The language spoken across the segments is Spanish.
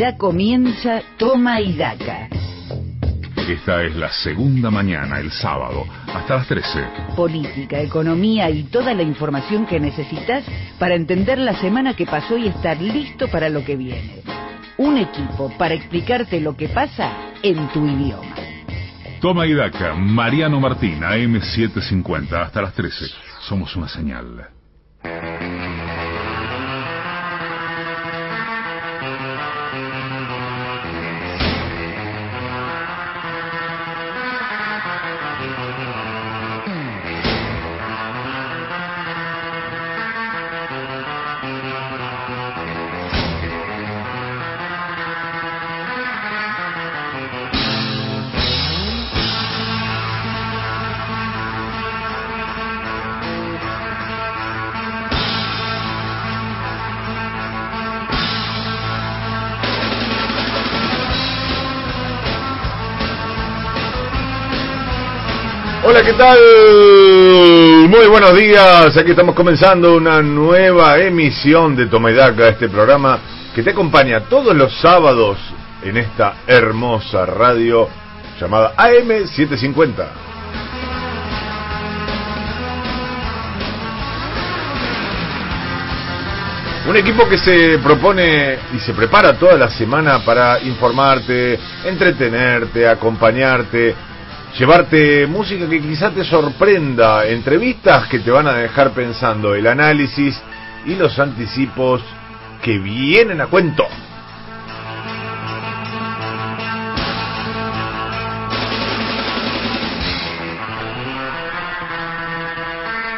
Ya comienza Toma y Daca. Esta es la segunda mañana, el sábado, hasta las 13. Política, economía y toda la información que necesitas para entender la semana que pasó y estar listo para lo que viene. Un equipo para explicarte lo que pasa en tu idioma. Toma y Daca, Mariano Martín, AM750, hasta las 13. Somos una señal. Muy buenos días. Aquí estamos comenzando una nueva emisión de Toma y Daca, este programa que te acompaña todos los sábados en esta hermosa radio llamada AM750. Un equipo que se propone y se prepara toda la semana para informarte, entretenerte, acompañarte, llevarte música que quizá te sorprenda, entrevistas que te van a dejar pensando, el análisis y los anticipos que vienen a cuento.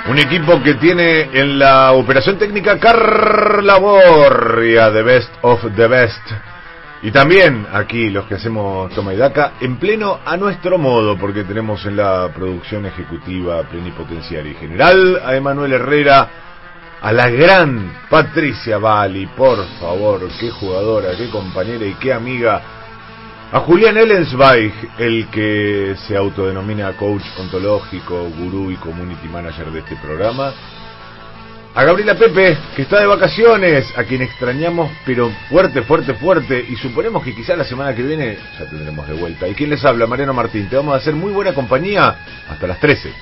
Un equipo que tiene en la operación técnica Carla Borria, The Best of the Best. Y también aquí los que hacemos Toma y Daca en pleno a nuestro modo, porque tenemos en la producción ejecutiva plenipotenciaria y general a Emanuel Herrera, a la gran Patricia Bali, por favor, qué jugadora, qué compañera y qué amiga. A Julián Ellensweig, el que se autodenomina coach ontológico, gurú y community manager de este programa a Gabriela Pepe, que está de vacaciones, a quien extrañamos, pero fuerte, fuerte, fuerte, y suponemos que quizá la semana que viene ya tendremos de vuelta. ¿Y quién les habla? Mariano Martín. Te vamos a hacer muy buena compañía hasta las 13.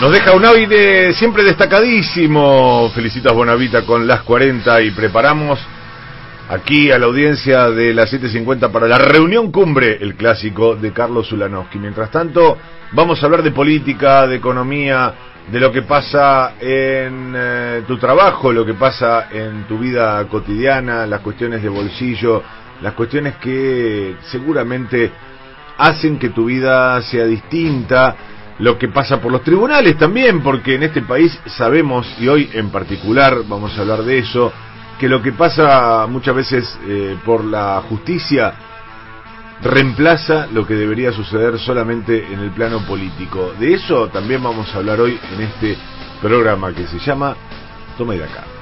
Nos deja un de siempre destacadísimo. Felicitas Bonavita con las 40 y preparamos aquí a la audiencia de las 7.50 para la reunión cumbre, el clásico de Carlos Zulanowski. Mientras tanto, vamos a hablar de política, de economía, de lo que pasa en eh, tu trabajo, lo que pasa en tu vida cotidiana, las cuestiones de bolsillo, las cuestiones que seguramente hacen que tu vida sea distinta lo que pasa por los tribunales también, porque en este país sabemos, y hoy en particular vamos a hablar de eso, que lo que pasa muchas veces eh, por la justicia reemplaza lo que debería suceder solamente en el plano político. De eso también vamos a hablar hoy en este programa que se llama Toma y acá.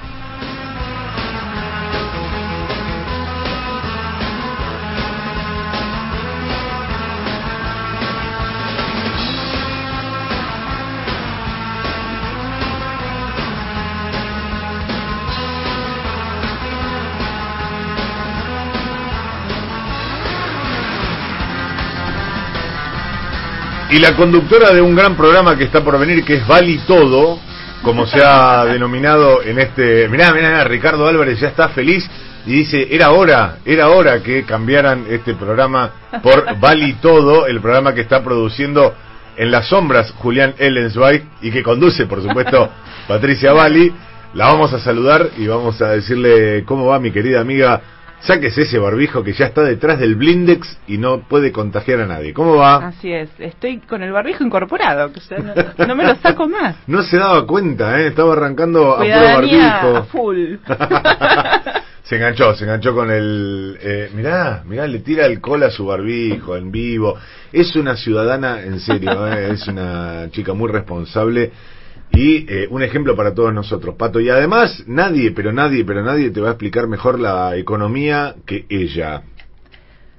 Y la conductora de un gran programa que está por venir, que es Vali Todo, como se ha denominado en este... Mirá, mirá, Ricardo Álvarez ya está feliz y dice, era hora, era hora que cambiaran este programa por Vali Todo, el programa que está produciendo en las sombras Julián Ellensweig y que conduce, por supuesto, Patricia Bali. La vamos a saludar y vamos a decirle cómo va mi querida amiga Sáquese ese barbijo que ya está detrás del blindex y no puede contagiar a nadie. ¿Cómo va? Así es, estoy con el barbijo incorporado, que ya no, no me lo saco más. No se daba cuenta, ¿eh? Estaba arrancando a puro Cuidadanía barbijo. a full. Se enganchó, se enganchó con el... Eh, mirá, mirá, le tira alcohol a su barbijo en vivo. Es una ciudadana, en serio, eh, es una chica muy responsable y eh, un ejemplo para todos nosotros, Pato. Y además, nadie, pero nadie, pero nadie te va a explicar mejor la economía que ella.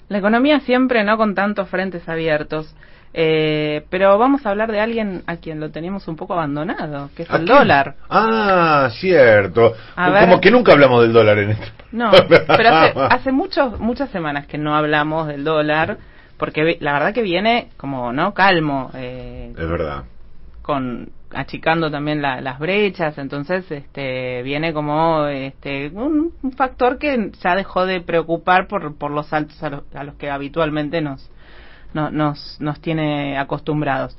La economía siempre no con tantos frentes abiertos. Eh, pero vamos a hablar de alguien a quien lo teníamos un poco abandonado, que es ¿A el quién? dólar. Ah, cierto. A ver. Como que nunca hablamos del dólar en este. No, pero hace, hace muchos, muchas semanas que no hablamos del dólar, porque la verdad que viene como, ¿no? Calmo, eh, Es verdad. Con achicando también la- las brechas, entonces este viene como este un, factor que ya dejó de preocupar por, por los saltos a los, a los que habitualmente nos, no- nos, nos tiene acostumbrados.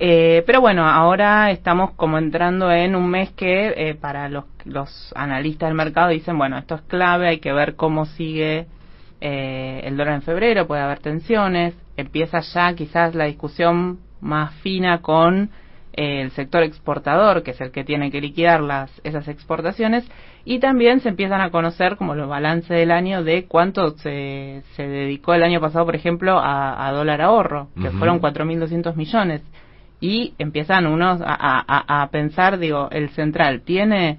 Eh, pero bueno, ahora estamos como entrando en un mes que eh, para los, los analistas del mercado dicen, bueno, esto es clave, hay que ver cómo sigue eh, el dólar en febrero, puede haber tensiones, empieza ya quizás la discusión más fina con el sector exportador, que es el que tiene que liquidar las, esas exportaciones, y también se empiezan a conocer como los balances del año de cuánto se, se dedicó el año pasado, por ejemplo, a, a dólar ahorro, que Ujú. fueron 4.200 millones. Y empiezan unos a- a pensar, digo, el central tiene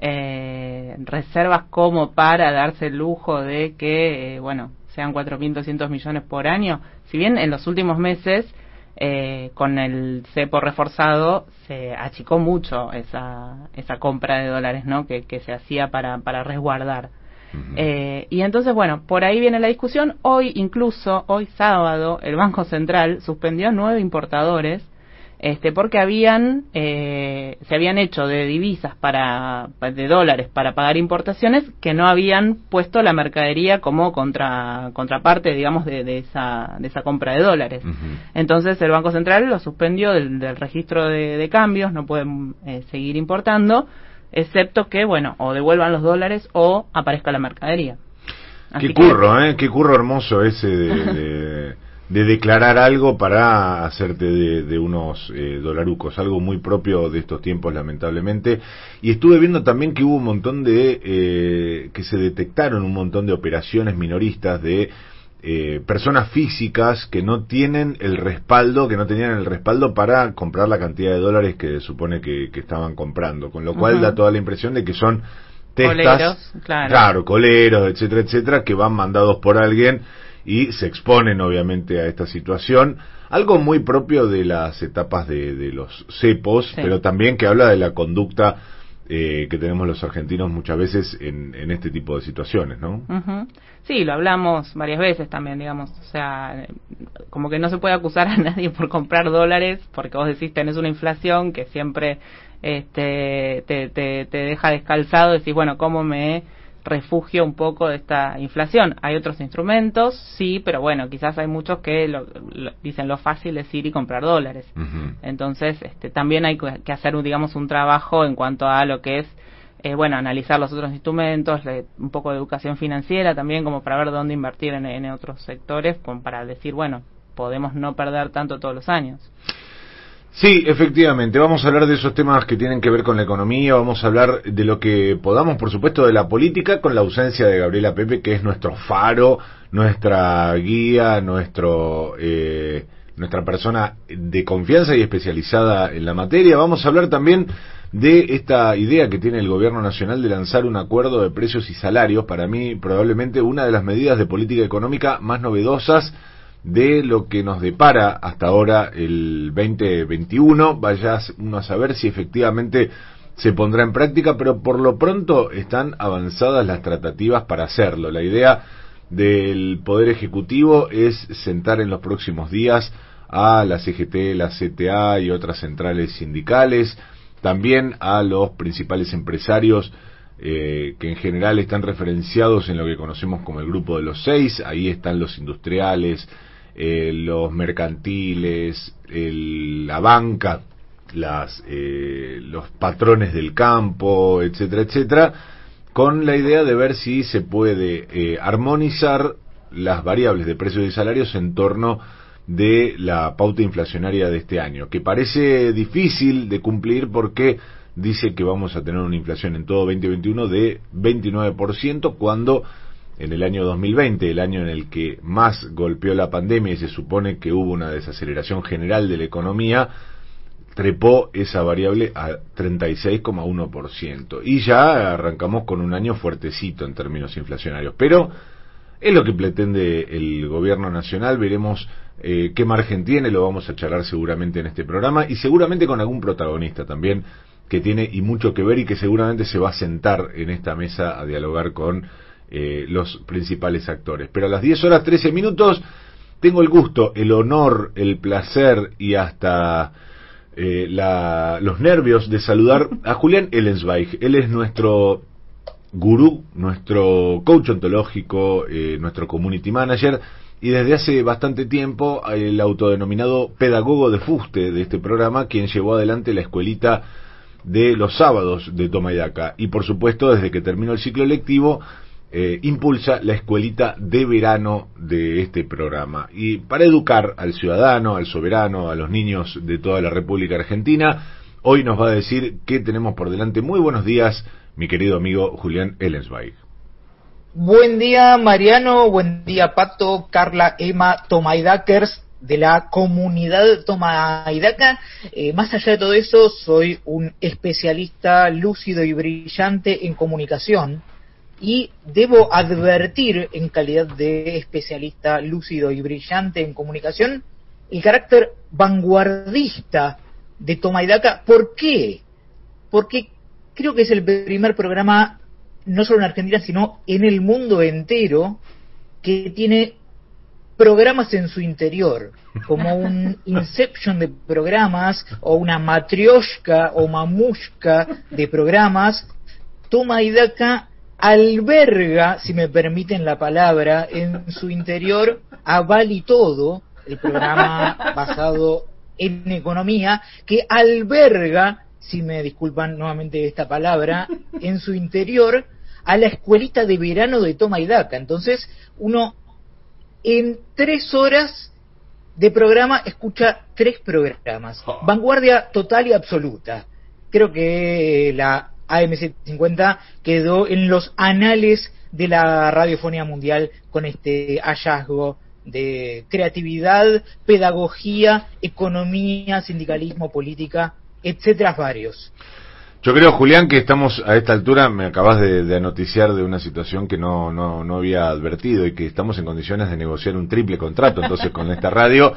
eh, reservas como para darse el lujo de que, eh, bueno, sean 4.200 millones por año. Si bien en los últimos meses, eh, con el cepo reforzado, se achicó mucho esa, esa compra de dólares, ¿no? Que, que se hacía para, para resguardar. Eh, y entonces, bueno, por ahí viene la discusión. Hoy, incluso, hoy sábado, el Banco Central suspendió a nueve importadores este, porque habían, eh, se habían hecho de divisas para, de dólares para pagar importaciones que no habían puesto la mercadería como contra, contraparte, digamos, de, de esa, de esa compra de dólares. Entonces el Banco Central lo suspendió del, del registro de, de cambios, no pueden eh, seguir importando, excepto que, bueno, o devuelvan los dólares o aparezca la mercadería. Así Qué que- curro, ¿eh? Qué curro hermoso ese de, de, de declarar algo para hacerte de, de unos eh, dolarucos, algo muy propio de estos tiempos, lamentablemente. Y estuve viendo también que hubo un montón de, eh, que se detectaron un montón de operaciones minoristas de eh, personas físicas que no tienen el respaldo, que no tenían el respaldo para comprar la cantidad de dólares que supone que, que estaban comprando, con lo cual da toda la impresión de que son testas, Coleros, claro. claro, coleros, etcétera, etcétera, que van mandados por alguien y se exponen obviamente a esta situación. Algo muy propio de las etapas de, de los cepos, Sí. pero también que habla de la conducta eh, que tenemos los argentinos muchas veces en, en este tipo de situaciones, ¿no? Ujú. Sí, lo hablamos varias veces también, digamos. O sea, como que no se puede acusar a nadie por comprar dólares, porque vos decís tenés una inflación que siempre este, te, te, te deja descalzado. Decís, bueno, ¿cómo me refugio un poco de esta inflación? Hay otros instrumentos, sí, pero bueno, quizás hay muchos que lo- lo- dicen lo fácil es ir y comprar dólares. Entonces, este, también hay que que hacer, un, digamos, un trabajo en cuanto a lo que es, eh, bueno, analizar los otros instrumentos, le- un poco de educación financiera también, como para ver dónde invertir en, en otros sectores, como para decir, bueno, podemos no perder tanto todos los años. Sí, efectivamente. Vamos a hablar de esos temas que tienen que ver con la economía. Vamos a hablar de lo que podamos, por supuesto, de la política, con la ausencia de Gabriela Pepe, que es nuestro faro, nuestra guía, nuestro, eh, nuestra persona de confianza y especializada en la materia. Vamos a hablar también de esta idea que tiene el gobierno nacional de lanzar un acuerdo de precios y salarios. Para mí, probablemente una de las medidas de política económica más novedosas de lo que nos depara hasta ahora el 2021. Vaya uno a saber si efectivamente se pondrá en práctica, pero por lo pronto están avanzadas las tratativas para hacerlo. La idea del Poder Ejecutivo es sentar en los próximos días a la CGT, la CTA y otras centrales sindicales, también a los principales empresarios eh, que en general están referenciados en lo que conocemos como el grupo de los seis, ahí están los industriales, eh, los mercantiles, el- la banca, las, eh, los patrones del campo, etcétera, etcétera, con la idea de ver si se puede eh, armonizar las variables de precios y salarios en torno de la pauta inflacionaria de este año, que parece difícil de cumplir porque dice que vamos a tener una inflación en todo 2021 de 29% cuando en el año 2020, el año en el que más golpeó la pandemia y se supone que hubo una desaceleración general de la economía, trepó esa variable a 36,1%. Y ya arrancamos con un año fuertecito en términos inflacionarios. Pero es lo que pretende el gobierno nacional, veremos eh, qué margen tiene, lo vamos a charlar seguramente en este programa y seguramente con algún protagonista también que tiene y mucho que ver y que seguramente se va a sentar en esta mesa a dialogar con eh, los principales actores. Pero a las 10 horas 13 minutos tengo el gusto, el honor, el placer y hasta eh, la, los nervios de saludar a Julián Ellensweig. Él es nuestro gurú, nuestro coach ontológico, eh, nuestro community manager y desde hace bastante tiempo el autodenominado pedagogo de fuste de este programa, quien llevó adelante la escuelita de los sábados de Toma y por supuesto desde que terminó el ciclo lectivo eh, impulsa la escuelita de verano de este programa. Y para educar al ciudadano, al soberano, a los niños de toda la República Argentina, hoy nos va a decir que tenemos por delante. Muy buenos días, mi querido amigo Julián Ellensweig. Buen día, Mariano. Buen día, Pato, Carla, Emma, Tomaidakers de la comunidad Tomaidaca. Eh, más allá de todo eso, soy un especialista lúcido y brillante en comunicación y debo advertir, en calidad de especialista lúcido y brillante en comunicación, el carácter vanguardista de Toma y ¿Por qué? Porque creo que es el primer programa, no solo en Argentina, sino en el mundo entero, que tiene programas en su interior, como un inception de programas, o una matrioshka o mamushka de programas. Toma y alberga, si me permiten la palabra, en su interior a Vali Todo, el programa basado en economía, que alberga, si me disculpan nuevamente esta palabra, en su interior a la escuelita de verano de Toma y Daca. Entonces, uno en tres horas de programa escucha tres programas. Vanguardia total y absoluta. Creo que la AM750 quedó en los anales de la radiofonía mundial con este hallazgo de creatividad, pedagogía, economía, sindicalismo, política, etcétera, varios. Yo creo, Julián, que estamos a esta altura, me acabas de, de noticiar de una situación que no, no, no, había advertido y que estamos en condiciones de negociar un triple contrato entonces con esta radio.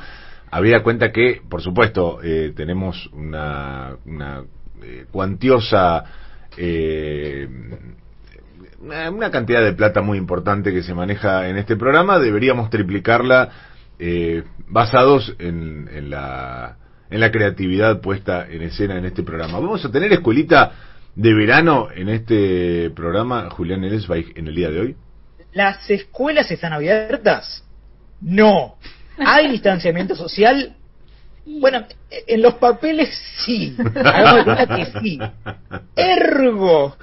Había cuenta que, por supuesto, eh, tenemos una, una eh, cuantiosa eh, una cantidad de plata muy importante que se maneja en este programa, deberíamos triplicarla eh, basados en, en, la, en la creatividad puesta en escena en este programa. Vamos a tener escuelita de verano en este programa, Julián Ellensweig, en el día de hoy. ¿Las escuelas están abiertas? No. ¿Hay distanciamiento social? Bueno, en los papeles sí. que sí. Ergo,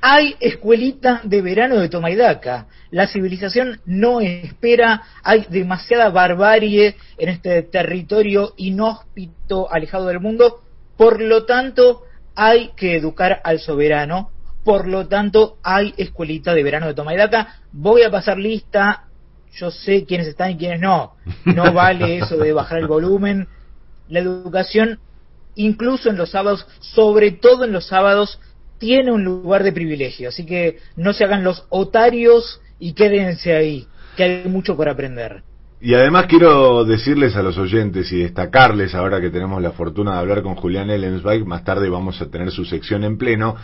hay escuelita de verano de Tomaidaca. La civilización no espera, hay demasiada barbarie en este territorio inhóspito, alejado del mundo. Por lo tanto, hay que educar al soberano. Por lo tanto, hay escuelita de verano de Tomaidaca. Voy a pasar lista. Yo sé quiénes están y quiénes no. No vale eso de bajar el volumen la educación, incluso en los sábados, sobre todo en los sábados, tiene un lugar de privilegio. Así que no se hagan los otarios y quédense ahí, que hay mucho por aprender. Y además quiero decirles a los oyentes y destacarles, ahora que tenemos la fortuna de hablar con Julián Ellensweig, más tarde vamos a tener su sección en pleno,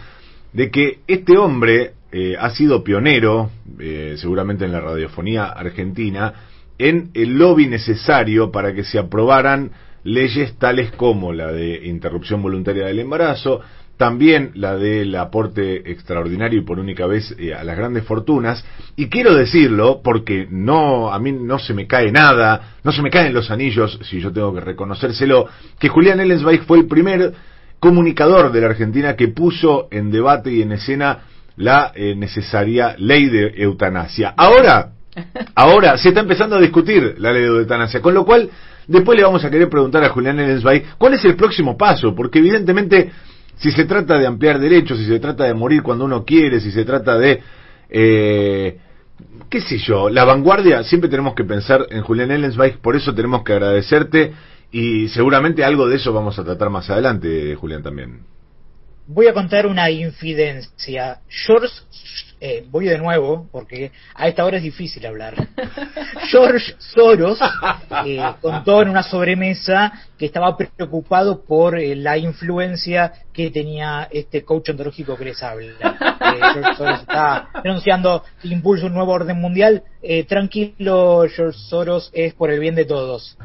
de que este hombre eh, ha sido pionero, eh, seguramente en la radiofonía argentina, en el lobby necesario para que se aprobaran leyes tales como la de interrupción voluntaria del embarazo, también la del aporte extraordinario y por única vez eh, a las grandes fortunas. Y quiero decirlo porque no, a mí no se me cae nada, no se me caen los anillos, si yo tengo que reconocérselo, que Julián Ellensweig fue el primer comunicador de la Argentina que puso en debate y en escena la eh, necesaria ley de eutanasia. Ahora, ahora se está empezando a discutir la ley de eutanasia, con lo cual después le vamos a querer preguntar a Julián Ellensby cuál es el próximo paso, porque evidentemente si se trata de ampliar derechos, si se trata de morir cuando uno quiere, si se trata de... Eh, qué sé yo, la vanguardia, siempre tenemos que pensar en Julián Ellensweig, por eso tenemos que agradecerte y seguramente algo de eso vamos a tratar más adelante, Julián, también. Voy a contar una infidencia. George, eh, voy de nuevo, porque a esta hora es difícil hablar. George Soros eh, contó en una sobremesa que estaba preocupado por eh, la influencia que tenía este coach ontológico que les habla. Eh, George Soros está denunciando que impulsa un nuevo orden mundial. Eh, tranquilo, George Soros, es por el bien de todos.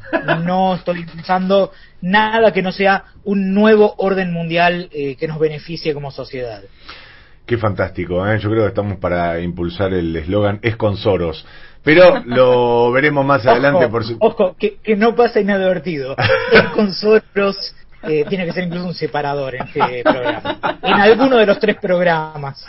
No estoy impulsando nada que no sea un nuevo orden mundial eh, que nos beneficie como sociedad. Qué fantástico, ¿eh? yo creo que estamos para impulsar el eslogan es con Soros. Pero lo veremos más adelante Ojo, por su... ojo, que, que no pasa inadvertido. Es con Soros eh, tiene que ser incluso un separador en este programa. En alguno de los tres programas.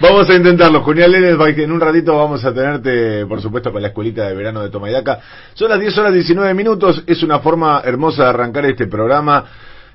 Vamos a intentarlo, Julián Ledesbach, en un ratito vamos a tenerte, por supuesto, con la escuelita de verano de Tomayaca. Son las 10 horas 19 minutos, es una forma hermosa de arrancar este programa.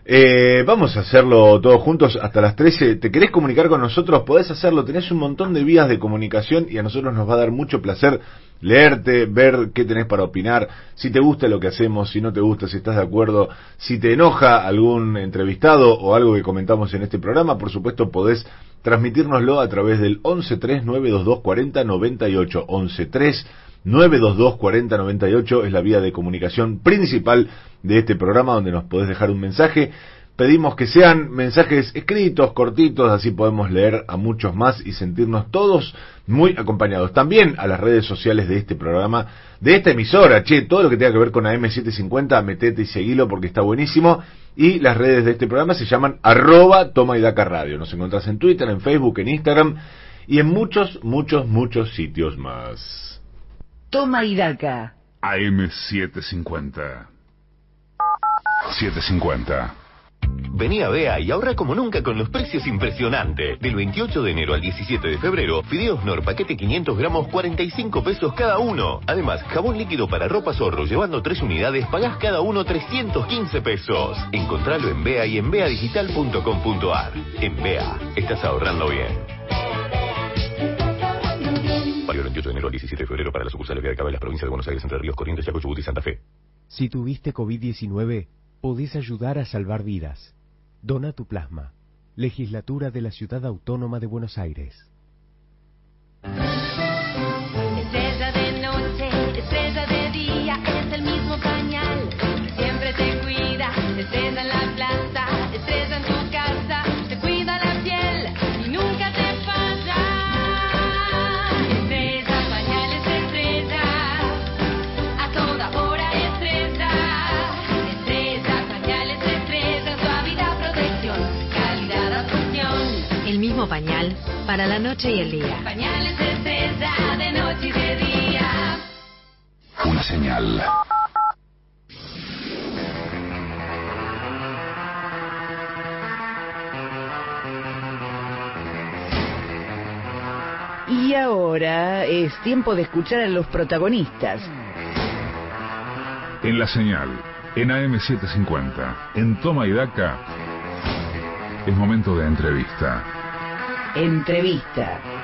Eh, vamos a hacerlo todos juntos hasta las 13. ¿Te querés comunicar con nosotros? Podés hacerlo, tenés un montón de vías de comunicación y a nosotros nos va a dar mucho placer leerte, ver qué tenés para opinar, si te gusta lo que hacemos, si no te gusta, si estás de acuerdo, si te enoja algún entrevistado o algo que comentamos en este programa, por supuesto podés transmitírnoslo a través del 1139224098, 1139224098 922-4098 es la vía de comunicación principal de este programa donde nos podés dejar un mensaje. Pedimos que sean mensajes escritos, cortitos, así podemos leer a muchos más y sentirnos todos muy acompañados. También a las redes sociales de este programa, de esta emisora, che, todo lo que tenga que ver con AM750, metete y seguilo porque está buenísimo. Y las redes de este programa se llaman arroba toma y daca radio. Nos encontrás en Twitter, en Facebook, en Instagram y en muchos, muchos, muchos sitios más. Toma y daca. AM750. 750. Vení a Bea y ahorra como nunca con los precios impresionantes. Del 28 de enero al 17 de febrero, fideos Nor paquete 500 gramos, 45 pesos cada uno. Además, jabón líquido para ropa zorro, llevando 3 unidades, pagás cada uno 315 pesos. Encontralo en Bea y en beadigital.com.ar. En Bea, estás ahorrando bien. Válido del 28 de enero al 17 de febrero para las sucursales de Cava en las provincias de Buenos Aires, Entre Ríos, Corrientes, Chaco, Chubut y Santa Fe. Si tuviste COVID-19, podés ayudar a salvar vidas. Dona tu plasma. Legislatura de la Ciudad Autónoma de Buenos Aires. Mismo pañal para la noche y el día. Pañales estrella, de noche y de día. Una señal. Y ahora es tiempo de escuchar a los protagonistas. En la señal. En AM750. En Toma y Daca. Es momento de entrevista. Entrevista.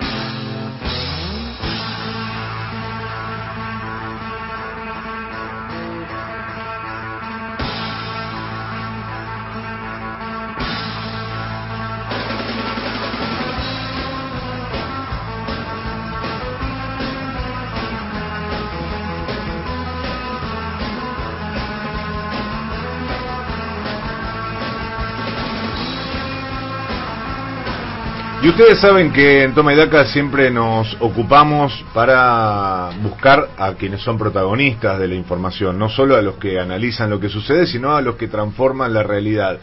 Y ustedes saben que en Toma y Daca siempre nos ocupamos para buscar a quienes son protagonistas de la información, no solo a los que analizan lo que sucede, sino a los que transforman la realidad.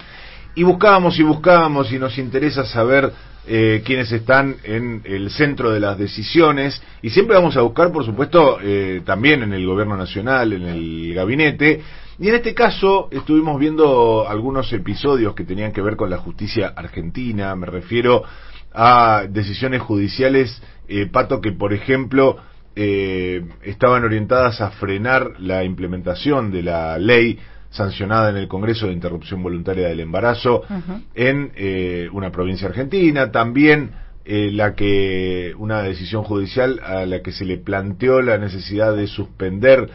Y buscábamos y buscábamos y nos interesa saber eh, quiénes están en el centro de las decisiones y siempre vamos a buscar, por supuesto, eh, también en el gobierno nacional, en el gabinete. Y en este caso estuvimos viendo algunos episodios que tenían que ver con la justicia argentina, me refiero a decisiones judiciales, eh, Pato, que por ejemplo eh, estaban orientadas a frenar la implementación de la ley sancionada en el Congreso de Interrupción Voluntaria del Embarazo en eh, una provincia argentina, también eh, la que una decisión judicial a la que se le planteó la necesidad de suspender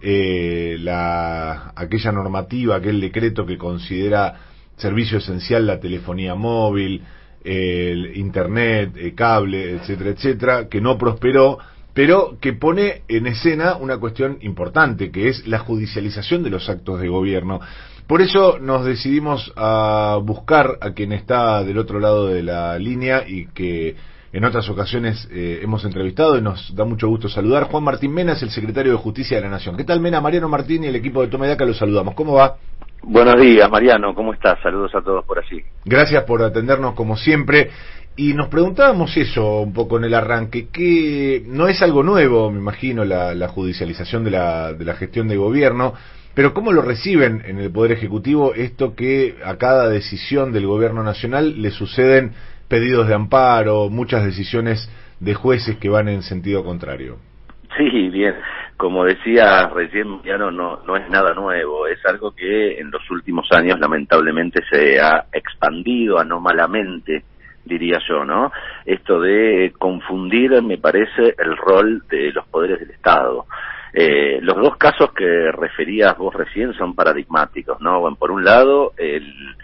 eh, la aquella normativa, aquel decreto que considera servicio esencial la telefonía móvil, el internet, el cable, etcétera, etcétera, que no prosperó, pero que pone en escena una cuestión importante, que es la judicialización de los actos de gobierno. Por eso nos decidimos a buscar a quien está del otro lado de la línea y que en otras ocasiones eh, hemos entrevistado y nos da mucho gusto saludar. Juan Martín Mena es el secretario de Justicia de la Nación. ¿Qué tal, Mena? Mariano Martín y el equipo de Tomedaca los saludamos. ¿Cómo va? Buenos días, Mariano. ¿Cómo estás? Saludos a todos por allí. Gracias por atendernos como siempre. Y nos preguntábamos eso un poco en el arranque, que no es algo nuevo, me imagino, la, la judicialización de la, de la gestión de gobierno, pero ¿cómo lo reciben en el Poder Ejecutivo esto que a cada decisión del Gobierno Nacional le suceden pedidos de amparo, muchas decisiones de jueces que van en sentido contrario? Sí, bien. Como decía recién, Mariano, no, no es nada nuevo. Es algo que en los últimos años lamentablemente se ha expandido anomalamente diría yo, ¿no? Esto de confundir, me parece, el rol de los poderes del Estado. Eh, los dos casos que referías vos recién son paradigmáticos, ¿no? Bueno, por un lado, el,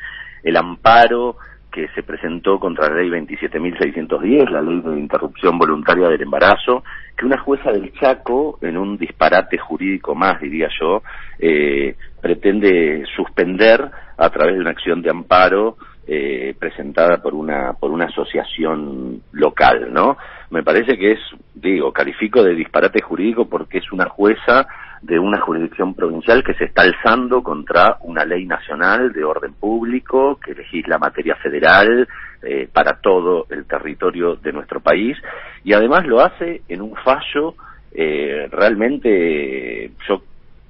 el amparo que se presentó contra la ley 27.610, la ley de interrupción voluntaria del embarazo, que una jueza del Chaco, en un disparate jurídico más, diría yo, eh, pretende suspender a través de una acción de amparo eh, presentada por una por una asociación local, ¿no? Me parece que es, digo, califico de disparate jurídico porque es una jueza de una jurisdicción provincial que se está alzando contra una ley nacional de orden público que legisla materia federal eh, para todo el territorio de nuestro país y además lo hace en un fallo eh, realmente yo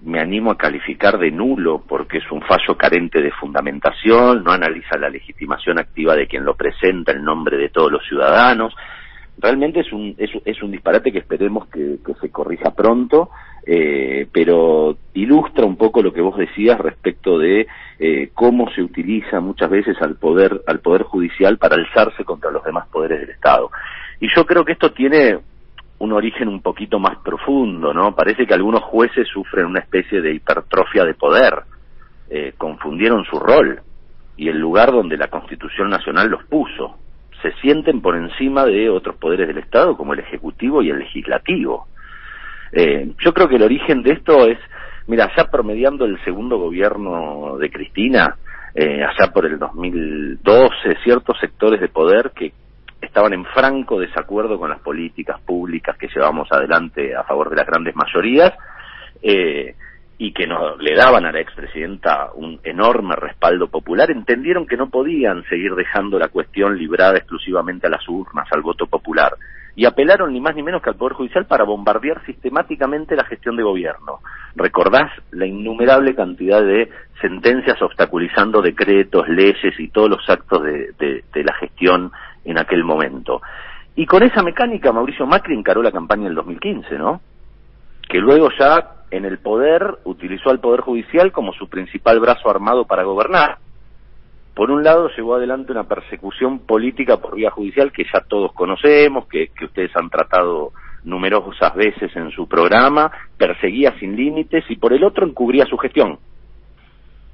me animo a calificar de nulo porque es un fallo carente de fundamentación, no analiza la legitimación activa de quien lo presenta en nombre de todos los ciudadanos. Realmente es un, es, un disparate que esperemos que, que se corrija pronto, eh, pero ilustra un poco lo que vos decías respecto de eh, cómo se utiliza muchas veces al poder, al poder judicial para alzarse contra los demás poderes del Estado. Y yo creo que esto tiene un origen un poquito más profundo, ¿no? Parece que algunos jueces sufren una especie de hipertrofia de poder, eh, confundieron su rol y el lugar donde la Constitución Nacional los puso. Se sienten por encima de otros poderes del Estado como el Ejecutivo y el Legislativo. Eh, yo creo que el origen de esto es, mira, ya promediando el segundo gobierno de Cristina, eh, allá por el 2012, ciertos sectores de poder que estaban en franco desacuerdo con las políticas públicas que llevamos adelante a favor de las grandes mayorías eh, y que no le daban a la expresidenta un enorme respaldo popular, entendieron que no podían seguir dejando la cuestión librada exclusivamente a las urnas, al voto popular, y apelaron ni más ni menos que al Poder Judicial para bombardear sistemáticamente la gestión de gobierno. ¿Recordás la innumerable cantidad de sentencias obstaculizando decretos, leyes y todos los actos de, de, de la gestión en aquel momento? Y con esa mecánica Mauricio Macri encaró la campaña del 2015, ¿no? Que luego ya en el poder utilizó al Poder Judicial como su principal brazo armado para gobernar. Por un lado, llevó adelante una persecución política por vía judicial que ya todos conocemos, que, que ustedes han tratado numerosas veces en su programa, perseguía sin límites y por el otro encubría su gestión.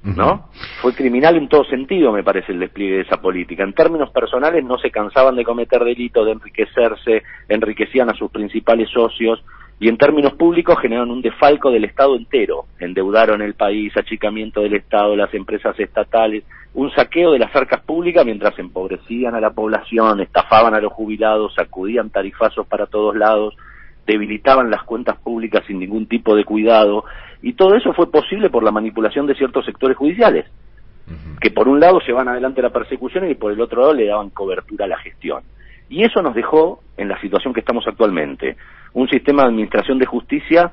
¿No? Fue criminal en todo sentido, me parece, el despliegue de esa política. En términos personales, no se cansaban de cometer delitos, de enriquecerse, enriquecían a sus principales socios, y en términos públicos generaron un defalco del Estado entero, endeudaron el país, achicamiento del Estado, las empresas estatales, un saqueo de las arcas públicas mientras empobrecían a la población, estafaban a los jubilados, sacudían tarifazos para todos lados, debilitaban las cuentas públicas sin ningún tipo de cuidado, y todo eso fue posible por la manipulación de ciertos sectores judiciales, que por un lado llevan adelante la persecución y por el otro lado le daban cobertura a la gestión. Y eso nos dejó en la situación que estamos actualmente, un sistema de administración de justicia,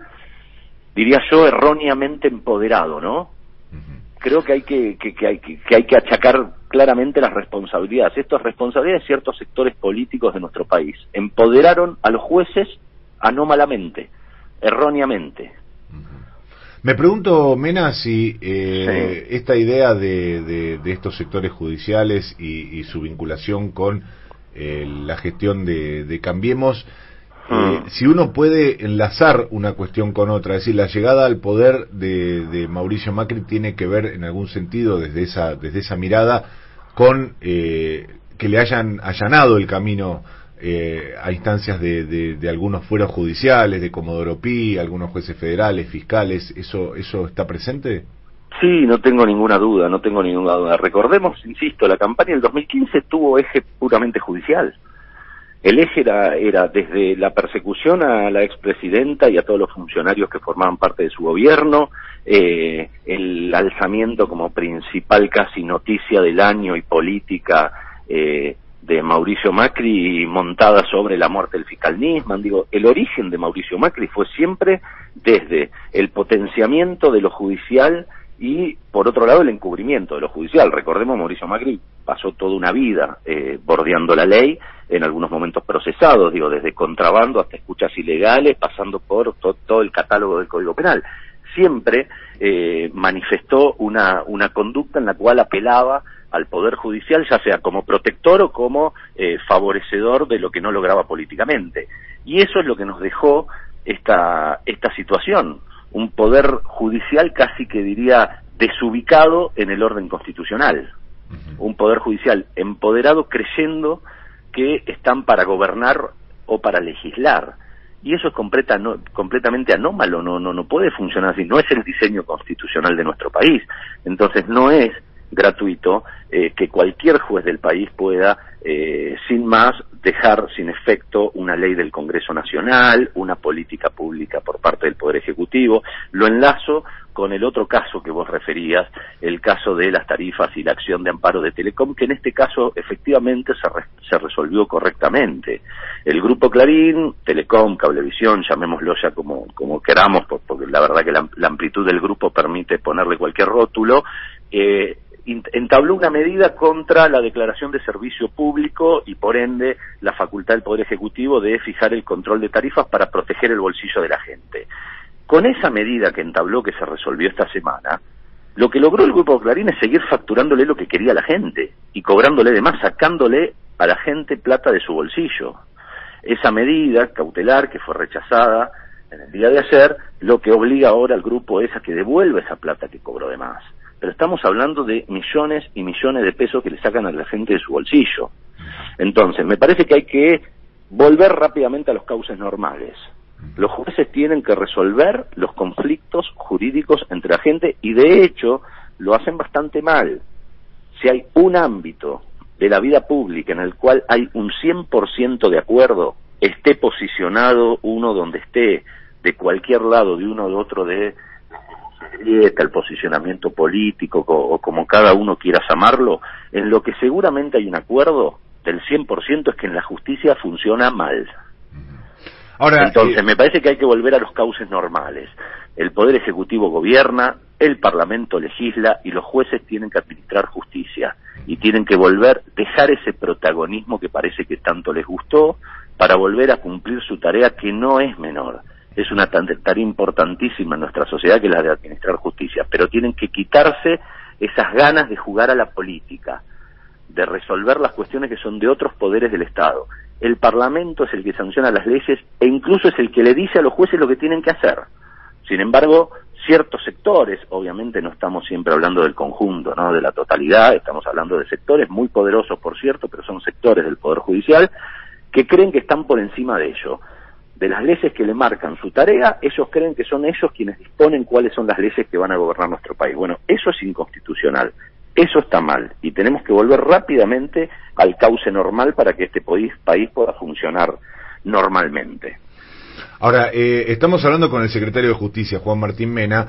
diría yo, erróneamente empoderado, ¿no? creo que hay que, que, que hay que, que hay que achacar claramente las responsabilidades. Esto es responsabilidad de ciertos sectores políticos de nuestro país. Empoderaron a los jueces anómalamente, erróneamente. Me pregunto, Mena, si eh, esta idea de, de- de estos sectores judiciales y, y su vinculación con eh, la gestión de, de Cambiemos, eh, si uno puede enlazar una cuestión con otra, es decir, la llegada al poder de, de Mauricio Macri tiene que ver en algún sentido desde esa, desde esa mirada con eh, que le hayan allanado el camino eh, a instancias de, de- de algunos fueros judiciales, de Comodoro Pi, algunos jueces federales, fiscales, ¿eso, eso está presente? Sí, no tengo ninguna duda, no tengo ninguna duda. Recordemos, insisto, la campaña del 2015 tuvo eje puramente judicial. El eje era, era desde la persecución a la expresidenta y a todos los funcionarios que formaban parte de su gobierno, eh, el alzamiento como principal casi noticia del año y política eh, de Mauricio Macri montada sobre la muerte del fiscal Nisman. Digo, el origen de Mauricio Macri fue siempre desde el potenciamiento de lo judicial y, por otro lado, el encubrimiento de lo judicial. Recordemos, Mauricio Macri pasó toda una vida eh, bordeando la ley, en algunos momentos procesados, digo, desde contrabando hasta escuchas ilegales, pasando por to- todo el catálogo del Código Penal. Siempre eh, manifestó una, una conducta en la cual apelaba al Poder Judicial, ya sea como protector o como eh, favorecedor de lo que no lograba políticamente. Y eso es lo que nos dejó esta, esta situación, un Poder Judicial casi que diría desubicado en el orden constitucional, un Poder Judicial empoderado creyendo que están para gobernar o para legislar. Y eso es completa, no- completamente anómalo, no, no, no puede funcionar así, no es el diseño constitucional de nuestro país. Entonces no es gratuito eh, que cualquier juez del país pueda, eh, sin más, dejar sin efecto una ley del Congreso Nacional, una política pública por parte del Poder Ejecutivo. Lo enlazo con el otro caso que vos referías, el caso de las tarifas y la acción de amparo de Telecom, que en este caso efectivamente se, re- se resolvió correctamente. El Grupo Clarín, Telecom, Cablevisión, llamémoslo ya como, como queramos, por- porque la verdad que la, la amplitud del grupo permite ponerle cualquier rótulo, eh, entabló una medida contra la declaración de servicio público y por ende la facultad del Poder Ejecutivo de fijar el control de tarifas para proteger el bolsillo de la gente. Con esa medida que entabló, que se resolvió esta semana, lo que logró el Grupo Clarín es seguir facturándole lo que quería la gente y cobrándole de más, sacándole a la gente plata de su bolsillo. Esa medida cautelar que fue rechazada en el día de ayer, lo que obliga ahora al grupo es a que devuelva esa plata que cobró de más. Pero estamos hablando de millones y millones de pesos que le sacan a la gente de su bolsillo. Entonces, me parece que hay que volver rápidamente a los cauces normales. Los jueces tienen que resolver los conflictos jurídicos entre la gente y de hecho lo hacen bastante mal. Si hay un ámbito de la vida pública en el cual hay un 100% de acuerdo, esté posicionado uno donde esté, de cualquier lado, de uno o de otro, de el posicionamiento político co- o como cada uno quiera llamarlo, en lo que seguramente hay un acuerdo del 100% es que en la justicia funciona mal. Ahora, Entonces, eh, me parece que hay que volver a los cauces normales. El Poder Ejecutivo gobierna, el Parlamento legisla y los jueces tienen que administrar justicia y tienen que volver, dejar ese protagonismo que parece que tanto les gustó para volver a cumplir su tarea que no es menor. Es una tarea importantísima en nuestra sociedad que es la de administrar justicia, pero tienen que quitarse esas ganas de jugar a la política de resolver las cuestiones que son de otros poderes del Estado. El Parlamento es el que sanciona las leyes e incluso es el que le dice a los jueces lo que tienen que hacer. Sin embargo, ciertos sectores, obviamente no estamos siempre hablando del conjunto, ¿no? de la totalidad, estamos hablando de sectores muy poderosos, por cierto, pero son sectores del Poder Judicial que creen que están por encima de ello. De las leyes que le marcan su tarea, ellos creen que son ellos quienes disponen cuáles son las leyes que van a gobernar nuestro país. Bueno, eso es inconstitucional. Eso está mal y tenemos que volver rápidamente al cauce normal para que este país, pueda funcionar normalmente. Ahora, eh, estamos hablando con el secretario de Justicia, Juan Martín Mena,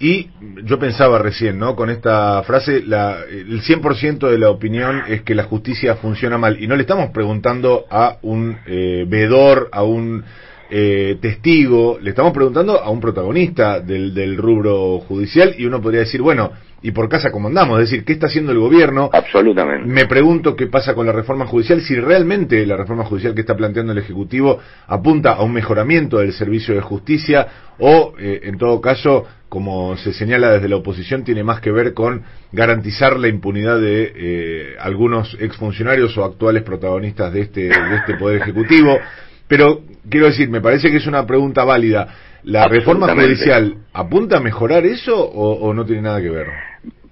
y yo pensaba recién, ¿no? Con esta frase, la, el 100% de la opinión es que la justicia funciona mal. Y no le estamos preguntando a un eh, veedor, a un eh, testigo, le estamos preguntando a un protagonista del, del rubro judicial y uno podría decir, bueno, y por casa como andamos, es decir, ¿qué está haciendo el gobierno? Absolutamente. Me pregunto qué pasa con la reforma judicial, si realmente la reforma judicial que está planteando el Ejecutivo apunta a un mejoramiento del servicio de justicia o, eh, en todo caso, como se señala desde la oposición, tiene más que ver con garantizar la impunidad de eh, algunos exfuncionarios o actuales protagonistas de este, de este Poder Ejecutivo. Pero quiero decir, me parece que es una pregunta válida. ¿La reforma judicial apunta a mejorar eso o, o no tiene nada que ver?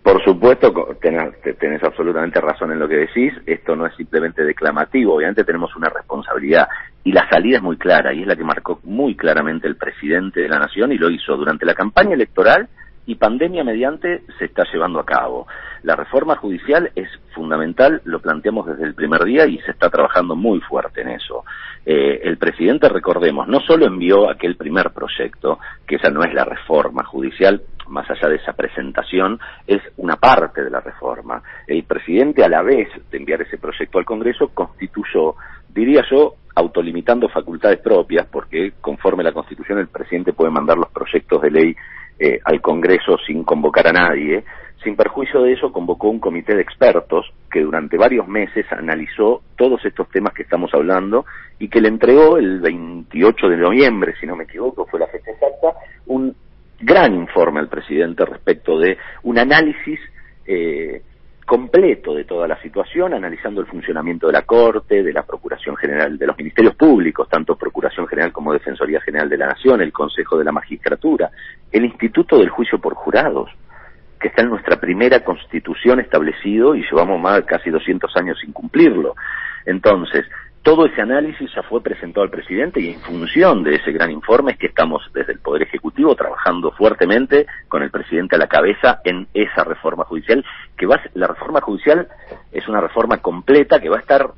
Por supuesto, tenés, te- tenés absolutamente razón en lo que decís. Esto no es simplemente declamativo. Obviamente tenemos una responsabilidad. Y la salida es muy clara, y es la que marcó muy claramente el presidente de la Nación, y lo hizo durante la campaña electoral y pandemia mediante se está llevando a cabo. La reforma judicial es fundamental, lo planteamos desde el primer día y se está trabajando muy fuerte en eso. Eh, el presidente, recordemos, no solo envió aquel primer proyecto, que esa no es la reforma judicial, más allá de esa presentación, es una parte de la reforma. El presidente, a la vez de enviar ese proyecto al Congreso, constituyó, diría yo, autolimitando facultades propias, porque conforme la Constitución el presidente puede mandar los proyectos de ley eh, al Congreso sin convocar a nadie. Sin perjuicio de eso, convocó un comité de expertos que durante varios meses analizó todos estos temas que estamos hablando y que le entregó el 28 de noviembre, si no me equivoco, fue la fecha exacta, un gran informe al presidente respecto de un análisis eh, completo de toda la situación, analizando el funcionamiento de la Corte, de la Procuración General, de los Ministerios Públicos, tanto Procuración General como Defensoría General de la Nación, el Consejo de la Magistratura, el Instituto del Juicio por Jurados, que está en nuestra primera constitución establecido y llevamos más casi 200 años sin cumplirlo. Entonces, todo ese análisis ya fue presentado al presidente y en función de ese gran informe es que estamos desde el Poder Ejecutivo trabajando fuertemente con el presidente a la cabeza en esa reforma judicial, que va la reforma judicial es una reforma completa que va a estar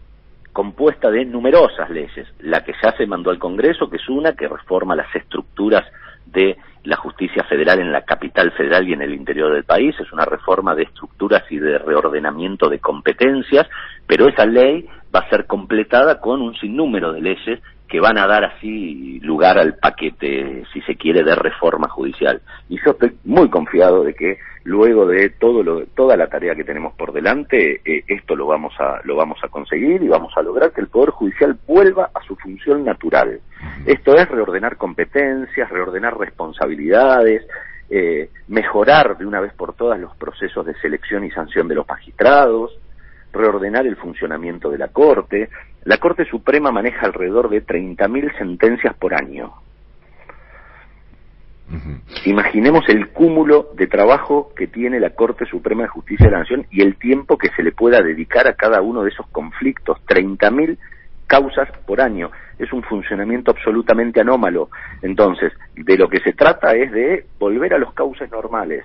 compuesta de numerosas leyes. La que ya se mandó al Congreso, que es una que reforma las estructuras de la justicia federal en la capital federal y en el interior del país, es una reforma de estructuras y de reordenamiento de competencias, pero esa ley va a ser completada con un sinnúmero de leyes que van a dar así lugar al paquete, si se quiere, de reforma judicial. Y yo estoy muy confiado de que luego de todo lo, toda la tarea que tenemos por delante, eh, esto lo vamos a lo vamos a conseguir y vamos a lograr que el poder judicial vuelva a su función natural. Esto es reordenar competencias, reordenar responsabilidades, eh, mejorar de una vez por todas los procesos de selección y sanción de los magistrados, reordenar el funcionamiento de la Corte. La Corte Suprema maneja alrededor de 30.000 sentencias por año. Imaginemos el cúmulo de trabajo que tiene la Corte Suprema de Justicia de la Nación y el tiempo que se le pueda dedicar a cada uno de esos conflictos. 30.000 causas por año. Es un funcionamiento absolutamente anómalo. Entonces, de lo que se trata es de volver a los cauces normales.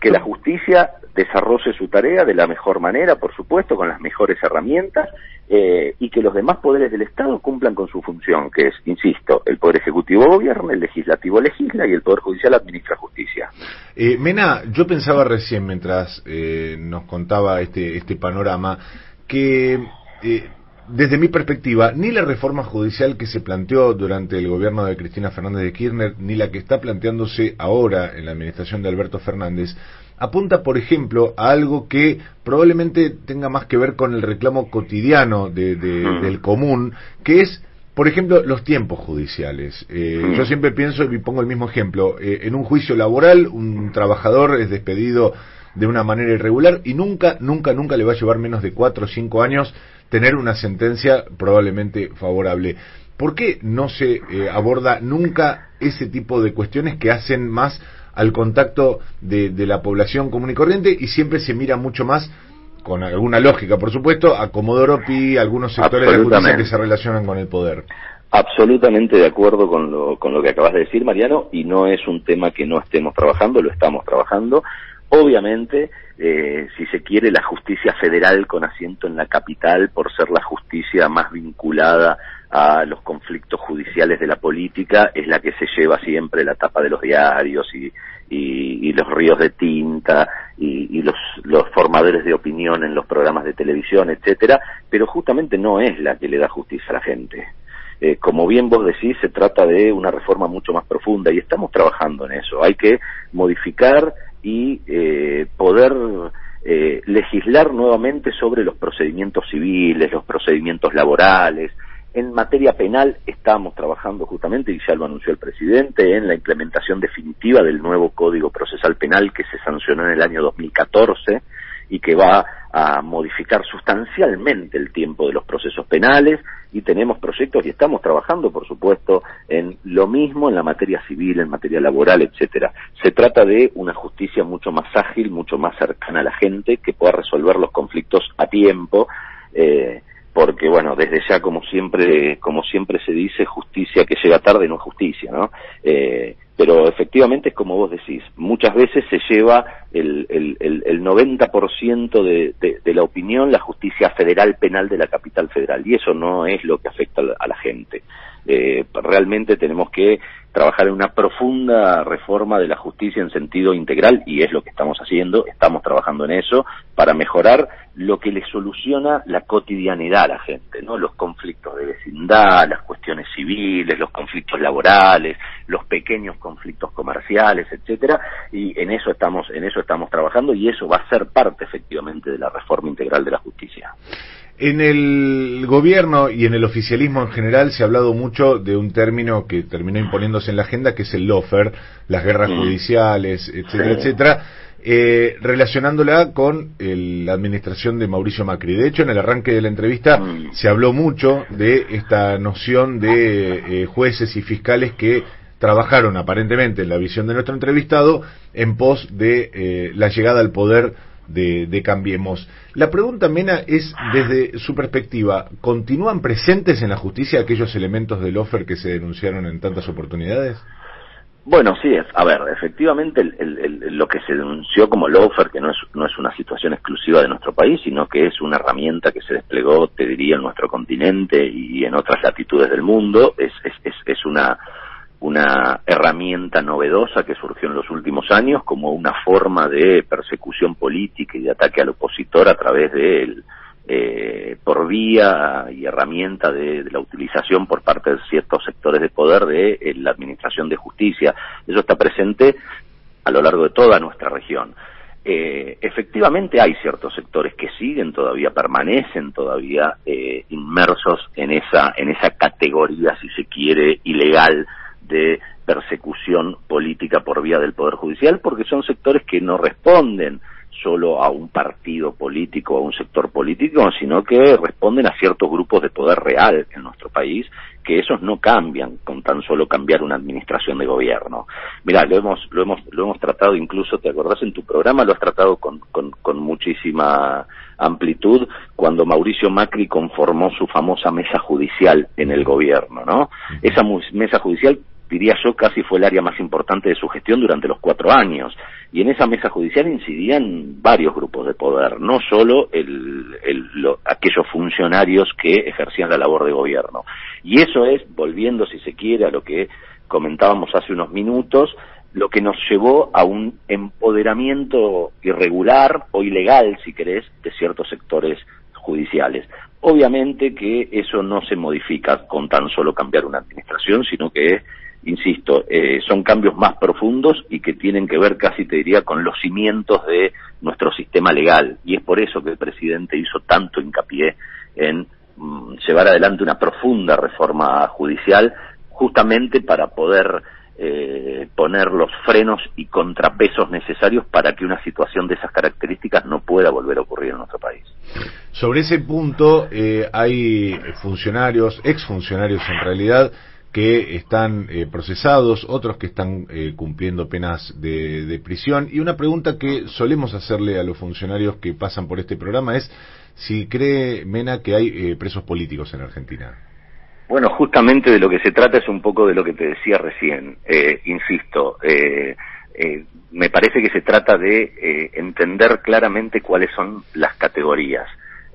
Que la justicia desarrolle su tarea de la mejor manera, por supuesto, con las mejores herramientas, eh, y que los demás poderes del Estado cumplan con su función, que es, insisto, el Poder Ejecutivo gobierna, el Legislativo legisla y el Poder Judicial administra justicia. Eh, Mena, yo pensaba recién mientras eh, nos contaba este, este panorama que eh, desde mi perspectiva, ni la reforma judicial que se planteó durante el gobierno de Cristina Fernández de Kirchner, ni la que está planteándose ahora en la administración de Alberto Fernández, apunta, por ejemplo, a algo que probablemente tenga más que ver con el reclamo cotidiano de- de- Mm. del común, que es por ejemplo, los tiempos judiciales. Eh, Mm. Yo siempre pienso y pongo el mismo ejemplo. Eh, en un juicio laboral, un trabajador es despedido de una manera irregular y nunca, nunca, nunca le va a llevar menos de cuatro o cinco años tener una sentencia probablemente favorable. ¿Por qué no se eh, aborda nunca ese tipo de cuestiones que hacen más al contacto de, de la población común y corriente y siempre se mira mucho más con alguna lógica, por supuesto, a Comodoro Pi, algunos sectores de la justicia que se relacionan con el poder. Absolutamente de acuerdo con lo, con lo que acabas de decir, Mariano, y no es un tema que no estemos trabajando, lo estamos trabajando. Obviamente, eh, si se quiere, la justicia federal con asiento en la capital, por ser la justicia más vinculada a los conflictos judiciales de la política, es la que se lleva siempre la tapa de los diarios y, y- y los ríos de tinta y, los, los formadores de opinión en los programas de televisión, etcétera, pero justamente no es la que le da justicia a la gente. eh, como bien vos decís, se trata de una reforma mucho más profunda y estamos trabajando en eso. Hay que modificar y eh, poder eh, legislar nuevamente sobre los procedimientos civiles, los procedimientos laborales. En materia penal estamos trabajando justamente, y ya lo anunció el presidente, en la implementación definitiva del nuevo Código Procesal Penal que se sancionó en el año 2014 y que va a modificar sustancialmente el tiempo de los procesos penales y tenemos proyectos y estamos trabajando, por supuesto, en lo mismo en la materia civil, en materia laboral, etcétera. Se trata de una justicia mucho más ágil, mucho más cercana a la gente, que pueda resolver los conflictos a tiempo. Eh, porque bueno, desde ya como siempre, como siempre se dice, justicia que llega tarde no es justicia, ¿no? Eh, pero efectivamente es como vos decís, muchas veces se lleva el, el, el, el 90% de, de, de la opinión la justicia federal penal de la capital federal, y eso no es lo que afecta a la gente. Eh, realmente tenemos que trabajar en una profunda reforma de la justicia en sentido integral y es lo que estamos haciendo, estamos trabajando en eso para mejorar lo que le soluciona la cotidianidad a la gente, ¿no? Los conflictos de vecindad, las cuestiones civiles, los conflictos laborales, los pequeños conflictos comerciales, etcétera, y en eso estamos en eso estamos trabajando y eso va a ser parte efectivamente de la reforma integral de la justicia. En el gobierno y en el oficialismo en general se ha hablado mucho de un término que terminó imponiéndose en la agenda, que es el lofer, las guerras Mm. judiciales, etcétera, etcétera, eh, relacionándola con el- la administración de Mauricio Macri. De hecho, en el arranque de la entrevista Mm. se habló mucho de esta noción de eh, jueces y fiscales que trabajaron aparentemente en la visión de nuestro entrevistado en pos de eh, la llegada al poder de, de Cambiemos. La pregunta, Mena, es desde su perspectiva, ¿continúan presentes en la justicia aquellos elementos del offer que se denunciaron en tantas oportunidades? Bueno, sí, es- a ver, efectivamente el- el- el- lo que se denunció como lawfare, que no es, no es una situación exclusiva de nuestro país, sino que es una herramienta que se desplegó, te diría, en nuestro continente y en otras latitudes del mundo, es, es, es, es una, una herramienta novedosa que surgió en los últimos años como una forma de persecución política y de ataque al opositor a través del eh, por vía y herramienta de, de la utilización por parte de ciertos sectores de poder de eh, la administración de justicia. Eso está presente a lo largo de toda nuestra región. Eh, efectivamente hay ciertos sectores que siguen todavía, permanecen todavía eh, inmersos en esa, en esa categoría, si se quiere, ilegal de persecución política por vía del Poder Judicial, porque son sectores que no responden solo a un partido político o a un sector político, sino que responden a ciertos grupos de poder real en nuestro país, que esos no cambian con tan solo cambiar una administración de gobierno. Mira, lo hemos, lo hemos, lo hemos tratado incluso, ¿te acordás en tu programa? Lo has tratado con, con, con muchísima amplitud cuando Mauricio Macri conformó su famosa mesa judicial en el gobierno, ¿no? Esa mesa judicial diría yo, casi fue el área más importante de su gestión durante los cuatro años. Y en esa mesa judicial incidían varios grupos de poder, no solo el, el- lo- aquellos funcionarios que ejercían la labor de gobierno. Y eso es, volviendo si se quiere a lo que comentábamos hace unos minutos, lo que nos llevó a un empoderamiento irregular o ilegal, si querés, de ciertos sectores judiciales. Obviamente que eso no se modifica con tan solo cambiar una administración, sino que, insisto, eh, son cambios más profundos y que tienen que ver casi, te diría, con los cimientos de nuestro sistema legal. Y es por eso que el presidente hizo tanto hincapié en mm, llevar adelante una profunda reforma judicial, justamente para poder eh, poner los frenos y contrapesos necesarios para que una situación de esas características no pueda volver a ocurrir en nuestro país. Sobre ese punto eh, hay funcionarios, exfuncionarios en realidad, que están eh, procesados, otros que están eh, cumpliendo penas de, prisión. Y una pregunta que solemos hacerle a los funcionarios que pasan por este programa es si cree Mena que hay eh, presos políticos en Argentina. Bueno, justamente de lo que se trata es un poco de lo que te decía recién. Eh, insisto, eh, me parece que se trata de entender claramente cuáles son las categorías.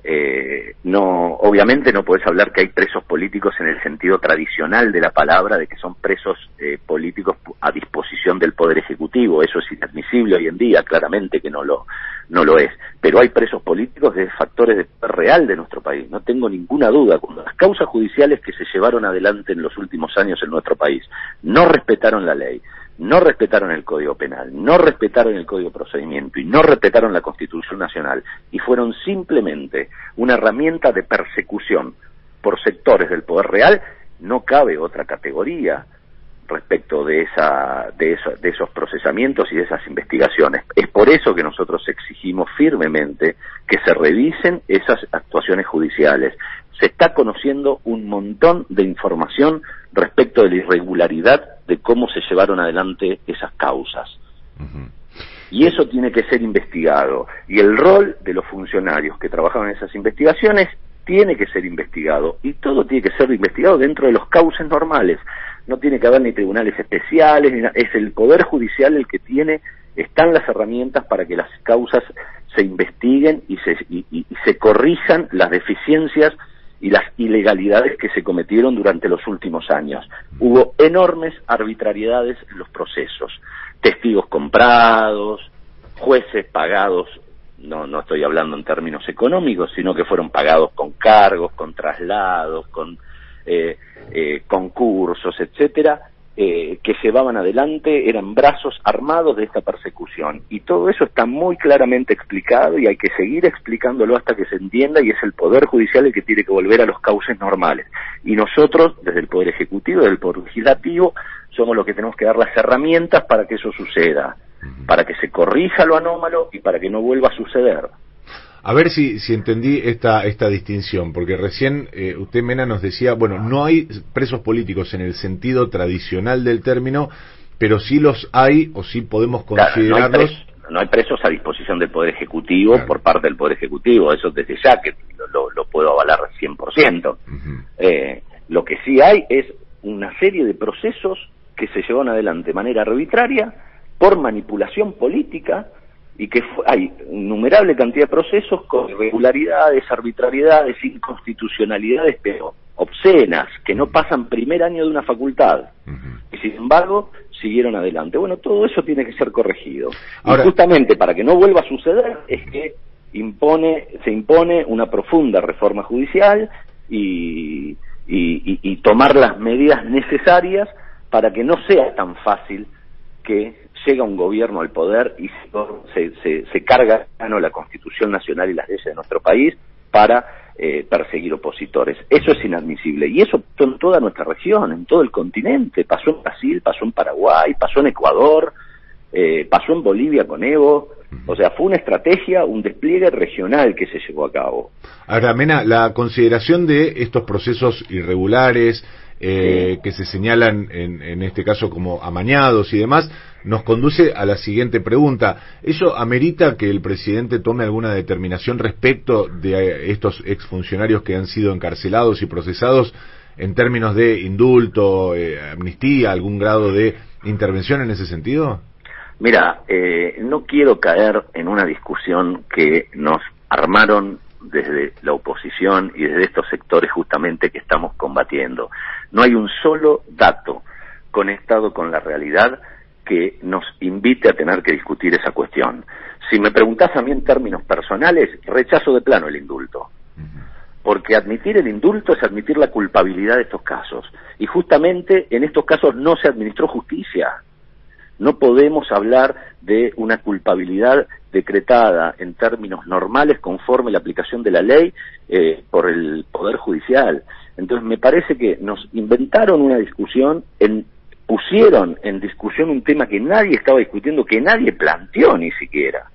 Eh, no, obviamente no puedes hablar que hay presos políticos en el sentido tradicional de la palabra, de que son presos eh, políticos a disposición del poder ejecutivo. Eso es inadmisible hoy en día, claramente que no lo no lo es. Pero hay presos políticos de factores de real de nuestro país, no tengo ninguna duda. Cuando las causas judiciales que se llevaron adelante en los últimos años en nuestro país no respetaron la ley, no respetaron el Código Penal, no respetaron el Código de Procedimiento y no respetaron la Constitución Nacional y fueron simplemente una herramienta de persecución por sectores del poder real, no cabe otra categoría respecto de esa, de, de esos procesamientos y de esas investigaciones. Es por eso que nosotros exigimos firmemente que se revisen esas actuaciones judiciales. Se está conociendo un montón de información respecto de la irregularidad de cómo se llevaron adelante esas causas. Y eso tiene que ser investigado. Y el rol de los funcionarios que trabajaban en esas investigaciones tiene que ser investigado. Y todo tiene que ser investigado dentro de los cauces normales. No tiene que haber ni tribunales especiales, ni es el Poder Judicial el que tiene, están las herramientas para que las causas se investiguen y se, y- y- y se corrijan las deficiencias y las ilegalidades que se cometieron durante los últimos años. Hubo enormes arbitrariedades en los procesos, testigos comprados, jueces pagados, no, no estoy hablando en términos económicos, sino que fueron pagados con cargos, con traslados, con eh, eh, concursos, etcétera, eh, que llevaban adelante, eran brazos armados de esta persecución. Y todo eso está muy claramente explicado y hay que seguir explicándolo hasta que se entienda y es el Poder Judicial el que tiene que volver a los cauces normales. Y nosotros, desde el Poder Ejecutivo, desde el Poder Legislativo, somos los que tenemos que dar las herramientas para que eso suceda, para que se corrija lo anómalo y para que no vuelva a suceder. A ver si, si entendí esta, esta distinción, porque recién eh, usted, Mena, nos decía, bueno, no hay presos políticos en el sentido tradicional del término, pero sí los hay, o sí podemos Claro, no, hay considerarlos. presos, no hay presos a disposición del Poder Ejecutivo por parte del Poder Ejecutivo, eso desde ya que lo, lo- puedo avalar 100%. Eh, lo que sí hay es una serie de procesos que se llevan adelante de manera arbitraria por manipulación política y que hay innumerable cantidad de procesos con irregularidades, arbitrariedades, inconstitucionalidades, pero obscenas, que no pasan primer año de una facultad. Y sin embargo, siguieron adelante. Bueno, todo eso tiene que ser corregido. Ahora- y justamente para que no vuelva a suceder es que impone, se impone una profunda reforma judicial y, y- y- y tomar las medidas necesarias para que no sea tan fácil que llega un gobierno al poder y se, se, se carga la Constitución Nacional y las leyes de nuestro país para eh, perseguir opositores. Eso es inadmisible. Y eso pasó en toda nuestra región, en todo el continente. Pasó en Brasil, pasó en Paraguay, pasó en Ecuador, eh, pasó en Bolivia con Evo. O sea, fue una estrategia, un despliegue regional que se llevó a cabo. Ahora, Mena, la consideración de estos procesos irregulares eh, que se señalan en, en este caso como amañados y demás, nos conduce a la siguiente pregunta. ¿Eso amerita que el presidente tome alguna determinación respecto de eh, estos exfuncionarios que han sido encarcelados y procesados en términos de indulto, eh, amnistía, algún grado de intervención en ese sentido? Mira, eh, no quiero caer en una discusión que nos armaron desde la oposición y desde estos sectores justamente que estamos combatiendo. No hay un solo dato conectado con la realidad que nos invite a tener que discutir esa cuestión. Si me preguntás a mí en términos personales, rechazo de plano el indulto. Porque admitir el indulto es admitir la culpabilidad de estos casos. Y justamente en estos casos no se administró justicia. No podemos hablar de una culpabilidad decretada en términos normales conforme la aplicación de la ley eh, por el Poder Judicial. Entonces me parece que nos inventaron una discusión, en, pusieron en discusión un tema que nadie estaba discutiendo, que nadie planteó ni siquiera.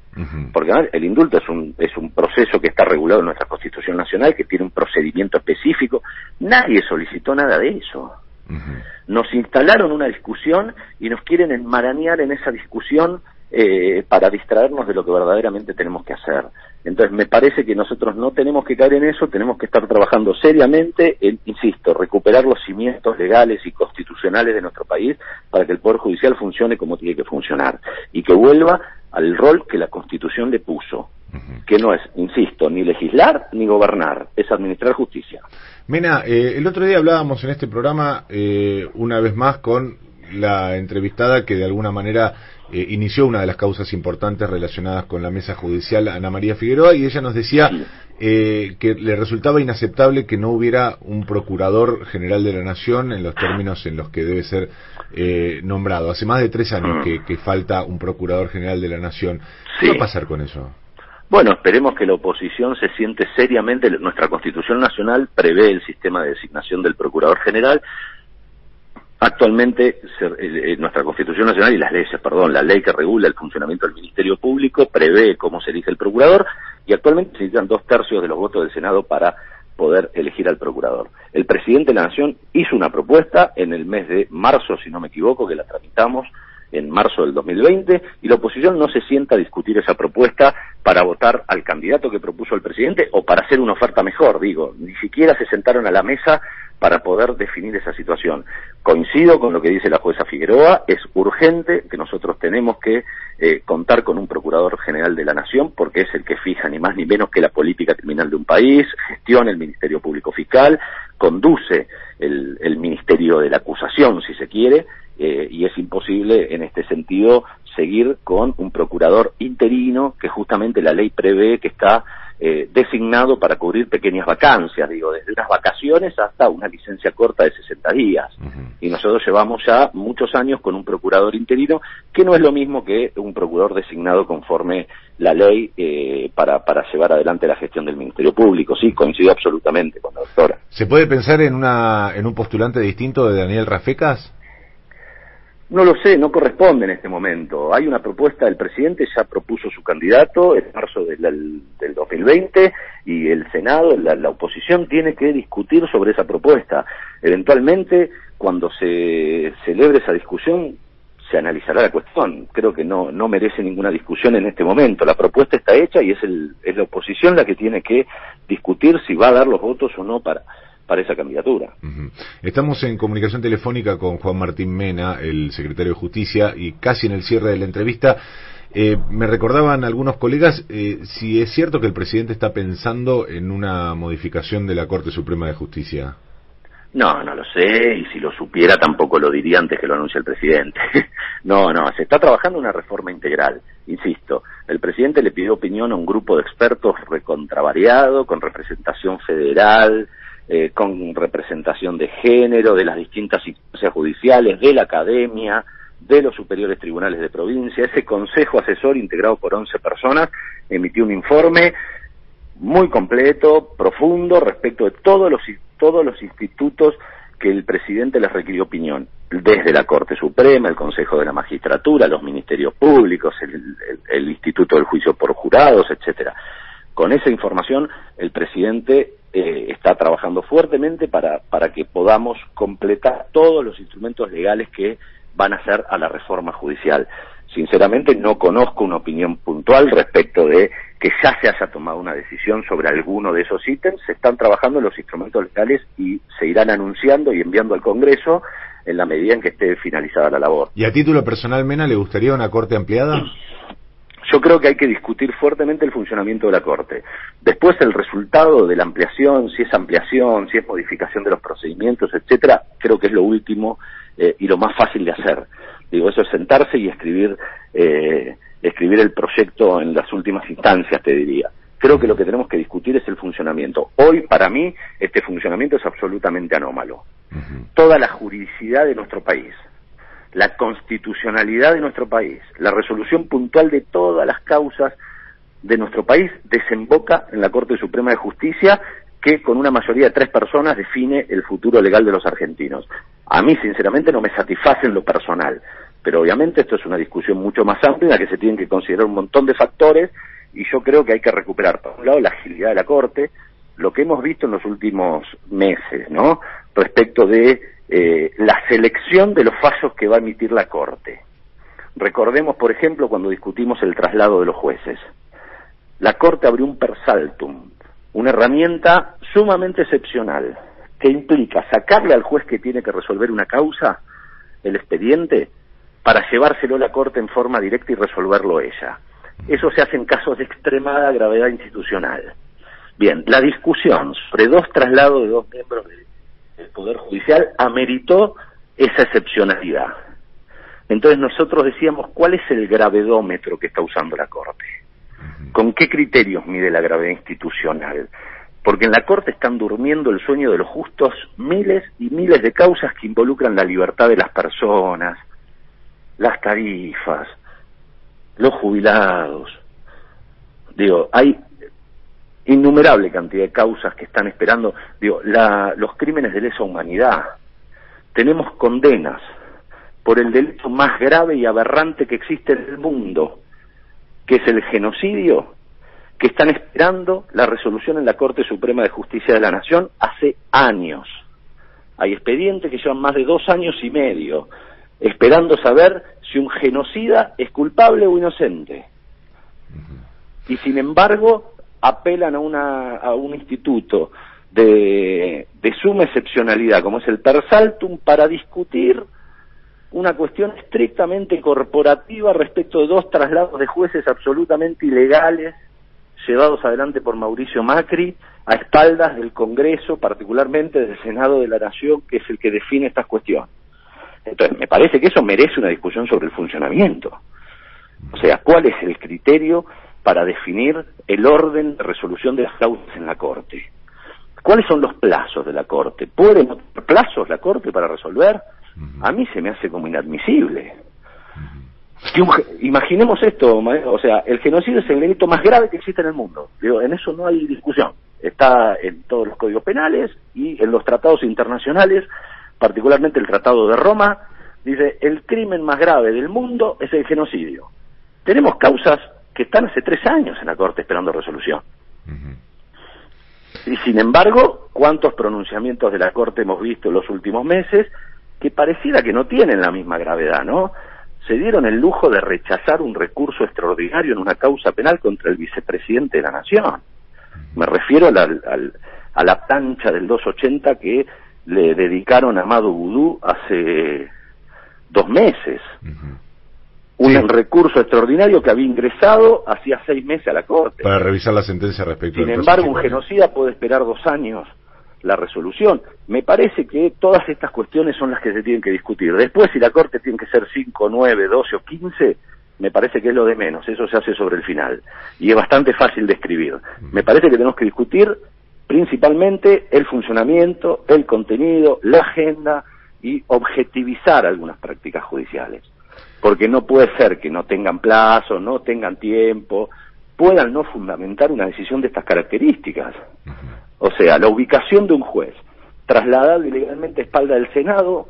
Porque además, el indulto es un, es un proceso que está regulado en nuestra Constitución Nacional, que tiene un procedimiento específico. Nadie solicitó nada de eso. Nos instalaron una discusión y nos quieren enmarañar en esa discusión eh, para distraernos de lo que verdaderamente tenemos que hacer. Entonces me parece que nosotros no tenemos que caer en eso, tenemos que estar trabajando seriamente en, insisto, recuperar los cimientos legales y constitucionales de nuestro país para que el Poder Judicial funcione como tiene que funcionar y que vuelva al rol que la Constitución le puso, que no es, insisto, ni legislar ni gobernar, es administrar justicia. Mena, eh, el otro día hablábamos en este programa eh, una vez más con la entrevistada que de alguna manera eh, inició una de las causas importantes relacionadas con la mesa judicial, Ana María Figueroa, y ella nos decía eh, que le resultaba inaceptable que no hubiera un procurador general de la nación en los términos en los que debe ser eh, nombrado. Hace más de tres años que, que falta un procurador general de la nación. ¿Qué va a pasar con eso? Bueno, esperemos que la oposición se siente seriamente. Nuestra Constitución Nacional prevé el sistema de designación del Procurador General. Actualmente, se- eh, eh, nuestra Constitución Nacional y las leyes, perdón, la ley que regula el funcionamiento del Ministerio Público prevé cómo se elige el Procurador y actualmente se necesitan dos tercios de los votos del Senado para poder elegir al Procurador. El presidente de la Nación hizo una propuesta en el mes de marzo, si no me equivoco, que la tramitamos en marzo del 2020 y la oposición no se sienta a discutir esa propuesta para votar al candidato que propuso el presidente o para hacer una oferta mejor, digo, ni siquiera se sentaron a la mesa para poder definir esa situación. Coincido con lo que dice la jueza Figueroa, es urgente que nosotros tenemos que eh, contar con un procurador general de la nación porque es el que fija ni más ni menos que la política criminal de un país, gestiona el Ministerio Público Fiscal, conduce el, Ministerio de la Acusación, si se quiere, eh, y es imposible en este sentido seguir con un procurador interino que justamente la ley prevé que está eh, designado para cubrir pequeñas vacancias, digo, desde unas vacaciones hasta una licencia corta de 60 días. Y nosotros llevamos ya muchos años con un procurador interino, que no es lo mismo que un procurador designado conforme la ley eh, para, para llevar adelante la gestión del Ministerio Público. Sí, coincido absolutamente con la doctora. ¿Se puede pensar en, una, en un postulante distinto de Daniel Rafecas? No lo sé, no corresponde en este momento. Hay una propuesta, el presidente ya propuso su candidato en marzo del, del- del 2020 y el Senado, la, la oposición tiene que discutir sobre esa propuesta. Eventualmente, cuando se celebre esa discusión, se analizará la cuestión. Creo que no, no merece ninguna discusión en este momento. La propuesta está hecha y es, el, es la oposición la que tiene que discutir si va a dar los votos o no para, para esa candidatura. Estamos en comunicación telefónica con Juan Martín Mena, el secretario de Justicia, y casi en el cierre de la entrevista. eh, me recordaban algunos colegas eh, si es cierto que el presidente está pensando en una modificación de la Corte Suprema de Justicia. No, no lo sé, y si lo supiera tampoco lo diría antes que lo anuncie el presidente. no, no, se está trabajando una reforma integral, insisto. El presidente le pidió opinión a un grupo de expertos recontravariado, con representación federal, eh, con representación de género, de las distintas instancias judiciales, de la academia, de los superiores tribunales de provincia. Ese consejo asesor integrado por 11 personas emitió un informe muy completo, profundo, respecto de todos los, todos los institutos que el presidente les requirió opinión, desde la Corte Suprema, el Consejo de la Magistratura, los ministerios públicos, el, el- el Instituto del Juicio por Jurados, etcétera. Con esa información, el presidente eh, está trabajando fuertemente para, para que podamos completar todos los instrumentos legales que van a hacer a la reforma judicial. Sinceramente no conozco una opinión puntual respecto de que ya se haya tomado una decisión sobre alguno de esos ítems. Se están trabajando los instrumentos legales y se irán anunciando y enviando al Congreso en la medida en que esté finalizada la labor. ¿Y a título personal, Mena, le gustaría una Corte ampliada? Yo creo que hay que discutir fuertemente el funcionamiento de la Corte. Después el resultado de la ampliación, si es ampliación, si es modificación de los procedimientos, etcétera, creo que es lo último eh, y lo más fácil de hacer. Digo, eso es sentarse y escribir eh, escribir el proyecto en las últimas instancias, te diría. Creo que lo que tenemos que discutir es el funcionamiento. Hoy, para mí, este funcionamiento es absolutamente anómalo. Toda la juridicidad de nuestro país, la constitucionalidad de nuestro país, la resolución puntual de todas las causas de nuestro país desemboca en la Corte Suprema de Justicia que con una mayoría de tres personas define el futuro legal de los argentinos. A mí, sinceramente, no me satisface en lo personal, pero obviamente esto es una discusión mucho más amplia en la que se tienen que considerar un montón de factores y yo creo que hay que recuperar, por un lado, la agilidad de la Corte, lo que hemos visto en los últimos meses, ¿no? Respecto de eh, la selección de los fallos que va a emitir la Corte. Recordemos, por ejemplo, cuando discutimos el traslado de los jueces. La Corte abrió un persaltum, una herramienta sumamente excepcional, que implica sacarle al juez que tiene que resolver una causa el expediente para llevárselo a la Corte en forma directa y resolverlo ella. Eso se hace en casos de extremada gravedad institucional. Bien, la discusión sobre dos traslados de dos miembros de- del Poder Judicial ameritó esa excepcionalidad. Entonces nosotros decíamos, ¿cuál es el gravedómetro que está usando la Corte? ¿Con qué criterios mide la gravedad institucional? Porque en la Corte están durmiendo el sueño de los justos miles y miles de causas que involucran la libertad de las personas, las tarifas, los jubilados. Digo, hay innumerable cantidad de causas que están esperando. Digo, la, los crímenes de lesa humanidad. Tenemos condenas por el delito más grave y aberrante que existe en el mundo, que es el genocidio, que están esperando la resolución en la Corte Suprema de Justicia de la Nación hace años. Hay expedientes que llevan más de dos años y medio esperando saber si un genocida es culpable o inocente. Y sin embargo, apelan a, una, a un instituto de, de suma excepcionalidad, como es el Persaltum, para discutir una cuestión estrictamente corporativa respecto de dos traslados de jueces absolutamente ilegales llevados adelante por Mauricio Macri a espaldas del Congreso, particularmente del Senado de la Nación, que es el que define estas cuestiones. Entonces, me parece que eso merece una discusión sobre el funcionamiento. O sea, ¿cuál es el criterio para definir el orden de resolución de las causas en la Corte? ¿Cuáles son los plazos de la Corte? ¿Puede no tener plazos la Corte para resolver? A mí se me hace como inadmisible. Que un imaginemos esto, o sea, el genocidio es el delito más grave que existe en el mundo. Digo, en eso no hay discusión. Está en todos los códigos penales y en los tratados internacionales, particularmente el Tratado de Roma, dice, el crimen más grave del mundo es el genocidio. Tenemos causas que están hace tres años en la Corte esperando resolución. Y sin embargo, ¿cuántos pronunciamientos de la Corte hemos visto en los últimos meses que pareciera que no tienen la misma gravedad, ¿no? Se dieron el lujo de rechazar un recurso extraordinario en una causa penal contra el vicepresidente de la Nación. Me refiero a la, al- a la plancha del 280 que le dedicaron a Amado Vudú hace dos meses. Un recurso extraordinario que había ingresado hacía seis meses a la Corte. Para revisar la sentencia respecto Sin embargo, un genocida puede esperar dos años la resolución. Me parece que todas estas cuestiones son las que se tienen que discutir. Después, si la Corte tiene que ser 5, 9, 12 o 15, me parece que es lo de menos. Eso se hace sobre el final. Y es bastante fácil de escribir. Me parece que tenemos que discutir principalmente el funcionamiento, el contenido, la agenda y objetivizar algunas prácticas judiciales. Porque no puede ser que no tengan plazo, no tengan tiempo, puedan no fundamentar una decisión de estas características. O sea, la ubicación de un juez trasladado ilegalmente a espalda del Senado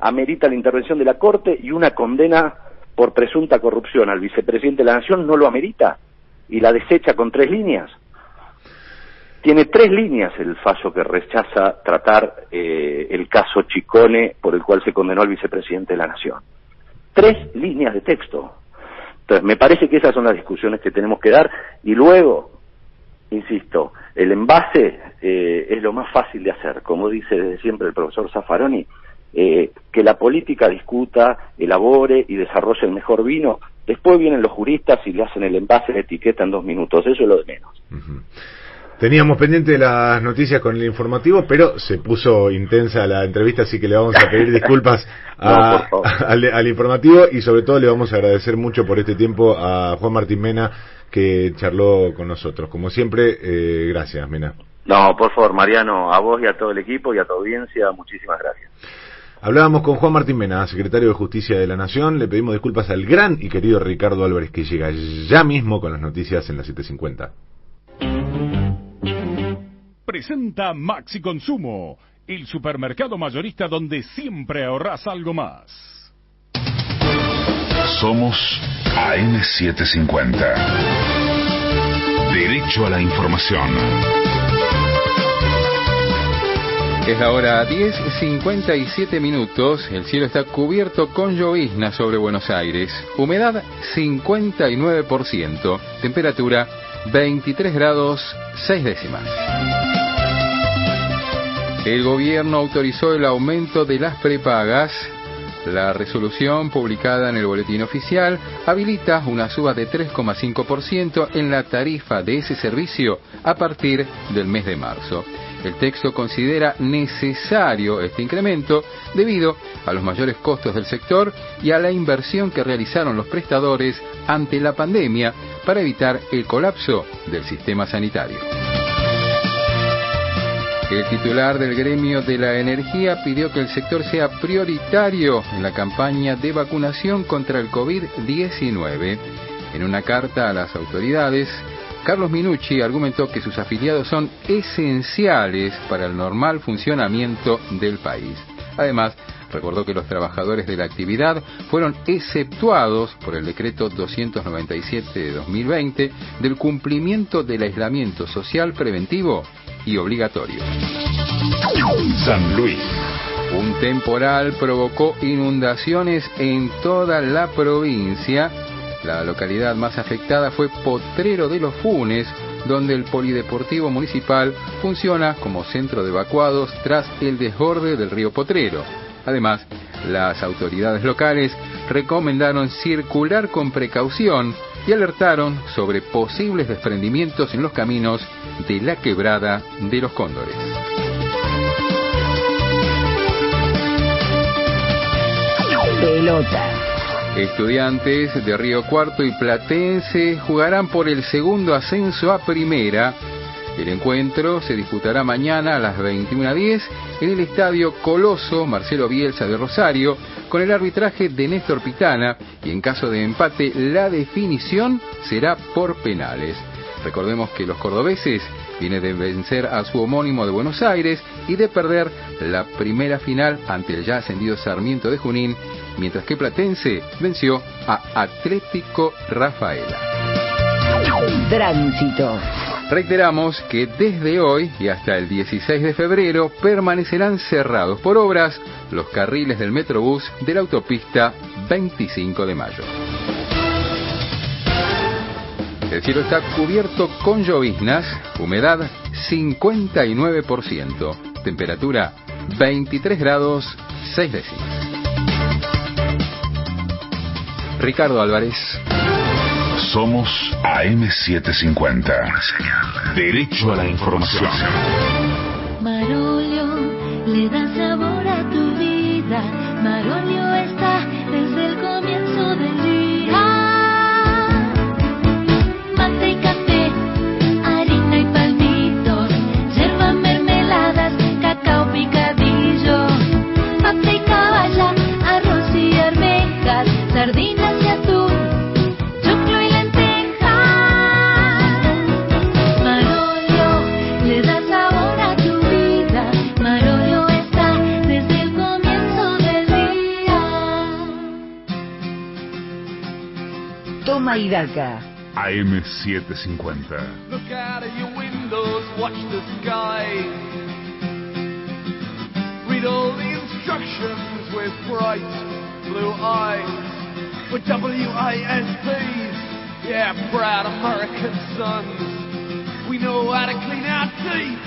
amerita la intervención de la Corte y una condena por presunta corrupción al vicepresidente de la Nación no lo amerita y la desecha con tres líneas. Tiene tres líneas el fallo que rechaza tratar eh, el caso Chicone por el cual se condenó al vicepresidente de la Nación. Tres líneas de texto. Entonces, me parece que esas son las discusiones que tenemos que dar y luego, insisto, el envase eh, es lo más fácil de hacer, como dice desde siempre el profesor Zaffaroni, eh, que la política discuta, elabore y desarrolle el mejor vino. Después vienen los juristas y le hacen el envase, la etiqueta en dos minutos. Eso es lo de menos. Teníamos pendiente las noticias con el informativo, pero se puso intensa la entrevista, así que le vamos a pedir disculpas a- No, al, al informativo y sobre todo le vamos a agradecer mucho por este tiempo a Juan Martín Mena que charló con nosotros. Como siempre, eh, gracias, Mena. No, por favor, Mariano, a vos y a todo el equipo y a tu audiencia, muchísimas gracias. Hablábamos con Juan Martín Mena, secretario de Justicia de la Nación. Le pedimos disculpas al gran y querido Ricardo Álvarez, que llega ya mismo con las noticias en las 7.50. Presenta Maxi Consumo, el supermercado mayorista donde siempre ahorras algo más. Somos AM750. Derecho a la información. Es la hora 10.57 minutos. El cielo está cubierto con llovizna sobre Buenos Aires. Humedad 59%. Temperatura 23 grados 6 décimas. El gobierno autorizó el aumento de las prepagas. La resolución publicada en el boletín oficial habilita una suba de 3,5% en la tarifa de ese servicio a partir del mes de marzo. El texto considera necesario este incremento debido a los mayores costos del sector y a la inversión que realizaron los prestadores ante la pandemia para evitar el colapso del sistema sanitario. El titular del gremio de la energía pidió que el sector sea prioritario en la campaña de vacunación contra el COVID-19. En una carta a las autoridades, Carlos Minucci argumentó que sus afiliados son esenciales para el normal funcionamiento del país. Además, recordó que los trabajadores de la actividad fueron exceptuados por el decreto 297 de 2020 del cumplimiento del aislamiento social preventivo y obligatorio. San Luis. Un temporal provocó inundaciones en toda la provincia. La localidad más afectada fue Potrero de los Funes, donde el Polideportivo Municipal funciona como centro de evacuados tras el desborde del río Potrero. Además, las autoridades locales recomendaron circular con precaución y alertaron sobre posibles desprendimientos en los caminos de la quebrada de los cóndores. Pelota. Estudiantes de Río Cuarto y Platense jugarán por el segundo ascenso a primera. El encuentro se disputará mañana a las 21.10 en el estadio Coloso Marcelo Bielsa de Rosario con el arbitraje de Néstor Pitana y en caso de empate la definición será por penales. Recordemos que los cordobeses vienen de vencer a su homónimo de Buenos Aires y de perder la primera final ante el ya ascendido Sarmiento de Junín, mientras que Platense venció a Atlético Rafaela. Tránsito. Reiteramos que desde hoy y hasta el 16 de febrero permanecerán cerrados por obras los carriles del Metrobús de la autopista 25 de mayo. El cielo está cubierto con lloviznas, humedad 59%, temperatura 23 grados 6 décimas. Ricardo Álvarez. Somos AM750. Derecho a la información. Toma y daca. AM750. Look out of your windows, watch the sky. Read all the instructions with bright blue eyes. We're WASPs, yeah, proud American sons. We know how to clean our teeth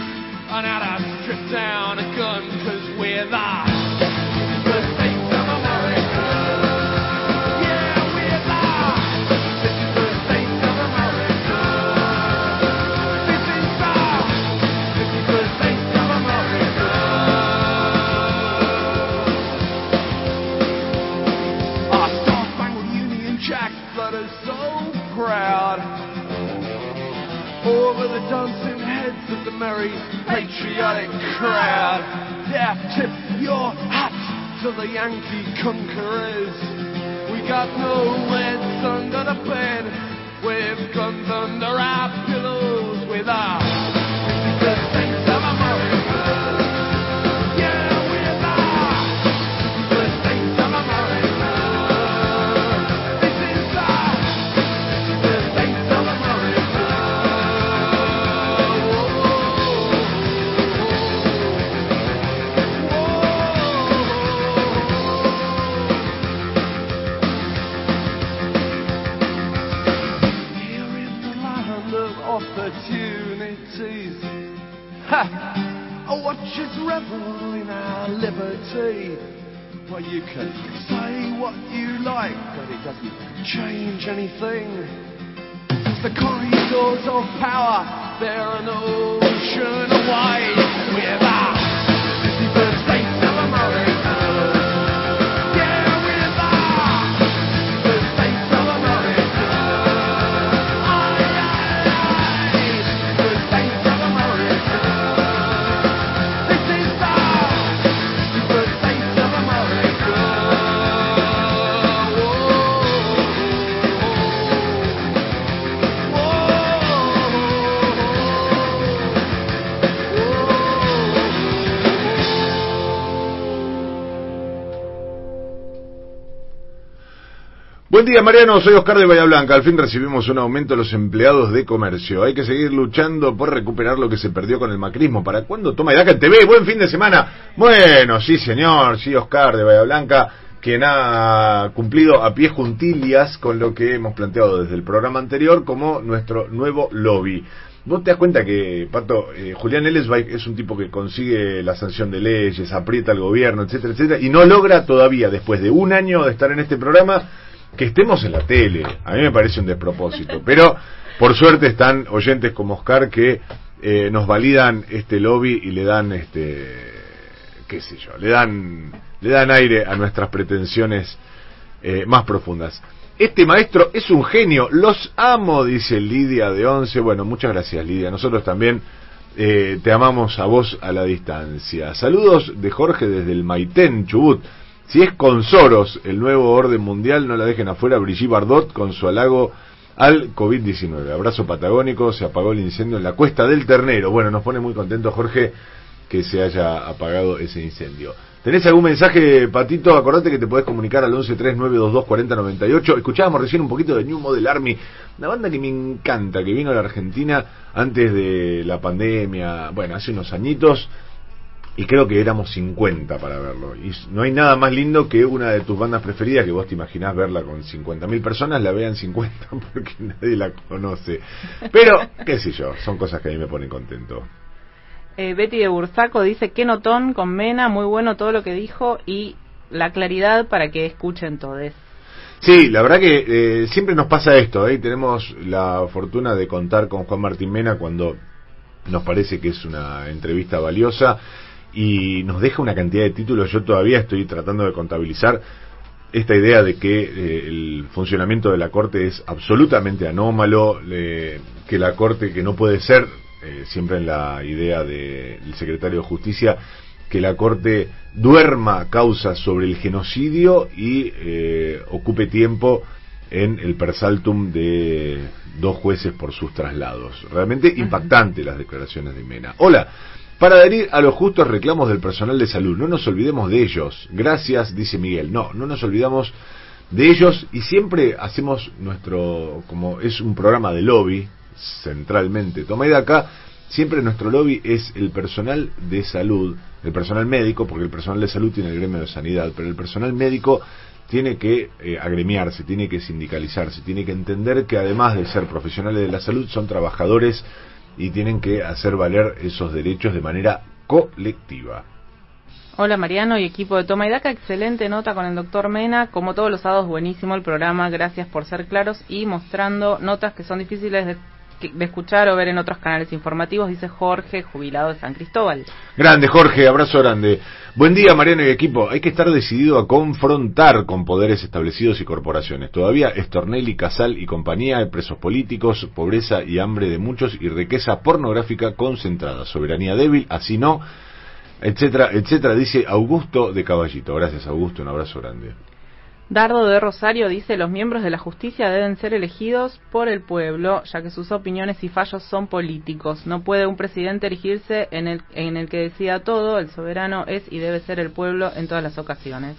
and how to strip down a gun, cause we're the the over the dancing heads of the merry patriotic crowd. Yeah, tip your hat to the Yankee conquerors. We got no leads under the bed. We've guns under our pillows with our Oh, watch us revel in our liberty. Well, you can say what you like, but it doesn't change anything. Cause The corridors of power they're an ocean away with our Buen día, Mariano. Soy Oscar de Bahía Blanca. Al fin recibimos un aumento de los empleados de comercio. Hay que seguir luchando por recuperar lo que se perdió con el macrismo. ¿Para cuándo toma Idaca TV? Buen fin de semana. Bueno, sí, señor. Sí, Oscar de Bahía Blanca, quien ha cumplido a pie juntillas con lo que hemos planteado desde el programa anterior como nuestro nuevo lobby. Vos te das cuenta que, Pato, eh, Julián Ellesweig es un tipo que consigue la sanción de leyes, aprieta al gobierno, etcétera, etcétera, y no logra todavía, después de un año de estar en este programa, que estemos en la tele. A mí me parece un despropósito. Pero, por suerte, están oyentes como Oscar que eh, nos validan este lobby y le dan, este, qué sé yo, le dan, le dan aire a nuestras pretensiones eh, más profundas. Este maestro es un genio, los amo, dice Lidia de Once. Bueno, muchas gracias Lidia, nosotros también eh, te amamos a vos a la distancia. Saludos de Jorge desde el Maitén, Chubut. Si es con Soros el nuevo orden mundial, no la dejen afuera Brigitte Bardot con su halago al COVID-19. Abrazo patagónico, se apagó el incendio en la Cuesta del Ternero. Bueno, nos pone muy contento Jorge que se haya apagado ese incendio. ¿Tenés algún mensaje, Patito? Acordate que te podés comunicar al 1139224098. Escuchábamos recién un poquito de New Model Army, una banda que me encanta, que vino a la Argentina antes de la pandemia, bueno, hace unos añitos, y creo que éramos 50 para verlo. Y no hay nada más lindo que una de tus bandas preferidas, que vos te imaginás verla con 50.000 personas, la vean 50 porque nadie la conoce. Pero, qué sé yo, son cosas que a mí me ponen contento. Eh, Betty de Bursaco dice que notón con Mena, muy bueno todo lo que dijo y la claridad para que escuchen todos. Sí, la verdad que eh, siempre nos pasa esto, ¿eh? tenemos la fortuna de contar con Juan Martín Mena cuando nos parece que es una entrevista valiosa y nos deja una cantidad de títulos. Yo todavía estoy tratando de contabilizar esta idea de que eh, el funcionamiento de la Corte es absolutamente anómalo, eh, que la Corte, que no puede ser, eh, siempre en la idea del secretario de Justicia, que la Corte duerma causa sobre el genocidio y eh, ocupe tiempo en el persaltum de dos jueces por sus traslados. Realmente impactante las declaraciones de Mena. Hola, para adherir a los justos reclamos del personal de salud, no nos olvidemos de ellos. Gracias, dice Miguel. No, no nos olvidamos de ellos y siempre hacemos nuestro, como es un programa de lobby, centralmente, toma de acá, siempre nuestro lobby es el personal de salud, el personal médico, porque el personal de salud tiene el gremio de sanidad, pero el personal médico tiene que eh, agremiarse, tiene que sindicalizarse, tiene que entender que además de ser profesionales de la salud son trabajadores y tienen que hacer valer esos derechos de manera colectiva. Hola Mariano y equipo de Toma y Daca, excelente nota con el doctor Mena, como todos los sábados buenísimo el programa, gracias por ser claros y mostrando notas que son difíciles de, de escuchar o ver en otros canales informativos, dice Jorge, jubilado de San Cristóbal. Grande Jorge, abrazo grande. Buen día Mariano y equipo, hay que estar decidido a confrontar con poderes establecidos y corporaciones. Todavía Estornelli, Casal y compañía, presos políticos, pobreza y hambre de muchos y riqueza pornográfica concentrada, soberanía débil, así no etcétera, etcétera, dice Augusto de Caballito. Gracias, Augusto, un abrazo grande. Dardo de Rosario dice los miembros de la justicia deben ser elegidos por el pueblo, ya que sus opiniones y fallos son políticos. No puede un presidente erigirse en el, en el que decida todo, el soberano es y debe ser el pueblo en todas las ocasiones.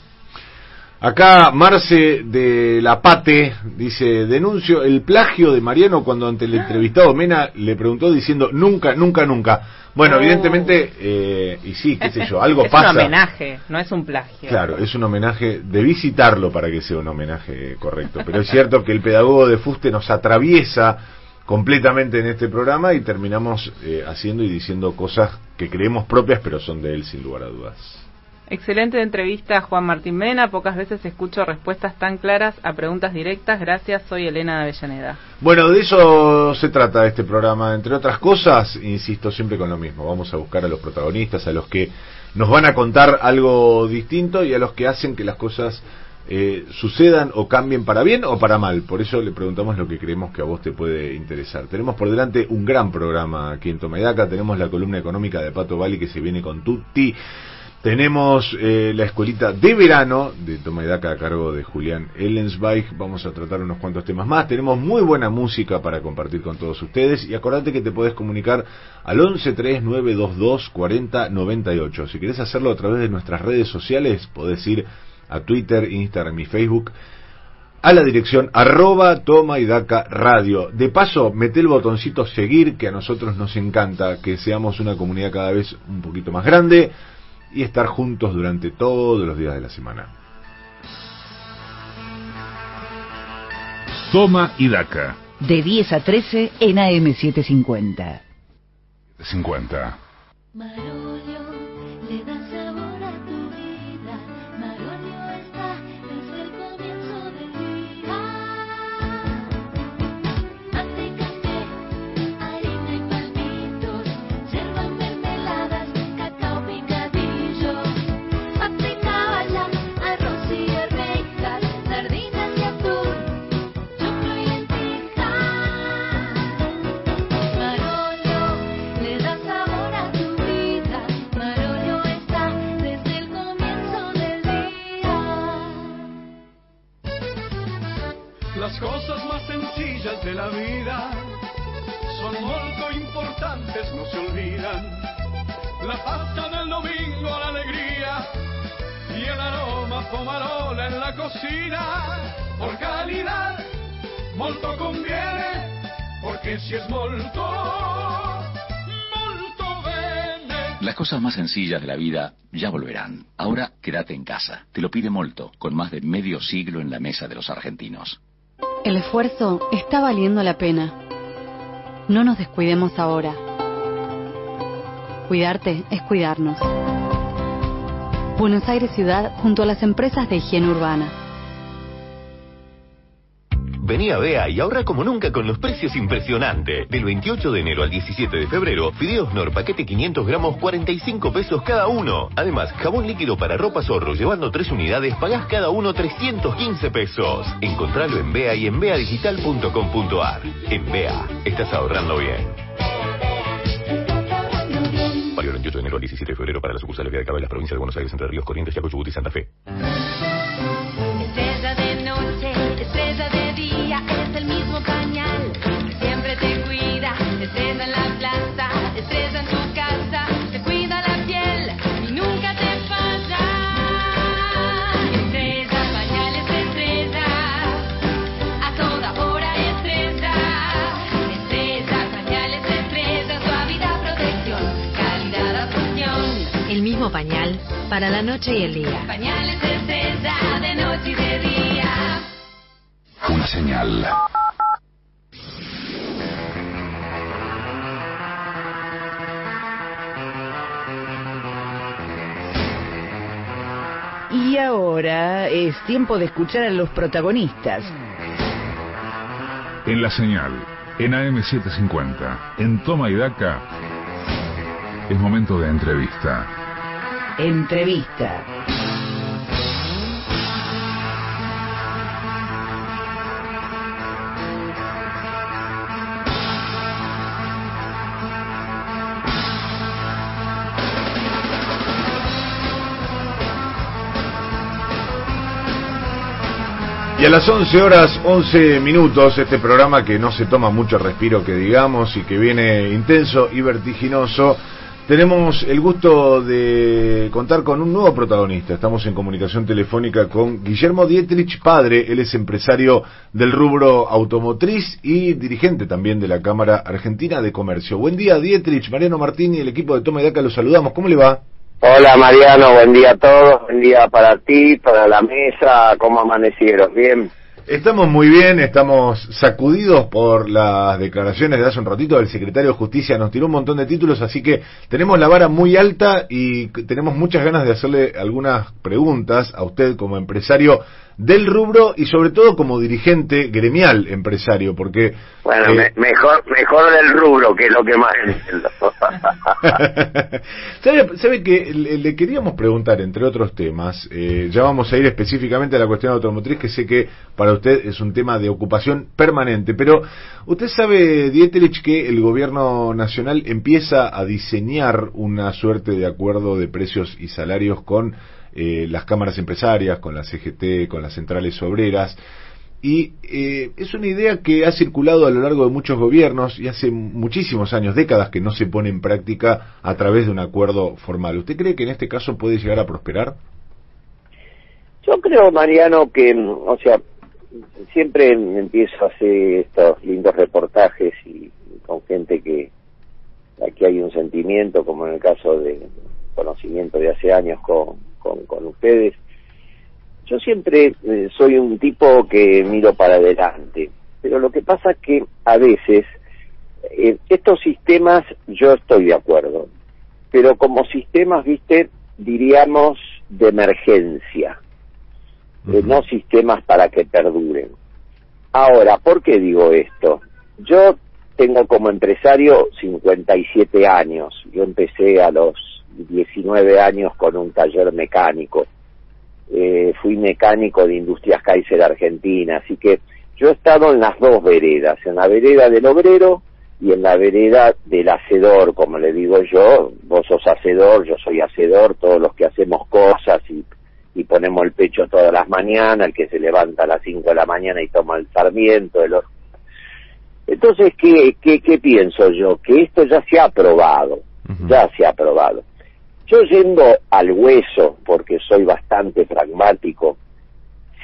Acá Marce de La Pate dice, denuncio el plagio de Mariano cuando ante el entrevistado Mena le preguntó diciendo nunca, nunca, nunca. Bueno, Oh. evidentemente, eh, y sí, qué sé yo, algo es pasa. un homenaje, no es un plagio. Claro, es un homenaje, debí citarlo para que sea un homenaje correcto, pero es cierto que el pedagogo de Fuste nos atraviesa completamente en este programa y terminamos eh, haciendo y diciendo cosas que creemos propias, pero son de él sin lugar a dudas. Excelente entrevista, Juan Martín Mena. Pocas veces escucho respuestas tan claras a preguntas directas. Gracias, soy Elena de Avellaneda. Bueno, de eso se trata este programa. Entre otras cosas, insisto siempre con lo mismo. Vamos a buscar a los protagonistas, a los que nos van a contar algo distinto y a los que hacen que las cosas eh, sucedan o cambien para bien o para mal. Por eso le preguntamos lo que creemos que a vos te puede interesar. Tenemos por delante un gran programa aquí en Tomaidaca. Tenemos la columna económica de Pato Bali que se viene con Tutti. Tenemos eh, la escuelita de verano de Tomaidaca a cargo de Julián Ellensweig. Vamos a tratar unos cuantos temas más. Tenemos muy buena música para compartir con todos ustedes. Y acordate que te podés comunicar al 113922 4098. Si querés hacerlo a través de nuestras redes sociales, podés ir a Twitter, Instagram y Facebook a la dirección arroba toma y daca radio. De paso, mete el botoncito seguir, que a nosotros nos encanta que seamos una comunidad cada vez un poquito más grande y estar juntos durante todos los días de la semana. Toma y Daca. De 10 a 13 en AM750. 50. 50. Sencillas de la vida son muy importantes, no se olvidan. La pasta del domingo, la alegría y el aroma pomarola en la cocina. Por calidad, molto conviene, porque si es molto, molto bene. Las cosas más sencillas de la vida ya volverán. Ahora quédate en casa. Te lo pide Molto, con más de medio siglo en la mesa de los argentinos. El esfuerzo está valiendo la pena. No nos descuidemos ahora. Cuidarte es cuidarnos. Buenos Aires Ciudad junto a las empresas de higiene urbana. Vení a Bea y ahorra como nunca con los precios impresionantes. Del 28 de enero al 17 de febrero, fideos Nor paquete 500 gramos 45 pesos cada uno. Además, jabón líquido para ropa zorro llevando 3 unidades pagás cada uno 315 pesos. Encontralo en Bea y en beadigital.com.ar. En Bea, estás ahorrando bien. Válido del 28 de enero al 17 de febrero para las sucursales de Acaba en las provincias de Buenos Aires, Entre Ríos, Corrientes, Chaco, Chubut y Santa Fe. Mismo pañal para la noche y el día. Pañales de de noche y de día. Una señal. Y ahora es tiempo de escuchar a los protagonistas. En la señal, en AM750, en Toma y Daca, es momento de entrevista. Entrevista. Y a las 11 horas 11 minutos, este programa que no se toma mucho respiro, que digamos, y que viene intenso y vertiginoso, tenemos el gusto de contar con un nuevo protagonista. Estamos en comunicación telefónica con Guillermo Dietrich, padre. Él es empresario del rubro automotriz y dirigente también de la Cámara Argentina de Comercio. Buen día, Dietrich. Mariano Martín y el equipo de Toma y Daca los saludamos. ¿Cómo le va? Hola Mariano, buen día a todos, buen día para ti, para la mesa, ¿cómo amanecieron? Bien. Estamos muy bien, estamos sacudidos por las declaraciones de hace un ratito. Del secretario de Justicia, nos tiró un montón de títulos, así que tenemos la vara muy alta y tenemos muchas ganas de hacerle algunas preguntas a usted como empresario del rubro y sobre todo como dirigente gremial empresario, porque... Bueno, eh, me- mejor mejor del rubro, que lo que más. ¿Sabe, sabe que le, le queríamos preguntar, entre otros temas, eh, ya vamos a ir específicamente a la cuestión automotriz, que sé que para usted es un tema de ocupación permanente, pero usted sabe, Dieterich, que el gobierno nacional empieza a diseñar una suerte de acuerdo de precios y salarios con eh, las cámaras empresarias, con la CGT, con las centrales obreras, y eh, es una idea que ha circulado a lo largo de muchos gobiernos y hace muchísimos años, décadas, que no se pone en práctica a través de un acuerdo formal. ¿Usted cree que en este caso puede llegar a prosperar? Yo creo, Mariano, que, o sea, siempre empiezo a hacer estos lindos reportajes y con gente que aquí hay un sentimiento, como en el caso de conocimiento de hace años con, con, con ustedes. Yo siempre eh, soy un tipo que miro para adelante, pero lo que pasa es que a veces eh, estos sistemas yo estoy de acuerdo, pero como sistemas, viste, diríamos de emergencia, eh, no sistemas para que perduren. Ahora, ¿por qué digo esto? Yo tengo como empresario 57 años, yo empecé a los 19 años con un taller mecánico, eh, fui mecánico de Industrias Kaiser Argentina, así que yo he estado en las dos veredas, en la vereda del obrero y en la vereda del hacedor, como le digo yo, vos sos hacedor, yo soy hacedor, todos los que hacemos cosas y, y ponemos el pecho todas las mañanas, el que se levanta a las 5 de la mañana y toma el sarmiento, el entonces, ¿qué, qué, ¿qué pienso yo? Que esto ya se ha aprobado, ya se ha aprobado. Yo yendo al hueso, porque soy bastante pragmático,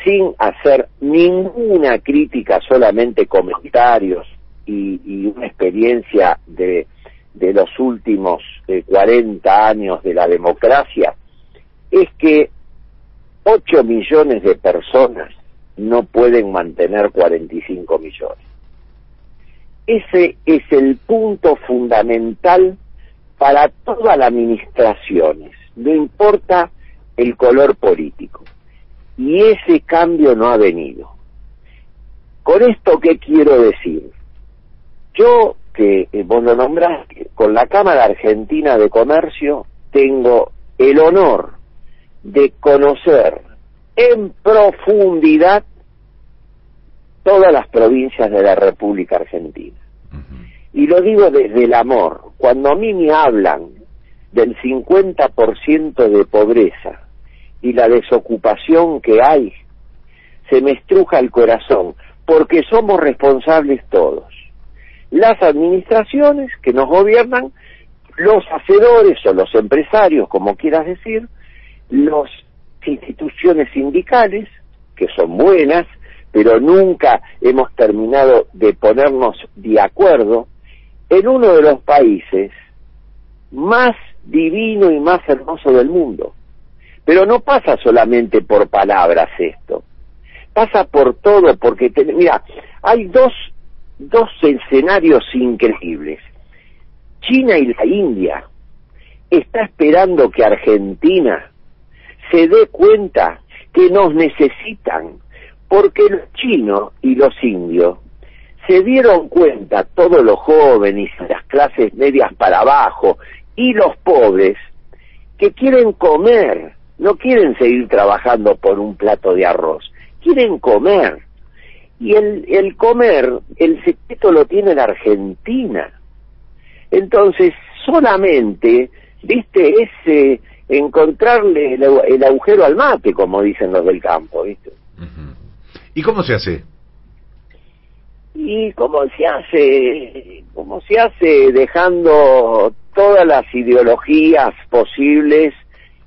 sin hacer ninguna crítica, solamente comentarios y, una experiencia de, de los últimos eh, 40 años de la democracia, es que 8 millones de personas no pueden mantener 45 millones. Ese es el punto fundamental para todas las administraciones, no importa el color político. Y ese cambio no ha venido. Con esto, ¿qué quiero decir? Yo, que eh, vos lo nombraste, con la Cámara Argentina de Comercio, tengo el honor de conocer en profundidad todas las provincias de la República Argentina. Y lo digo desde el amor. Cuando a mí me hablan del 50% de pobreza y la desocupación que hay, se me estruja el corazón, porque somos responsables todos. Las administraciones que nos gobiernan, los hacedores o los empresarios, como quieras decir, las instituciones sindicales, que son buenas, pero nunca hemos terminado de ponernos de acuerdo en uno de los países más divino y más hermoso del mundo. Pero no pasa solamente por palabras esto, pasa por todo, porque, te- mira, hay dos, dos escenarios increíbles. China y la India está esperando que Argentina se dé cuenta que nos necesitan, porque los chinos y los indios se dieron cuenta, todos los jóvenes, las clases medias para abajo y los pobres, que quieren comer, no quieren seguir trabajando por un plato de arroz, quieren comer. Y el, el comer, el secreto lo tiene la Argentina. Entonces, solamente, viste, es eh, encontrarle el, el agujero al mate, como dicen los del campo, viste. ¿Y cómo se hace? ¿Y cómo se hace? ¿Cómo se hace dejando todas las ideologías posibles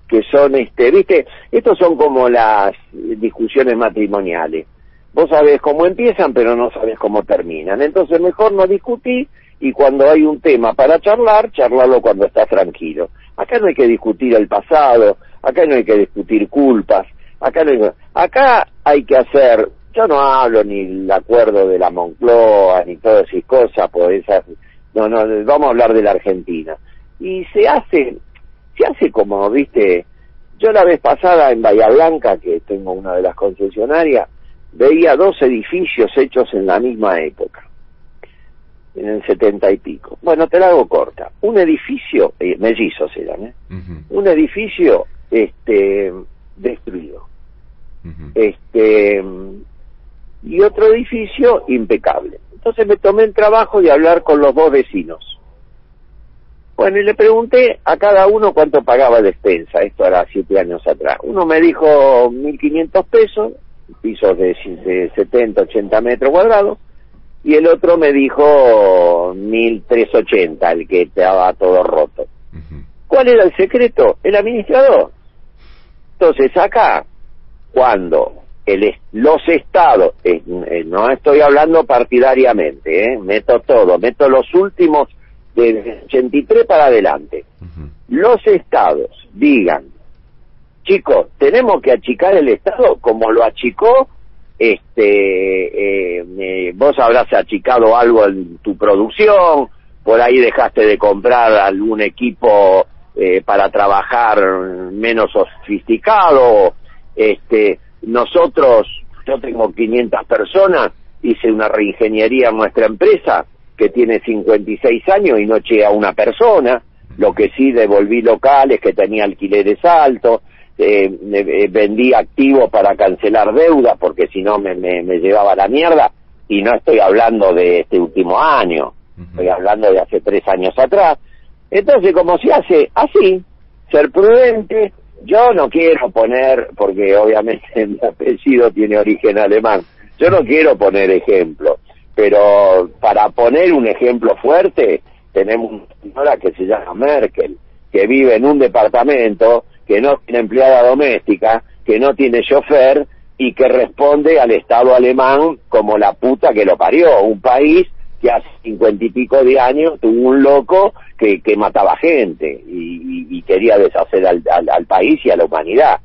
que son, este, viste, estos son como las discusiones matrimoniales. Vos sabés cómo empiezan, pero no sabés cómo terminan. Entonces mejor no discutir y cuando hay un tema para charlar, charlarlo cuando estás tranquilo. Acá no hay que discutir el pasado, acá no hay que discutir culpas, acá no hay, acá hay que hacer yo no hablo ni el acuerdo de la Moncloa ni todas esas cosas, por esas, no, no, vamos a hablar de la Argentina. Y se hace, se hace como, viste, yo la vez pasada en Bahía Blanca, que tengo una de las concesionarias, veía dos edificios hechos en la misma época, en el setenta y pico. Bueno, te la hago corta. Un edificio, eh, mellizos eran, ¿eh? Un edificio, este, destruido. Este, y otro edificio impecable. Entonces me tomé el trabajo de hablar con los dos vecinos. Bueno, y le pregunté a cada uno cuánto pagaba despensa, esto era siete años atrás. Uno me dijo 1.500 pesos, pisos de, de 70, 80 metros cuadrados, y el otro me dijo 1.380, el que estaba todo roto. ¿Cuál era el secreto? El administrador. Entonces acá, cuando el, los estados, eh, eh, no estoy hablando partidariamente, eh, meto todo, meto los últimos de 83 para adelante. Los estados digan, chicos, tenemos que achicar el estado como lo achicó, este, eh, eh, vos habrás achicado algo en tu producción, por ahí dejaste de comprar algún equipo eh, para trabajar menos sofisticado, este, nosotros, yo tengo 500 personas, hice una reingeniería en nuestra empresa que tiene 56 años y no eché a una persona, lo que sí devolví locales que tenía alquileres altos, eh, eh, vendí activos para cancelar deuda porque si no me, me, me llevaba la mierda. Y no estoy hablando de este último año, estoy hablando de hace tres años atrás. Entonces, como se hace así, ser prudente, yo no quiero poner, porque obviamente mi apellido tiene origen alemán, yo no quiero poner ejemplo, pero para poner un ejemplo fuerte, tenemos una señora que se llama Merkel, que vive en un departamento, que no tiene empleada doméstica, que no tiene chofer y que responde al Estado alemán como la puta que lo parió, un país que hace cincuenta y pico de años tuvo un loco que, que mataba gente y, y- y quería deshacer al, al- al país y a la humanidad.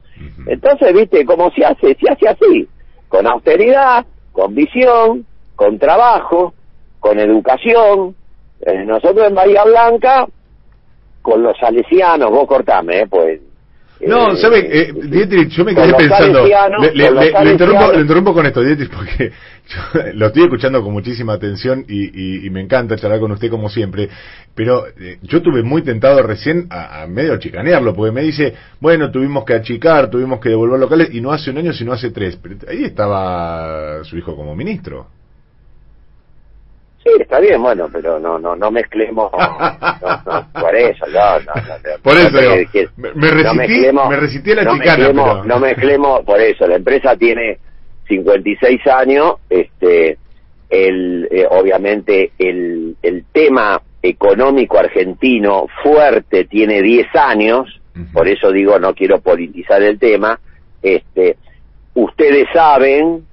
Entonces, viste, ¿cómo se hace? Se hace así, con austeridad, con visión, con trabajo, con educación. Eh, nosotros en Bahía Blanca, con los salesianos, vos cortame, eh, pues... No, eh, ¿sabe? Eh, Dietrich, yo me quedé pensando. Le, le- con los le- le interrumpo, le interrumpo con esto, Dietrich, porque yo lo estoy escuchando con muchísima atención y, y- y me encanta charlar con usted como siempre. Pero eh, yo tuve muy tentado recién a, a medio chicanearlo, porque me dice, bueno, tuvimos que achicar, tuvimos que devolver locales, y no hace un año, sino hace tres. Pero ahí estaba su hijo como ministro. Sí, está bien, bueno, pero no no no mezclemos no, no, por eso, no, no, no, Por eso digo, me- me resistí- mezclemos- me resistí a la no chicana, mezclemos- pero- No mezclemos, por eso, la empresa tiene 56 años, este, el, eh, obviamente el, el tema económico argentino fuerte tiene 10 años, por eso digo no quiero politizar el tema, este, ustedes saben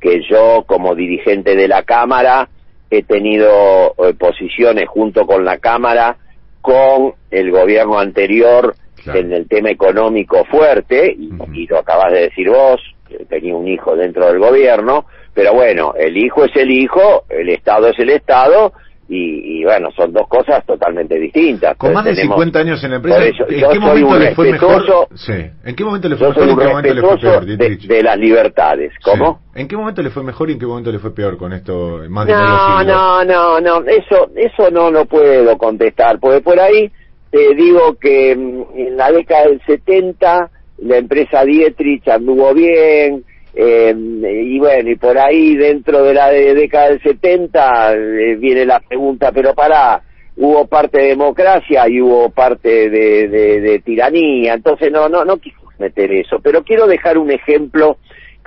que yo como dirigente de la Cámara he tenido eh, posiciones junto con la Cámara con el gobierno anterior en el tema económico fuerte, y, y lo acabas de decir vos, que tenía un hijo dentro del gobierno, pero bueno, el hijo es el hijo, el Estado es el Estado, y, y bueno, son dos cosas totalmente distintas. Con más de Tenemos- 50 años en la empresa, eso, ¿en qué momento le fue mejor? Sí. ¿En qué momento le fue mejor y en qué momento le fue peor, de, de las libertades. ¿Cómo? Sí. ¿En qué momento le fue mejor y en qué momento le fue peor con esto? Más No, no, no, no, eso, eso no lo puedo contestar, porque por ahí te digo que mm, en la década del 70 la empresa Dietrich anduvo bien, eh, y bueno, y por ahí dentro de la de- década del 70 eh, viene la pregunta, pero para hubo parte de democracia y hubo parte de, de- de tiranía, entonces no, no, no quiero meter eso, pero quiero dejar un ejemplo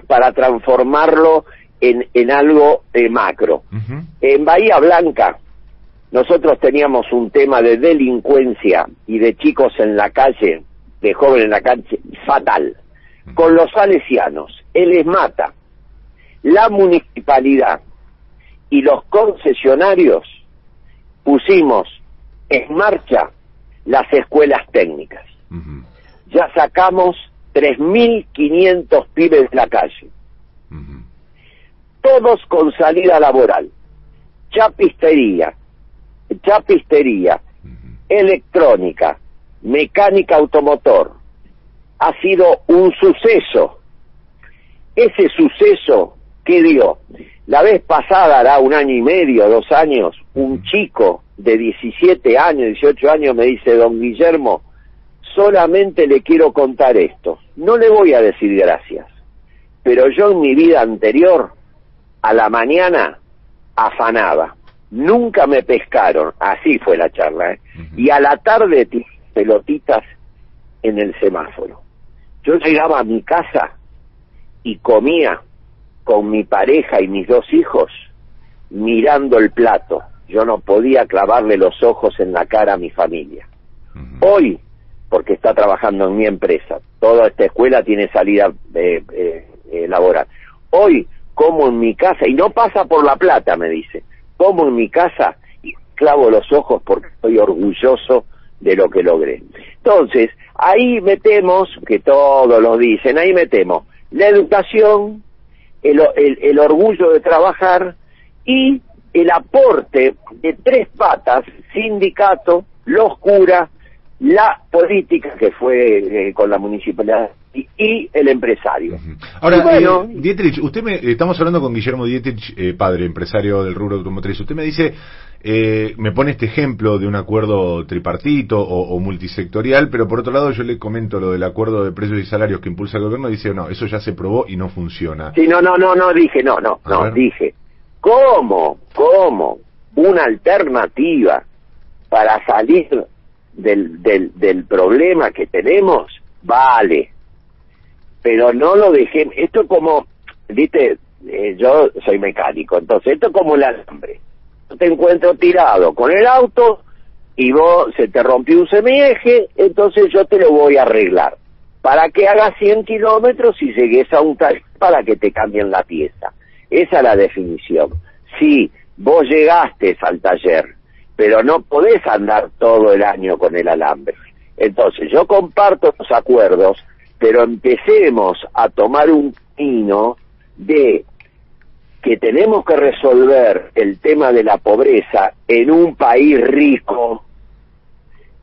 para transformarlo en, en algo eh, macro. En Bahía Blanca, nosotros teníamos un tema de delincuencia y de chicos en la calle, de jóvenes en la calle, fatal. Con los salesianos, el ESMATA, la municipalidad y los concesionarios pusimos en marcha las escuelas técnicas. Ya sacamos 3.500 pibes de la calle. todos con salida laboral. Chapistería, chapistería, electrónica, mecánica automotor. Ha sido un suceso. Ese suceso que dio, la vez pasada, hará un año y medio, dos años, un chico de 17 años, 18 años me dice, don Guillermo, solamente le quiero contar esto. No le voy a decir gracias, pero yo en mi vida anterior, a la mañana, afanaba. Nunca me pescaron, así fue la charla, ¿eh? y a la tarde pelotitas en el semáforo. Yo llegaba a mi casa y comía con mi pareja y mis dos hijos mirando el plato. Yo no podía clavarle los ojos en la cara a mi familia. Hoy, porque está trabajando en mi empresa, toda esta escuela tiene salida eh, eh, eh, laboral. Hoy, como en mi casa, y no pasa por la plata, me dice, como en mi casa y clavo los ojos porque estoy orgulloso de lo que logré. Entonces, ahí metemos, que todos lo dicen, ahí metemos la educación, el, el, el orgullo de trabajar y el aporte de tres patas, sindicato, los curas, la política que fue eh, con la municipalidad y, el empresario. Ahora, bueno, eh, Dietrich, usted me, estamos hablando con Guillermo Dietrich, eh, padre, empresario del rubro automotriz. Usted me dice, eh, me pone este ejemplo de un acuerdo tripartito o, o multisectorial, pero por otro lado yo le comento lo del acuerdo de precios y salarios que impulsa el gobierno y dice, no, eso ya se probó y no funciona. Sí, no, no, no, no, dije, no, no, A no, ver. dije, ¿cómo, cómo una alternativa para salir del, del, del problema que tenemos? Vale, pero no lo dejé, esto es como, viste, eh, yo soy mecánico, entonces esto es como el alambre. Yo te encuentro tirado con el auto y vos se te rompió un semieje, entonces yo te lo voy a arreglar. Para que hagas 100 kilómetros y llegues a un taller para que te cambien la pieza. Esa es la definición. Sí, vos llegaste al taller, pero no podés andar todo el año con el alambre. Entonces, yo comparto los acuerdos, pero empecemos a tomar un camino de que tenemos que resolver el tema de la pobreza en un país rico,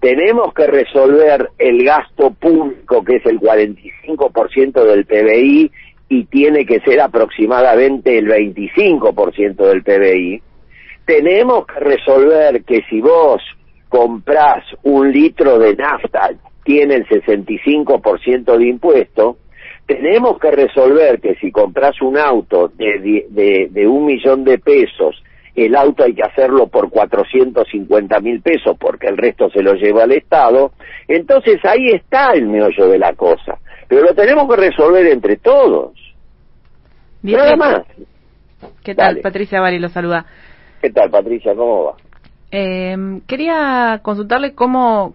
tenemos que resolver el gasto público, que es el 45% del PBI, y tiene que ser aproximadamente el 25% del PBI. Tenemos que resolver que si vos comprás un litro de nafta, tiene el 65% de impuesto, tenemos que resolver que si compras un auto de, de, de un millón de pesos, el auto hay que hacerlo por 450 mil pesos porque el resto se lo lleva al Estado. Entonces ahí está el meollo de la cosa. Pero lo tenemos que resolver entre todos. Nada más. ¿Qué tal? Dale. Patricia Bari lo saluda. ¿Qué tal, Patricia? ¿Cómo va? Eh, quería consultarle cómo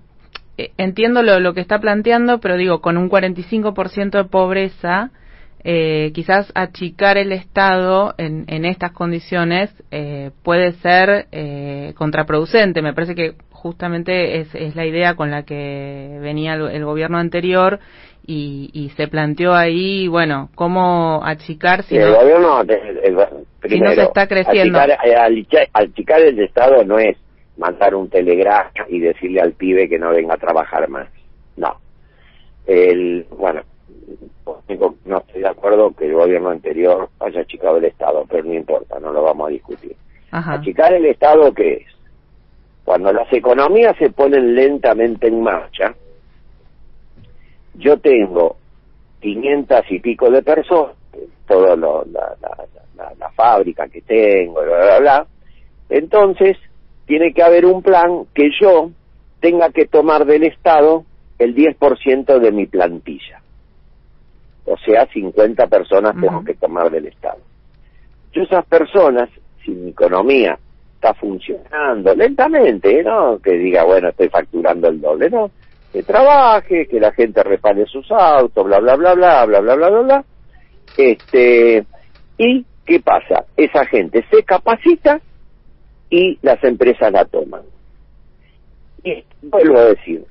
entiendo lo, lo que está planteando, pero digo, con un 45% de pobreza, eh, quizás achicar el Estado en, en estas condiciones eh, puede ser eh, contraproducente. Me parece que justamente es, es la idea con la que venía el, el gobierno anterior y, y se planteó ahí, bueno, cómo achicar si el no- gobierno, el- el- primero, se está creciendo. Achicar, eh, achicar el Estado no es mandar un telegrama y decirle al pibe que no venga a trabajar más. No. El, bueno, no estoy de acuerdo que el gobierno anterior haya achicado el Estado, pero no importa, no lo vamos a discutir. Ajá. Achicar el Estado, ¿qué es? Cuando las economías se ponen lentamente en marcha, yo tengo 500 y pico de personas, toda lo- la, la, la- la fábrica que tengo, bla, bla, bla, entonces tiene que haber un plan que yo tenga que tomar del Estado el 10% de mi plantilla. O sea, 50 personas tengo que tomar del Estado. Yo esas personas, si mi economía está funcionando lentamente, ¿no? Que diga, bueno, estoy facturando el doble, ¿no? Que trabaje, que la gente repare sus autos, bla, bla, bla, bla, bla, bla, bla, bla, bla. Este, ¿y qué pasa? Esa gente se capacita y las empresas la toman. Y vuelvo a decir,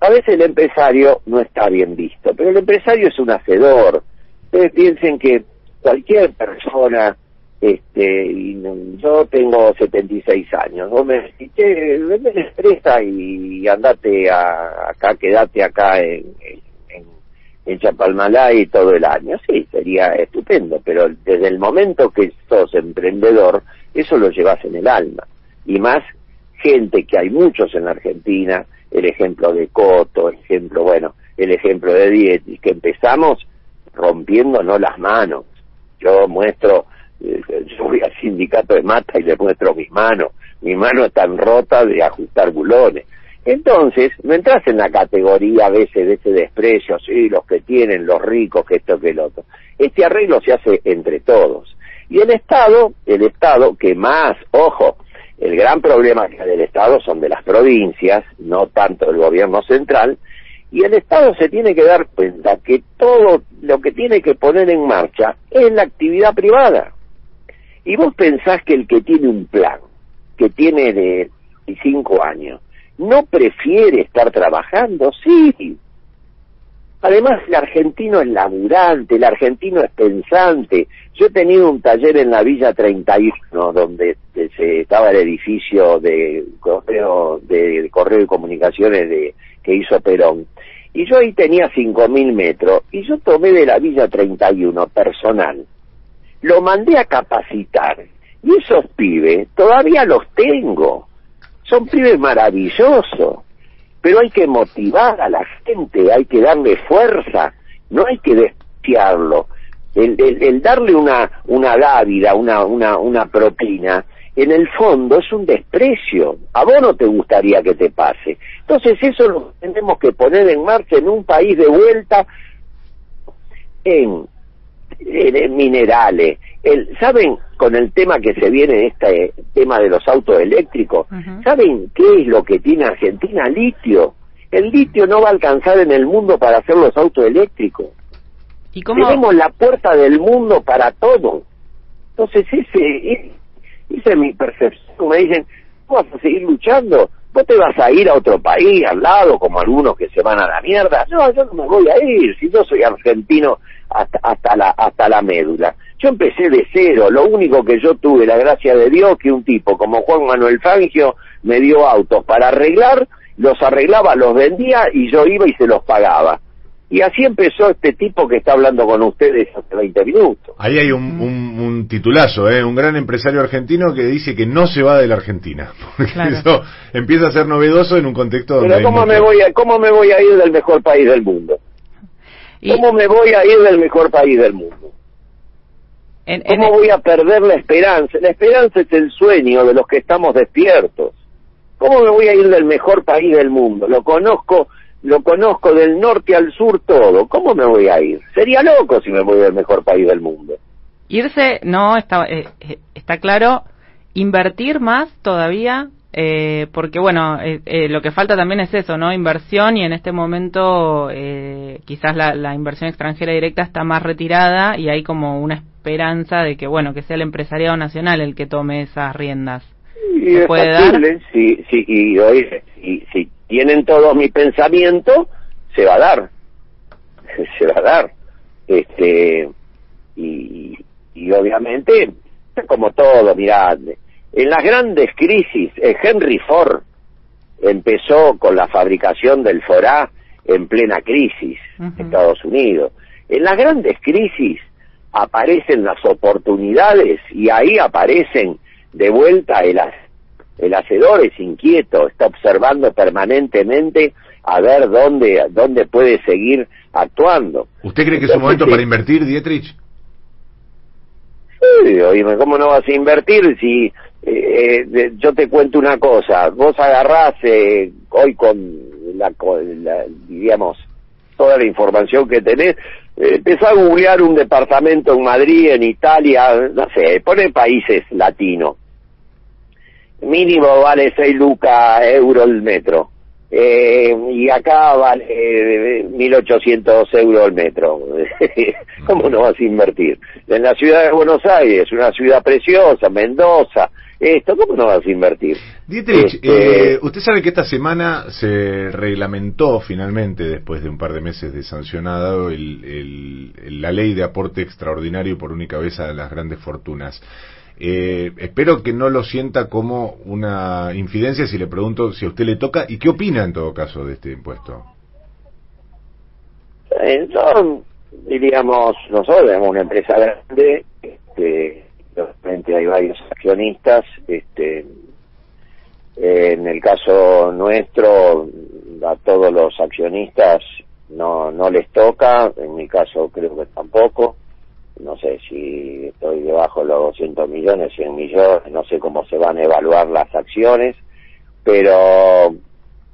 a veces el empresario no está bien visto, pero el empresario es un hacedor. Ustedes piensen que cualquier persona Este, y yo tengo 76 años. Vos me decís, vende la empresa y andate a, acá, quedate acá en, en, en Chapalmalay todo el año. Sí, sería estupendo, pero desde el momento que sos emprendedor, eso lo llevas en el alma. Y más gente que hay muchos en la Argentina, el ejemplo de Coto, el ejemplo, bueno, el ejemplo de Dietrich, que empezamos rompiéndonos las manos. Yo muestro, eh, yo voy al sindicato de mata y le muestro mis manos. Mi mano está rota de ajustar bulones. Entonces, no entras en la categoría a veces de ese desprecio, sí, los que tienen, los ricos, que esto, que el otro. Este arreglo se hace entre todos. Y el Estado, el Estado que más, ojo, el gran problema que del Estado son de las provincias, no tanto del gobierno central, y el Estado se tiene que dar cuenta que todo lo que tiene que poner en marcha es la actividad privada. Y vos pensás que el que tiene un plan, que tiene de cinco años, no prefiere estar trabajando, sí. Además, el argentino es laburante, el argentino es pensante. Yo he tenido un taller en la Villa 31, donde eh, se estaba el edificio de correo, de, correo y comunicaciones de, que hizo Perón. Y yo ahí tenía 5.000 metros, y yo tomé de la Villa 31 personal. Lo mandé a capacitar, y esos pibes todavía los tengo. Son pibes maravillosos pero hay que motivar a la gente, hay que darle fuerza, no hay que despreciarlo. El, el, el darle una, una dávida, una, una, una propina, en el fondo es un desprecio. A vos no te gustaría que te pase. Entonces eso lo tenemos que poner en marcha en un país de vuelta en, minerales. El, ¿Saben con el tema que se viene, este tema de los autos eléctricos? ¿Saben qué es lo que tiene Argentina? Litio. El litio no va a alcanzar en el mundo para hacer los autos eléctricos. ¿Y cómo? Tenemos la puerta del mundo para todo. Entonces, ese, es- esa es mi percepción. Me dicen, ¿vos vas a seguir luchando? ¿Vos te vas a ir a otro país al lado, como algunos que se van a la mierda? No, yo no me voy a ir, si yo soy argentino hasta, hasta, la, hasta la médula. Yo empecé de cero, lo único que yo tuve, la gracia de Dios, que un tipo como Juan Manuel Fangio me dio autos para arreglar, los arreglaba, los vendía y yo iba y se los pagaba. Y así empezó este tipo que está hablando con ustedes hace 20 minutos. Ahí hay un, un, un titulazo, ¿eh? un gran empresario argentino que dice que no se va de la Argentina. Porque Claro. eso empieza a ser novedoso en un contexto donde Pero hay ¿cómo mucho- me, voy a, ¿cómo me voy a ir del mejor país del mundo? ¿Cómo me voy a ir del mejor país del mundo? ¿Cómo voy a perder la esperanza? La esperanza es el sueño de los que estamos despiertos. ¿Cómo me voy a ir del mejor país del mundo? Lo conozco, lo conozco del norte al sur todo. ¿Cómo me voy a ir? Sería loco si me voy del mejor país del mundo. Irse, no, está, eh, eh, está claro. Invertir más todavía, eh, porque bueno, eh, lo que falta también es eso, ¿no? Inversión y en este momento eh, quizás la, la inversión extranjera directa está más retirada y hay como una esperanza de que, bueno, que sea el empresariado nacional el que tome esas riendas. Y ¿Se es puede dar? factible, si, si, y, oye, si, si tienen todos mi pensamiento, se va a dar. se va a dar. Este, y, y obviamente, como todo, mirad, en las grandes crisis, eh, Henry Ford empezó con la fabricación del Forá en plena crisis, Estados Unidos. En las grandes crisis aparecen las oportunidades y ahí aparecen de vuelta el, el hacedor es inquieto, está observando permanentemente a ver dónde, dónde puede seguir actuando. ¿Usted cree que es un momento sí. para invertir, Dietrich? Sí, oíme, ¿cómo no vas a invertir si eh, eh, yo te cuento una cosa? Vos agarrás eh, hoy con la, con la, digamos, toda la información que tenés, eh, empezá a googlear un departamento en Madrid, en Italia, no sé, pone países latinos. Mínimo vale 6 lucas euro el metro. Eh, y acá vale eh, 1.800 euros el metro. ¿Cómo no vas a invertir? En la ciudad de Buenos Aires, una ciudad preciosa, Mendoza, esto, ¿cómo no vas a invertir? Dietrich, Este- eh, usted sabe que esta semana se reglamentó finalmente, después de un par de meses de sancionado, el- el- la ley de aporte extraordinario por única vez a las grandes fortunas. Eh, espero que no lo sienta como una infidencia si le pregunto si a usted le toca y qué opina en todo caso de este impuesto. Eh, son, diríamos, nosotros tenemos una empresa grande, este, obviamente hay varios accionistas, este, eh, en el caso nuestro, a todos los accionistas no, no les toca, en mi caso creo que tampoco, no sé si estoy debajo de los 200 millones, 100 millones, no sé cómo se van a evaluar las acciones, pero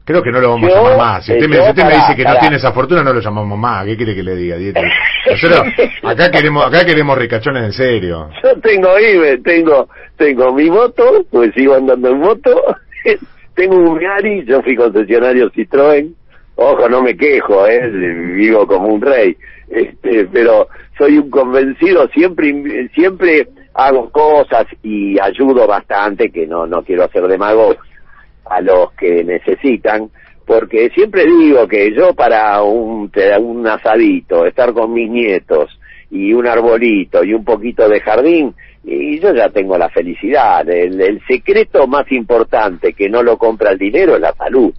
Creo que no lo vamos Yo, a llamar más. Si usted, eh, me, para- dice que no tiene esa fortuna, no lo llamamos más. ¿Qué quiere que le diga? Nosotros acá queremos, acá queremos ricachones en serio. Yo tengo ahí, tengo, tengo mi moto, pues sigo andando en moto, tengo un Ferrari, yo fui concesionario Citroën, ojo, no me quejo, eh, vivo como un rey, este, pero soy un convencido, siempre, siempre hago cosas y ayudo bastante, que no, no quiero hacer demagogia, a los que necesitan, porque siempre digo que yo para un, un asadito, estar con mis nietos y un arbolito y un poquito de jardín, y yo ya tengo la felicidad. El, el secreto más importante que no lo compra el dinero es la salud.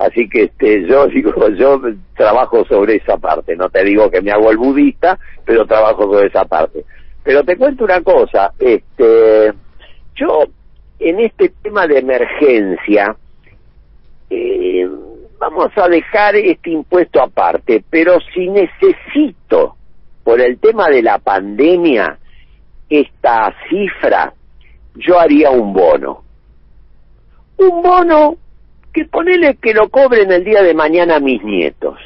Así que este, yo digo, yo trabajo sobre esa parte. No te digo que me hago el budista, pero trabajo sobre esa parte. Pero te cuento una cosa, este, yo en este tema de emergencia, eh, vamos a dejar este impuesto aparte, pero si necesito, por el tema de la pandemia, esta cifra, yo haría un bono. Un bono que ponele que lo cobren el día de mañana mis nietos.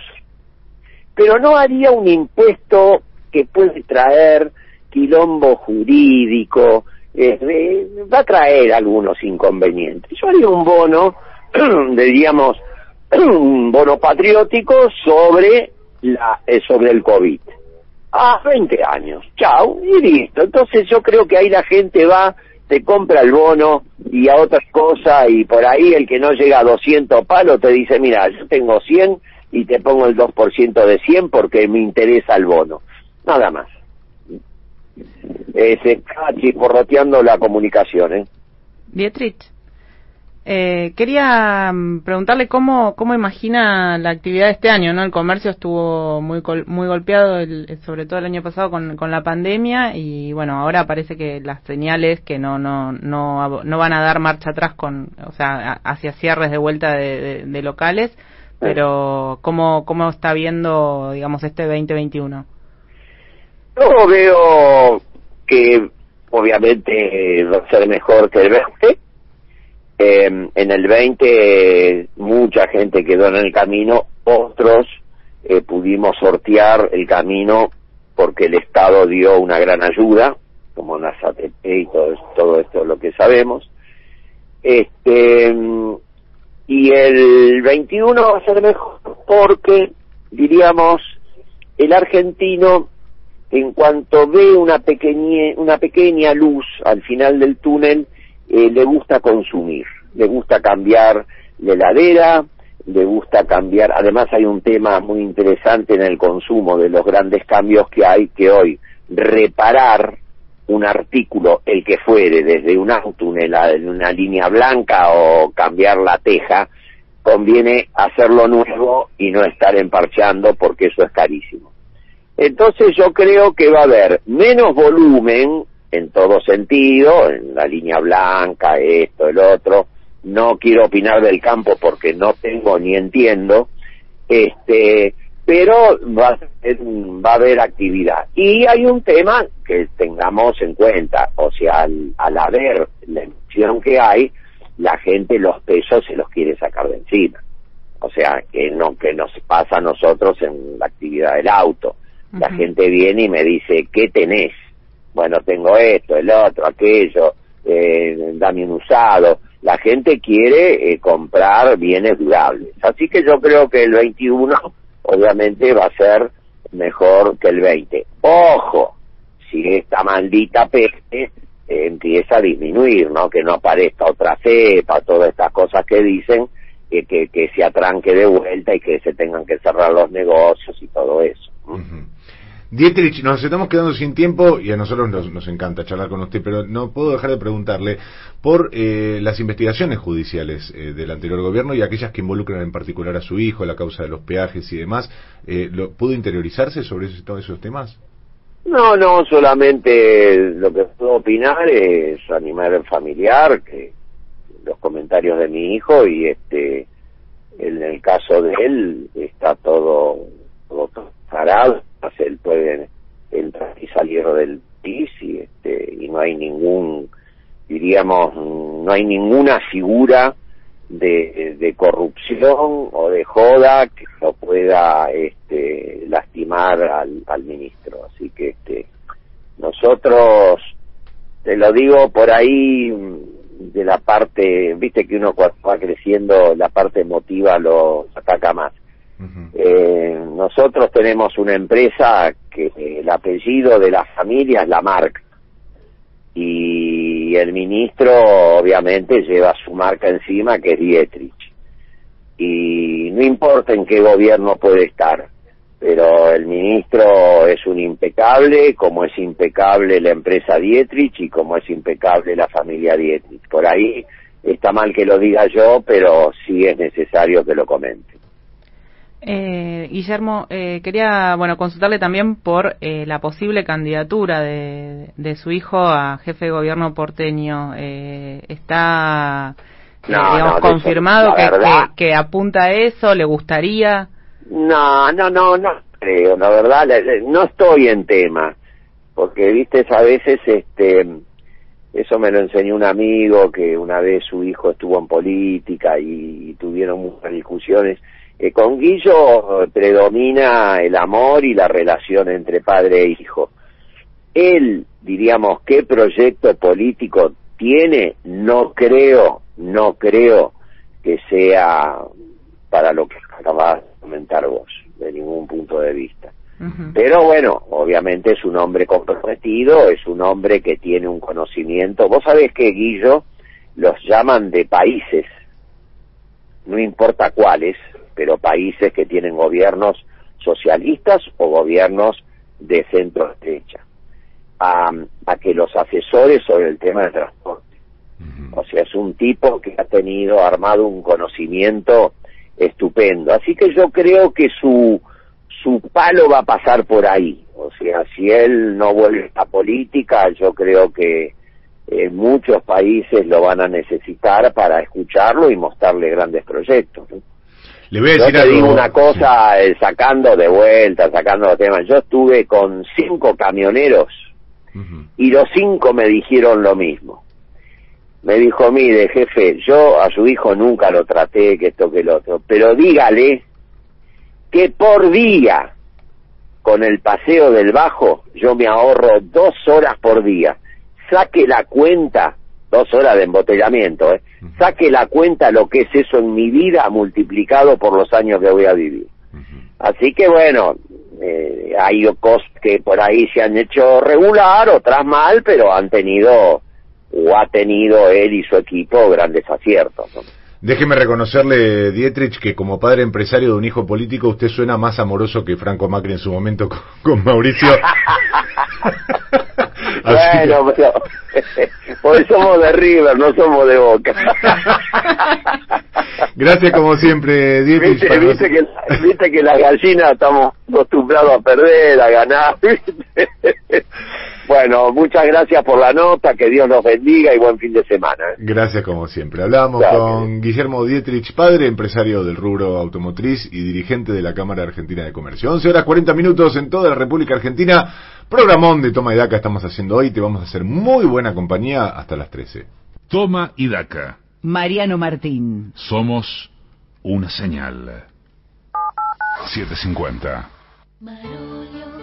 Pero no haría un impuesto que puede traer quilombo jurídico, eh, eh, va a traer algunos inconvenientes. Yo haría un bono, diríamos, un bono patriótico sobre la eh, sobre el COVID. Ah, 20 años, chao, y listo. Entonces yo creo que ahí la gente va, te compra el bono y a otras cosas y por ahí el que no llega a 200 palos te dice, mira, yo tengo 100 y te pongo el 2% de 100 porque me interesa el bono. Nada más. Eh, se está chisporroteando la comunicación, ¿eh? Dietrich, eh, quería mm, preguntarle cómo, cómo imagina la actividad de este año, ¿no? El comercio estuvo muy muy golpeado, el- sobre todo el año pasado con, con la pandemia y bueno, ahora parece que las señales que no no no no van a dar marcha atrás con, o sea, hacia cierres de vuelta de, de- de locales, pero cómo cómo está viendo, digamos, este 2021. Yo veo que obviamente va a ser mejor que el 20. Eh, en el 20 mucha gente quedó en el camino, otros eh, pudimos sortear el camino porque el Estado dio una gran ayuda, como las ATP y todo, todo esto lo que sabemos. Este, mm, y el 21 va a ser mejor porque, diríamos, el argentino en cuanto ve una pequeña, una pequeña luz al final del túnel, eh, le gusta consumir, le gusta cambiar la heladera, le gusta cambiar, además hay un tema muy interesante en el consumo de los grandes cambios que hay, que hoy reparar un artículo, el que fuere, desde un auto, una, una línea blanca o cambiar la teja, conviene hacerlo nuevo y no estar emparchando porque eso es carísimo. Entonces yo creo que va a haber menos volumen en todo sentido, en la línea blanca, esto, el otro. No quiero opinar del campo porque no tengo ni entiendo, este, pero va a, ser- va a haber actividad. Y hay un tema que tengamos en cuenta, o sea, al, al haber la emisión que hay, la gente los pesos se los quiere sacar de encima. O sea, que no que nos pasa a nosotros en la actividad del auto. La gente viene y me dice, ¿qué tenés? Bueno, tengo esto, el otro, aquello, eh, dame un usado. la gente quiere eh, comprar bienes durables. Así que yo creo que el 21 obviamente va a ser mejor que el 20. Ojo, si esta maldita peste eh, empieza a disminuir, ¿no? Que no aparezca otra cepa, todas estas cosas que dicen, que, que, que se atranque de vuelta y que se tengan que cerrar los negocios y todo eso. Dietrich, nos estamos quedando sin tiempo y a nosotros nos, nos encanta charlar con usted, pero no puedo dejar de preguntarle por eh, las investigaciones judiciales eh, del anterior gobierno y aquellas que involucran en particular a su hijo, la causa de los peajes y demás. Eh, ¿lo, ¿Pudo interiorizarse sobre ese- todos esos temas? No, no, solamente lo que puedo opinar es animar al familiar, que los comentarios de mi hijo y este, en el caso de él está todo, todo parado, él puede entrar y salir del país y este, y no hay ningún, diríamos, no hay ninguna figura de, de corrupción o de joda que lo pueda este, lastimar al, al ministro. Así que este, nosotros, te lo digo por ahí, de la parte, viste que uno cuando va creciendo, la parte emotiva lo ataca más. Eh, nosotros tenemos una empresa que el apellido de la familia es la marca y el ministro obviamente lleva su marca encima que es Dietrich. Y no importa en qué gobierno puede estar pero el ministro es un impecable como es impecable la empresa Dietrich y como es impecable la familia Dietrich. Por ahí está mal que lo diga yo pero sí es necesario que lo comente Eh, Guillermo, eh, quería bueno consultarle también por eh, la posible candidatura de, de su hijo a jefe de gobierno porteño. Eh, ¿Está eh, No, digamos, no, confirmado que, verdad. que- que apunta a eso? ¿Le gustaría? No, no, no, no creo, la verdad, no estoy en tema, porque, viste, a veces, este, eso me lo enseñó un amigo que una vez su hijo estuvo en política y, y tuvieron muchas discusiones. Eh, con Guillo predomina el amor y la relación entre padre e hijo. Él, diríamos, qué proyecto político tiene, no creo, no creo que sea para lo que acabas de comentar vos, de ningún punto de vista. Pero bueno, obviamente es un hombre comprometido, es un hombre que tiene un conocimiento. Vos sabés que Guillo los llaman de países, no importa cuáles, pero países que tienen gobiernos socialistas o gobiernos de centro derecha, a, a que los asesores sobre el tema del transporte. O sea, es un tipo que ha tenido armado un conocimiento estupendo. Así que yo creo que su, su palo va a pasar por ahí. O sea, si él no vuelve a política, yo creo que eh, muchos países lo van a necesitar para escucharlo y mostrarle grandes proyectos. ¿no? Le voy a Yo te algo. digo una cosa, eh, sacando de vuelta, sacando los temas. Yo estuve con cinco camioneros y los cinco me dijeron lo mismo. Me dijo, mire, jefe, yo a su hijo nunca lo traté, que esto, que lo otro, pero dígale que por día, con el paseo del bajo, yo me ahorro dos horas por día. Saque la cuenta, dos horas de embotellamiento, ¿eh? Saque la cuenta lo que es eso en mi vida multiplicado por los años que voy a vivir. Así que bueno, eh, hay cosas que por ahí se han hecho regular, otras mal, pero han tenido o ha tenido él y su equipo grandes aciertos. ¿no? Déjeme reconocerle, Dietrich, que como padre empresario de un hijo político, usted suena más amoroso que Franco Macri en su momento con, con Mauricio. Que- bueno, pero eso somos de River, no somos de Boca. Gracias como siempre, Dietrich. Viste, que, viste que las gallinas estamos acostumbrados a perder, a ganar. ¿viste? bueno, muchas gracias por la nota, que Dios nos bendiga y buen fin de semana. ¿eh? Gracias como siempre. Hablábamos Gracias. con Guillermo Dietrich, padre, empresario del rubro automotriz y dirigente de la Cámara Argentina de Comercio. 11 horas 40 minutos en toda la República Argentina. Programón de Toma y Daca estamos haciendo hoy. Te vamos a hacer muy buena compañía hasta las 13. Toma y Daca. Mariano Martín. Somos una señal. 750. Marolio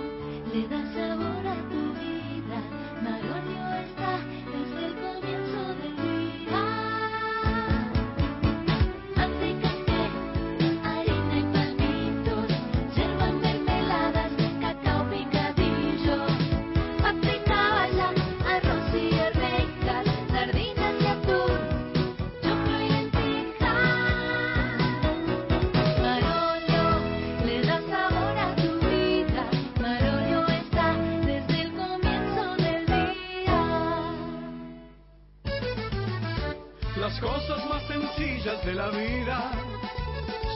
de la vida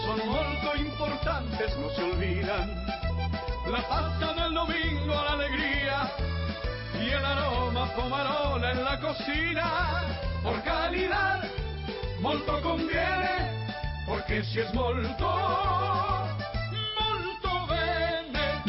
son molto importantes, no se olvidan. La pasta del domingo, la alegría y el aroma pomarola en la cocina. Por calidad, molto conviene, porque si es molto.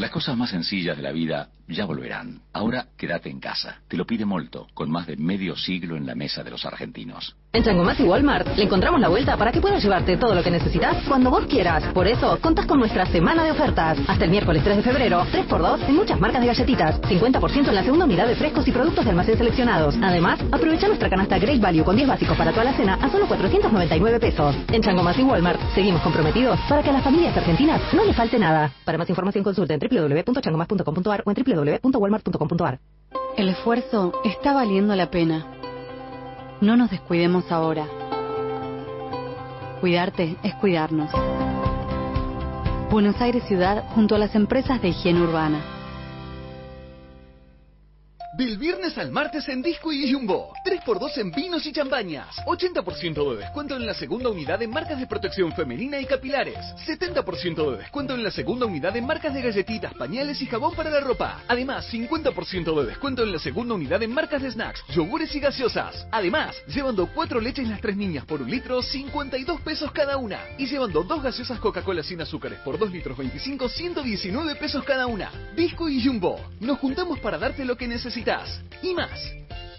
Las cosas más sencillas de la vida ya volverán. Ahora quédate en casa. Te lo pide Molto, con más de medio siglo en la mesa de los argentinos. En Changomás y Walmart le encontramos la vuelta para que puedas llevarte todo lo que necesitas cuando vos quieras. Por eso, contás con nuestra semana de ofertas. Hasta el miércoles 3 de febrero, 3x2 en muchas marcas de galletitas. 50% en la segunda unidad de frescos y productos de almacén seleccionados. Además, aprovecha nuestra canasta Great Value con 10 básicos para toda la cena a solo 499 pesos. En Changomás y Walmart seguimos comprometidos para que a las familias argentinas no le falte nada. Para más información consulta en www.changomas.com.ar o en www.walmart.com.ar. El esfuerzo está valiendo la pena. No nos descuidemos ahora. Cuidarte es cuidarnos. Buenos Aires Ciudad junto a las empresas de higiene urbana. Del viernes al martes en Disco y Jumbo. 3x2 en vinos y champañas. 80% de descuento en la segunda unidad en marcas de protección femenina y capilares. 70% de descuento en la segunda unidad en marcas de galletitas, pañales y jabón para la ropa. Además, 50% de descuento en la segunda unidad en marcas de snacks, yogures y gaseosas. Además, llevando 4 leches las 3 niñas por un litro, 52 pesos cada una. Y llevando 2 gaseosas Coca-Cola sin azúcares por 2 litros 25, 119 pesos cada una. Disco y Jumbo. Nos juntamos para darte lo que necesitas. Y más.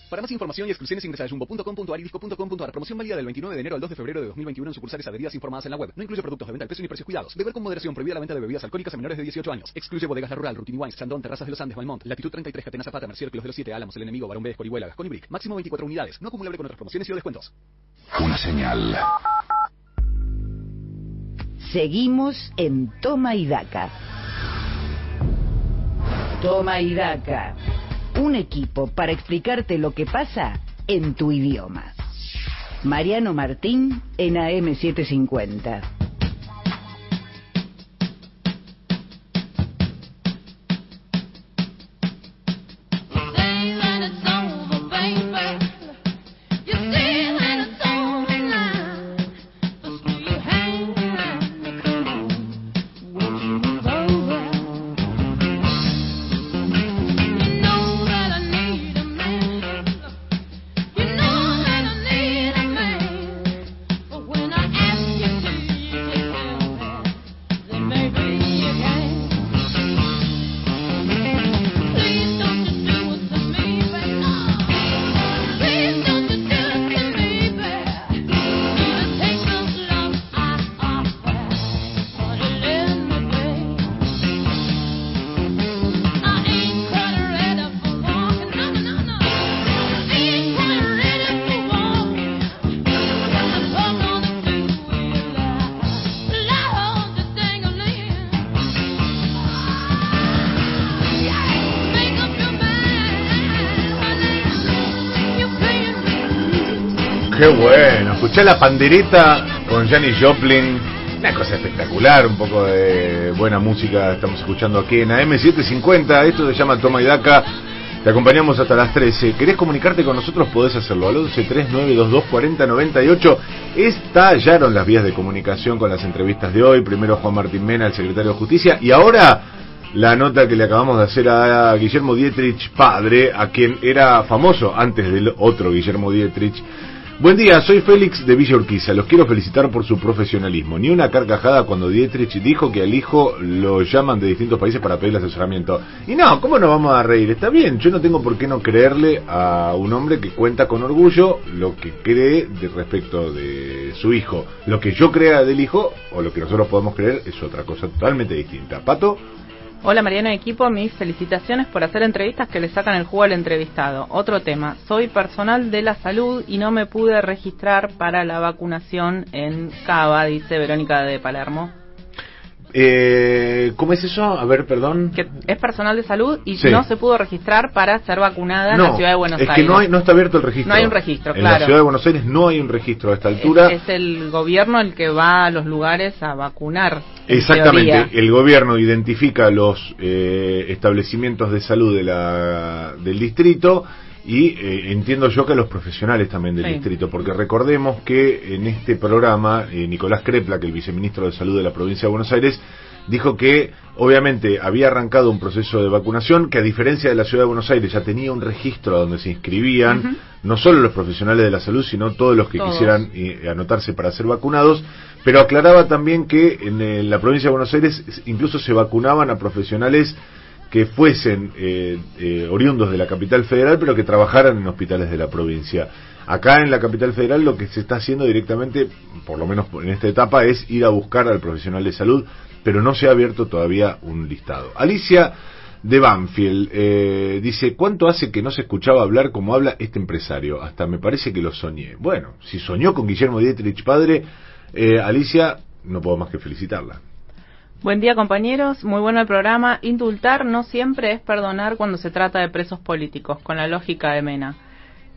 Para más información y exclusiones ingresa a jumbo.com.ar y disco.com.ar. Promoción válida del 29 de enero al 2 de febrero de 2021 en sucursales adheridas informadas en la web. No incluye productos de venta al precio ni precios cuidados. Beber con moderación. Prohibida la venta de bebidas alcohólicas a menores de 18 años. Excluye bodegas La Rural, Rutini Wines, Chandon, Terrazas de los Andes, Valmont, Latitud 33, Catena Zapata, Mercier, Kilos de los 7, Álamos, El Enemigo, Barón B, Escorihuela, Gascón y Brick. Máximo 24 unidades. No acumulable con otras promociones y o descuentos. Una señal. Seguimos en Toma y Daca. Toma y Daca. Un equipo para explicarte lo que pasa en tu idioma. Mariano Martín en AM750. La pandereta con Janis Joplin, una cosa espectacular, un poco de buena música estamos escuchando aquí en AM750, esto se llama Toma y Daca, te acompañamos hasta las 13, ¿querés comunicarte con nosotros? Podés hacerlo al 11 3922 4098, estallaron las vías de comunicación con las entrevistas de hoy, primero Juan Martín Mena, el secretario de Justicia, y ahora la nota que le acabamos de hacer a Guillermo Dietrich, padre, a quien era famoso antes del otro Guillermo Dietrich, Buen día, soy Félix de Villa Urquiza. Los quiero felicitar por su profesionalismo. Ni una carcajada cuando Dietrich dijo que al hijo lo llaman de distintos países para pedirle asesoramiento. Y no, ¿cómo nos vamos a reír? Está bien, yo no tengo por qué no creerle a un hombre que cuenta con orgullo lo que cree de respecto de su hijo. Lo que yo crea del hijo o lo que nosotros podemos creer es otra cosa totalmente distinta. Pato. Hola Mariano Equipo, mis felicitaciones por hacer entrevistas que le sacan el jugo al entrevistado. Otro tema, soy personal de la salud y no me pude registrar para la vacunación en Cava, dice Verónica de Palermo. Eh, ¿Cómo es eso? A ver, perdón. Que es personal de salud y Sí. no se pudo registrar para ser vacunada en la ciudad de Buenos es Aires. que no, hay, no está abierto el registro. No hay un registro, en claro. la ciudad de Buenos Aires no hay un registro a esta altura. Es, es el gobierno el que va a los lugares a vacunar. en Exactamente, teoría. el gobierno identifica los eh, establecimientos de salud de la, del distrito y eh, entiendo yo que a los profesionales también del Sí. distrito, porque recordemos que en este programa eh, Nicolás Crepla, que el viceministro de Salud de la provincia de Buenos Aires, dijo que obviamente había arrancado un proceso de vacunación que a diferencia de la ciudad de Buenos Aires ya tenía un registro donde se inscribían no solo los profesionales de la salud, sino todos los que Todos. quisieran eh, anotarse para ser vacunados, pero aclaraba también que en, eh, la provincia de Buenos Aires incluso se vacunaban a profesionales que fuesen eh, eh, oriundos de la capital federal, pero que trabajaran en hospitales de la provincia. Acá en la capital federal lo que se está haciendo directamente, por lo menos en esta etapa, es ir a buscar al profesional de salud, pero no se ha abierto todavía un listado. Alicia de Banfield eh, dice, ¿cuánto hace que no se escuchaba hablar como habla este empresario? Hasta me parece que lo soñé. Bueno, si soñó con Guillermo Dietrich padre, eh, Alicia, no puedo más que felicitarla. Buen día compañeros, muy bueno el programa. Indultar no siempre es perdonar cuando se trata de presos políticos, con la lógica de Mena.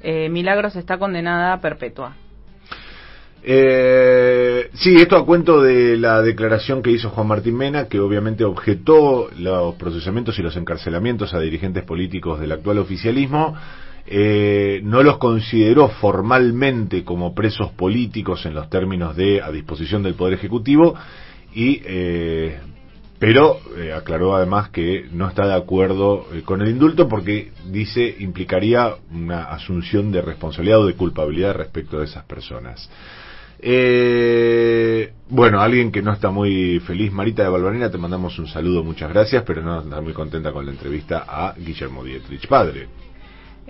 Eh, Milagros está condenada a perpetua. Eh, sí, esto a cuento de la declaración que hizo Juan Martín Mena, que obviamente objetó los procesamientos y los encarcelamientos a dirigentes políticos del actual oficialismo. Eh, no los consideró formalmente como presos políticos en los términos de a disposición del Poder Ejecutivo y eh, pero eh, aclaró además que no está de acuerdo eh, con el indulto porque dice implicaría una asunción de responsabilidad o de culpabilidad respecto de esas personas. Eh, bueno, alguien que no está muy feliz, Marita de Valvanera, te mandamos un saludo, muchas gracias, pero no está muy contenta con la entrevista a Guillermo Dietrich, padre.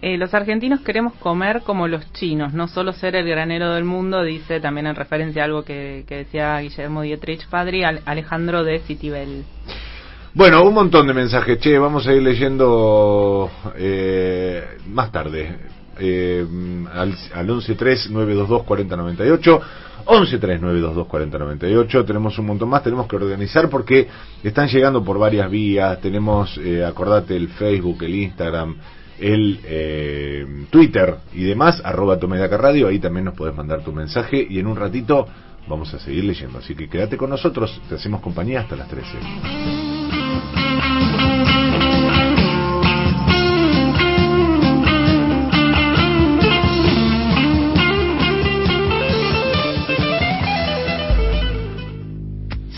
Eh, los argentinos queremos comer como los chinos, no solo ser el granero del mundo, dice también en referencia a algo que, decía Guillermo Dietrich Padre, Al- Alejandro de Citibel. Bueno, un montón de mensajes, che, vamos a ir leyendo eh, más tarde. Eh, al, al 1139224098 1139224098 tenemos un montón más, tenemos que organizar porque están llegando por varias vías, tenemos, eh, acordate, el Facebook, el Instagram, el eh, Twitter y demás, arroba Tomedaca Radio, ahí también nos podés mandar tu mensaje y en un ratito vamos a seguir leyendo, así que quédate con nosotros, te hacemos compañía hasta las 13.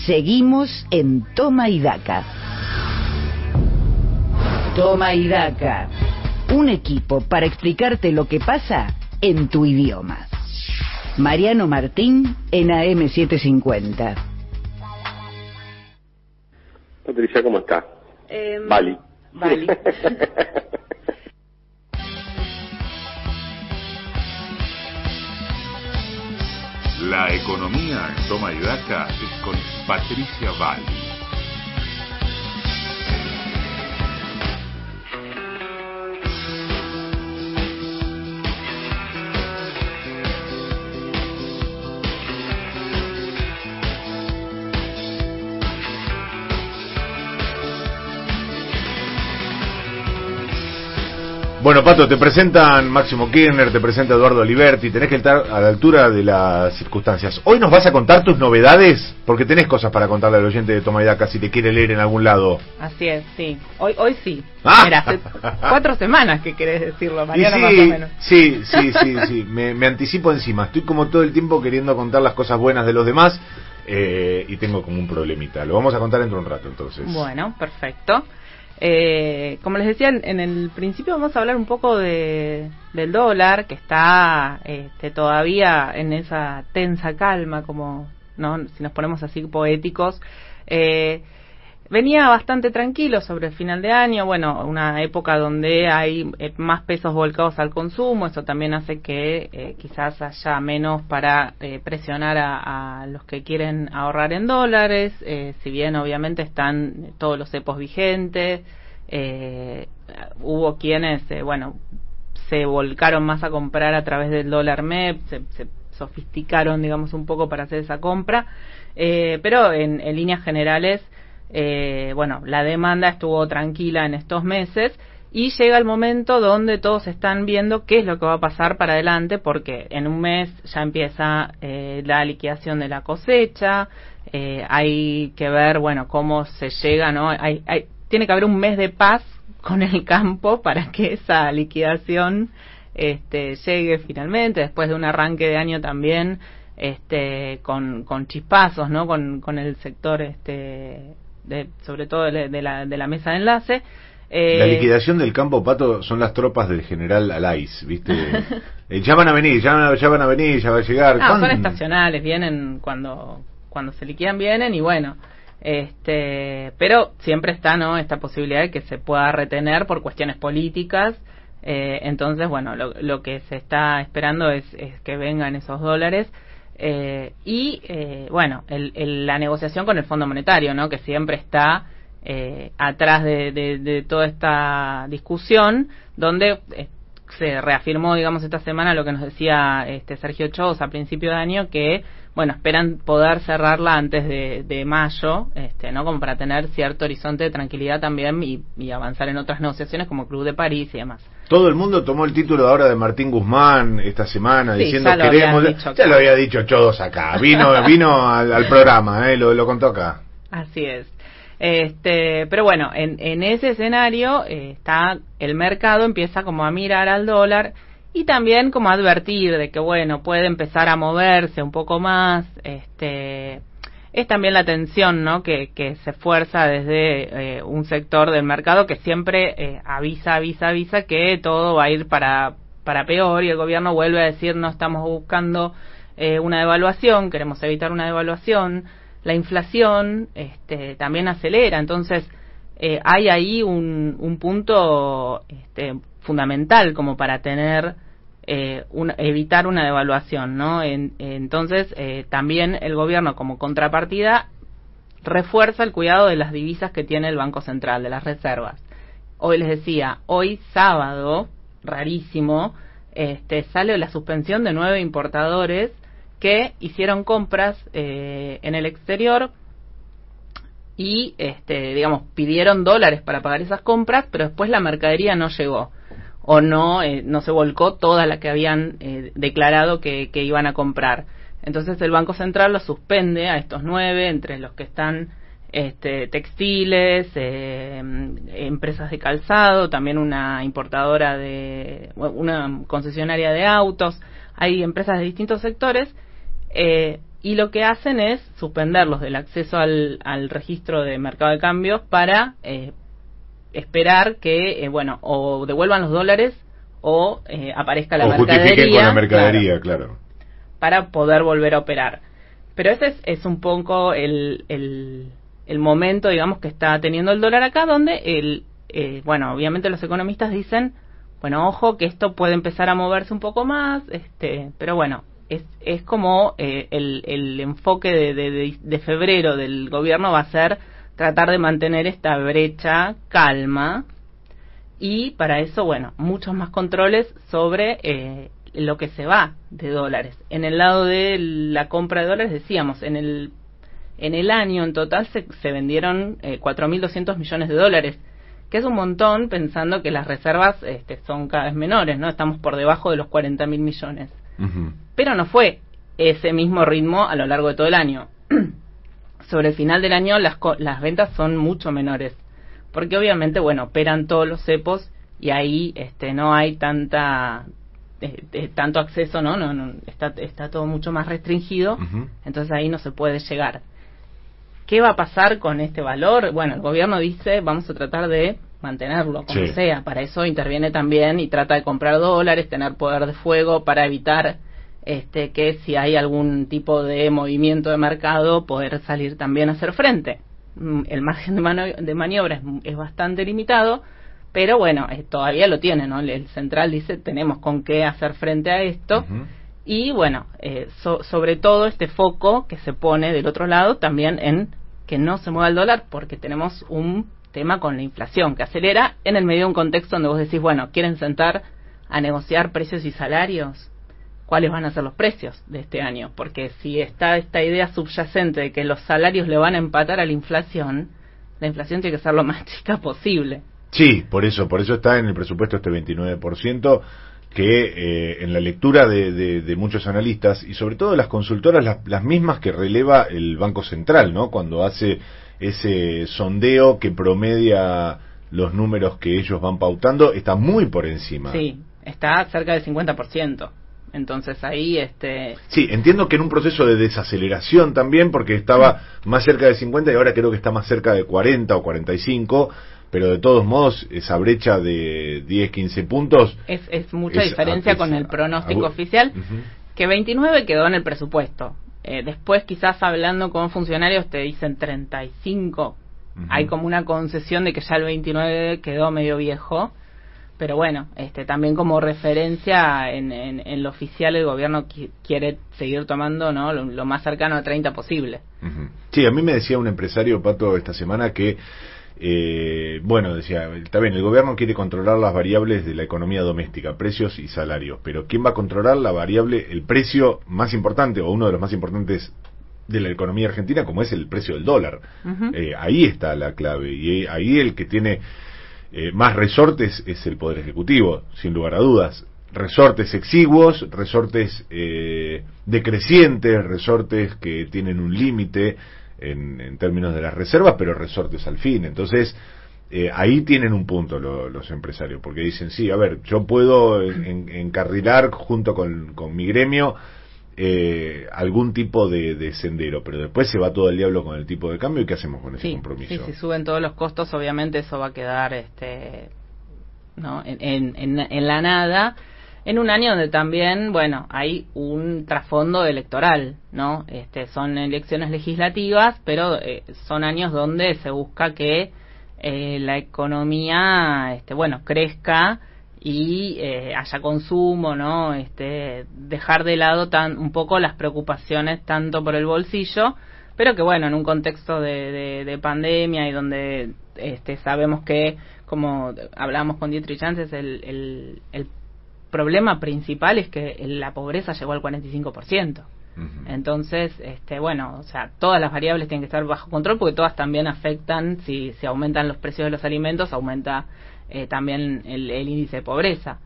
Seguimos en Toma y Daca. Toma y Daca. Un equipo para explicarte lo que pasa en tu idioma. Mariano Martín en AM750. Patricia, ¿cómo está? Em, Bali. Bali. La economía en Toma y Daca es con Patricia Bali. Bueno, Pato, te presentan Máximo Kirchner, te presenta Eduardo Oliverti, tenés que estar a la altura de las circunstancias. Hoy nos vas a contar tus novedades, porque tenés cosas para contarle al oyente de Toma y Daca si te quiere leer en algún lado. Así es, sí. Hoy, hoy sí. Ah. Mira, hace cuatro semanas que querés decirlo, Y Mariano, sí, más o menos. sí, sí, sí, sí, me, me anticipo encima. Estoy como todo el tiempo queriendo contar las cosas buenas de los demás eh, y tengo como un problemita. Lo vamos a contar dentro de un rato, entonces. Bueno, perfecto. Eh, como les decía en el principio, vamos a hablar un poco de, del dólar, que está este, todavía en esa tensa calma, como no si nos ponemos así poéticos. Eh, venía bastante tranquilo sobre el final de año, bueno, una época donde hay eh, más pesos volcados al consumo, eso también hace que eh, quizás haya menos para eh, presionar a, a los que quieren ahorrar en dólares, eh, si bien obviamente están todos los cepos vigentes, eh, hubo quienes, eh, bueno, se volcaron más a comprar a través del dólar MEP, se, se sofisticaron, digamos, un poco para hacer esa compra, pero en líneas generales, eh, bueno, la demanda estuvo tranquila en estos meses y llega el momento donde todos están viendo qué es lo que va a pasar para adelante, porque en un mes ya empieza eh, la liquidación de la cosecha, eh, hay que ver, bueno, cómo se llega, ¿no? Hay, hay, tiene que haber un mes de paz con el campo para que esa liquidación este, llegue finalmente, después de un arranque de año también este, con, con chispazos, ¿no? Con, con el sector, este, de, sobre todo de, de la, de la mesa de enlace. Eh, La liquidación del campo, Pato, son las tropas del general Alais, ¿viste? Eh, ya van a venir, ya ya van a venir, ya va a llegar. Ah, son estacionales, vienen cuando cuando se liquidan vienen y bueno, este, pero siempre está no esta posibilidad de que se pueda retener por cuestiones políticas. eh, entonces, bueno, lo, lo que se está esperando es, es que vengan esos dólares. Eh, y eh, bueno, el- la negociación con el Fondo Monetario, ¿no? que siempre está eh, atrás de, de- toda esta discusión, donde eh, se reafirmó, digamos, esta semana lo que nos decía este Sergio Chos a principio de año, que, bueno, esperan poder cerrarla antes de, de mayo, este, ¿no? Como para tener cierto horizonte de tranquilidad también y, y avanzar en otras negociaciones como Club de París y demás. Todo el mundo tomó el título ahora de Martín Guzmán esta semana Sí, diciendo ya lo queremos. dicho ya lo había dicho Chodos acá. Vino, vino al, al programa, ¿eh? lo, lo contó acá. Así es. Este, pero bueno, en, en ese escenario eh, está el mercado empieza como a mirar al dólar y también como a advertir de que bueno puede empezar a moverse un poco más. Este, es también la tensión, ¿no? Que, que se fuerza desde eh, un sector del mercado que siempre eh, avisa, avisa, avisa que todo va a ir para para peor y el gobierno vuelve a decir no estamos buscando eh, una devaluación, queremos evitar una devaluación la inflación este, también acelera. Entonces, eh, hay ahí un, un punto este, fundamental como para tener, eh, evitar una devaluación, ¿no? En- entonces, eh, también el gobierno como contrapartida refuerza el cuidado de las divisas que tiene el Banco Central, de las reservas. Hoy les decía, hoy sábado, rarísimo, este, sale la suspensión de nueve importadores que hicieron compras eh, en el exterior y, este, digamos, pidieron dólares para pagar esas compras, pero después la mercadería no llegó o no eh, no se volcó toda la que habían eh, declarado que, que iban a comprar. Entonces el Banco Central los suspende a estos nueve, entre los que están este, textiles, eh, empresas de calzado, también una importadora de, una concesionaria de autos, hay empresas de distintos sectores, eh, y lo que hacen es suspenderlos del acceso al, al registro de mercado de cambios para eh, esperar que, eh, bueno, o devuelvan los dólares o eh, aparezca la o mercadería. con la claro mercadería, claro. para poder volver a operar. Pero ese es, es un poco el, el, el momento, digamos, que está teniendo el dólar acá, donde, el, eh, bueno, obviamente los economistas dicen, bueno, ojo, que esto puede empezar a moverse un poco más, este, pero bueno, es, es como eh, el, el enfoque de, de, de- de febrero del gobierno va a ser tratar de mantener esta brecha calma y para eso, bueno, muchos más controles sobre eh, lo que se va de dólares. En el lado de la compra de dólares decíamos, en el en el año en total se, se vendieron eh, 4.200 millones de dólares, que es un montón pensando que las reservas este, son cada vez menores, ¿no? Estamos por debajo de los 40.000 millones. Pero no fue ese mismo ritmo a lo largo de todo el año. Sobre el final del año las, las ventas son mucho menores, porque obviamente, bueno, operan todos los cepos y ahí este, no hay tanta eh, eh, tanto acceso, ¿no? no, no está, está todo mucho más restringido, entonces ahí no se puede llegar. ¿Qué va a pasar con este valor? Bueno, el gobierno dice, vamos a tratar de mantenerlo, como Sí. sea. Para eso interviene también y trata de comprar dólares, tener poder de fuego para evitar este, que si hay algún tipo de movimiento de mercado, poder salir también a hacer frente. Mm, El margen de, de maniobra es, es bastante limitado, pero bueno, eh, todavía lo tiene, ¿no? El, el central dice, tenemos con qué hacer frente a esto. Y bueno, eh, so- sobre todo este foco que se pone del otro lado también en que no se mueva el dólar porque tenemos un tema con la inflación que acelera en el medio de un contexto donde vos decís, bueno, quieren sentar a negociar precios y salarios, ¿cuáles van a ser los precios de este año? Porque si está esta idea subyacente de que los salarios le van a empatar a la inflación, la inflación tiene que ser lo más chica posible. Sí, por eso, por eso está en el presupuesto este 29% que eh, en la lectura de, de- de muchos analistas y sobre todo las consultoras, las, las mismas que releva el Banco Central, ¿no? Cuando hace ese sondeo que promedia los números que ellos van pautando, está muy por encima. Sí, está cerca del 50%. Entonces ahí, este, Sí, entiendo que en un proceso de desaceleración también, porque estaba más cerca de 50 y ahora creo que está más cerca de 40 o 45, pero de todos modos esa brecha de 10, 15 puntos... es, es mucha Es- diferencia es- con el pronóstico oficial, que 29 quedó en el presupuesto. Eh, después quizás hablando con funcionarios te dicen 35. Hay como una concesión de que ya el 29 quedó medio viejo. Pero bueno, este también como referencia en, en, en lo oficial el gobierno qui- quiere seguir tomando no lo, lo más cercano a 30 posible. Sí, a mí me decía un empresario, Pato, esta semana que, eh, bueno, decía, está bien, el gobierno quiere controlar las variables de la economía doméstica, precios y salarios, pero ¿quién va a controlar la variable, el precio más importante o uno de los más importantes de la economía argentina, como es el precio del dólar? Eh, ahí está la clave y eh, ahí el que tiene eh, más resortes es el Poder Ejecutivo, sin lugar a dudas. Resortes exiguos, resortes eh, decrecientes, resortes que tienen un límite en, en términos de las reservas, pero resortes al fin. Entonces, eh, ahí tienen un punto lo- los empresarios, porque dicen, sí, a ver, yo puedo en- en- encarrilar junto con, con mi gremio eh, algún tipo de, de sendero, pero después se va todo el diablo con el tipo de cambio y ¿qué hacemos con ese Sí, compromiso? sí, si suben todos los costos, obviamente eso va a quedar este, ¿no? en, en, en, en la nada. En un año donde también, bueno, hay un trasfondo electoral, ¿no? Este, son elecciones legislativas, pero eh, son años donde se busca que eh, la economía, este, bueno, crezca y eh, haya consumo, ¿no? Este, dejar de lado tan, un poco las preocupaciones tanto por el bolsillo, pero que bueno, en un contexto de, de, de pandemia y donde este, sabemos que, como hablamos con Dietrich antes, el, el, el problema principal es que la pobreza llegó al 45%. Entonces, este, bueno, o sea, todas las variables tienen que estar bajo control porque todas también afectan, si, si aumentan los precios de los alimentos, aumenta eh, también el, el índice de pobreza.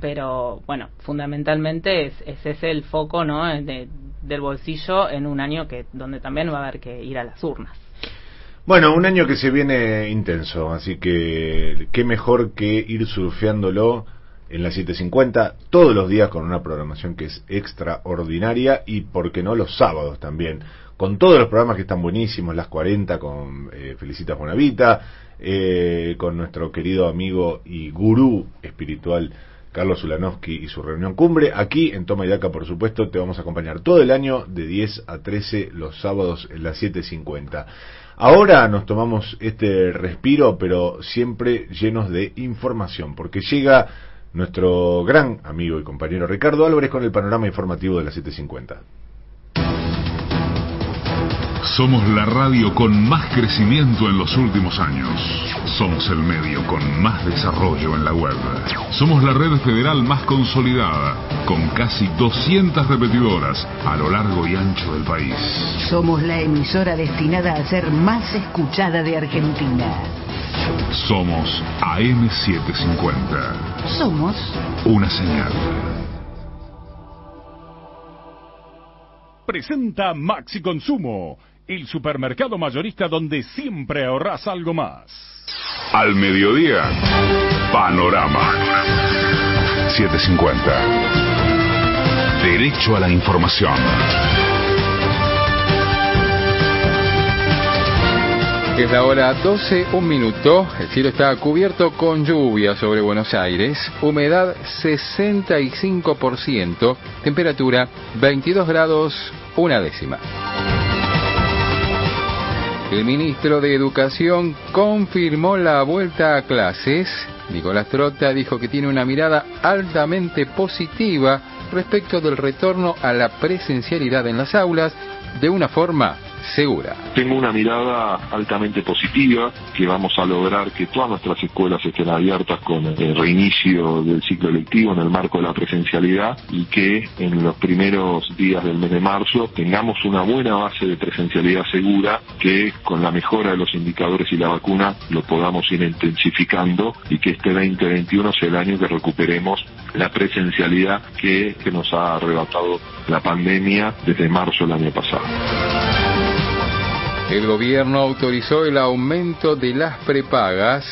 Pero bueno, fundamentalmente es, es ese el foco ¿no? de- del bolsillo en un año que donde también va a haber que ir a las urnas. Bueno, un año que se viene intenso, así que qué mejor que ir surfeándolo en la 750 todos los días con una programación que es extraordinaria y, por qué no, los sábados también, con todos los programas que están buenísimos, las 40 con eh, Felicitas Bonavita, eh, con nuestro querido amigo y gurú espiritual Carlos Ulanowski y su reunión cumbre. Aquí en Toma y Daca, por supuesto, te vamos a acompañar todo el año de 10 a 13 los sábados en las 7.50. Ahora nos tomamos este respiro, pero siempre llenos de información, porque llega nuestro gran amigo y compañero Ricardo Álvarez con el panorama informativo de las 7.50. Somos la radio con más crecimiento en los últimos años. Somos el medio con más desarrollo en la web. Somos la red federal más consolidada, con casi 200 repetidoras a lo largo y ancho del país. Somos la emisora destinada a ser más escuchada de Argentina. Somos AM750. Somos Una señal. Presenta Maxi Consumo, el supermercado mayorista donde siempre ahorras algo más. Al mediodía, Panorama. 750. Derecho a la información. Es la hora 12, un minuto. El cielo está cubierto con lluvia sobre Buenos Aires. Humedad 65%. Temperatura 22 grados, una décima. El ministro de Educación confirmó la vuelta a clases. Nicolás Trota dijo que tiene una mirada altamente positiva respecto del retorno a la presencialidad en las aulas de una forma segura. Tengo una mirada altamente positiva, que vamos a lograr que todas nuestras escuelas estén abiertas con el reinicio del ciclo lectivo en el marco de la presencialidad y que en los primeros días del mes de marzo tengamos una buena base de presencialidad segura que con la mejora de los indicadores y la vacuna lo podamos ir intensificando y que este 2021 sea el año que recuperemos la presencialidad que, que nos ha arrebatado la pandemia desde marzo del año pasado. El gobierno autorizó el aumento de las prepagas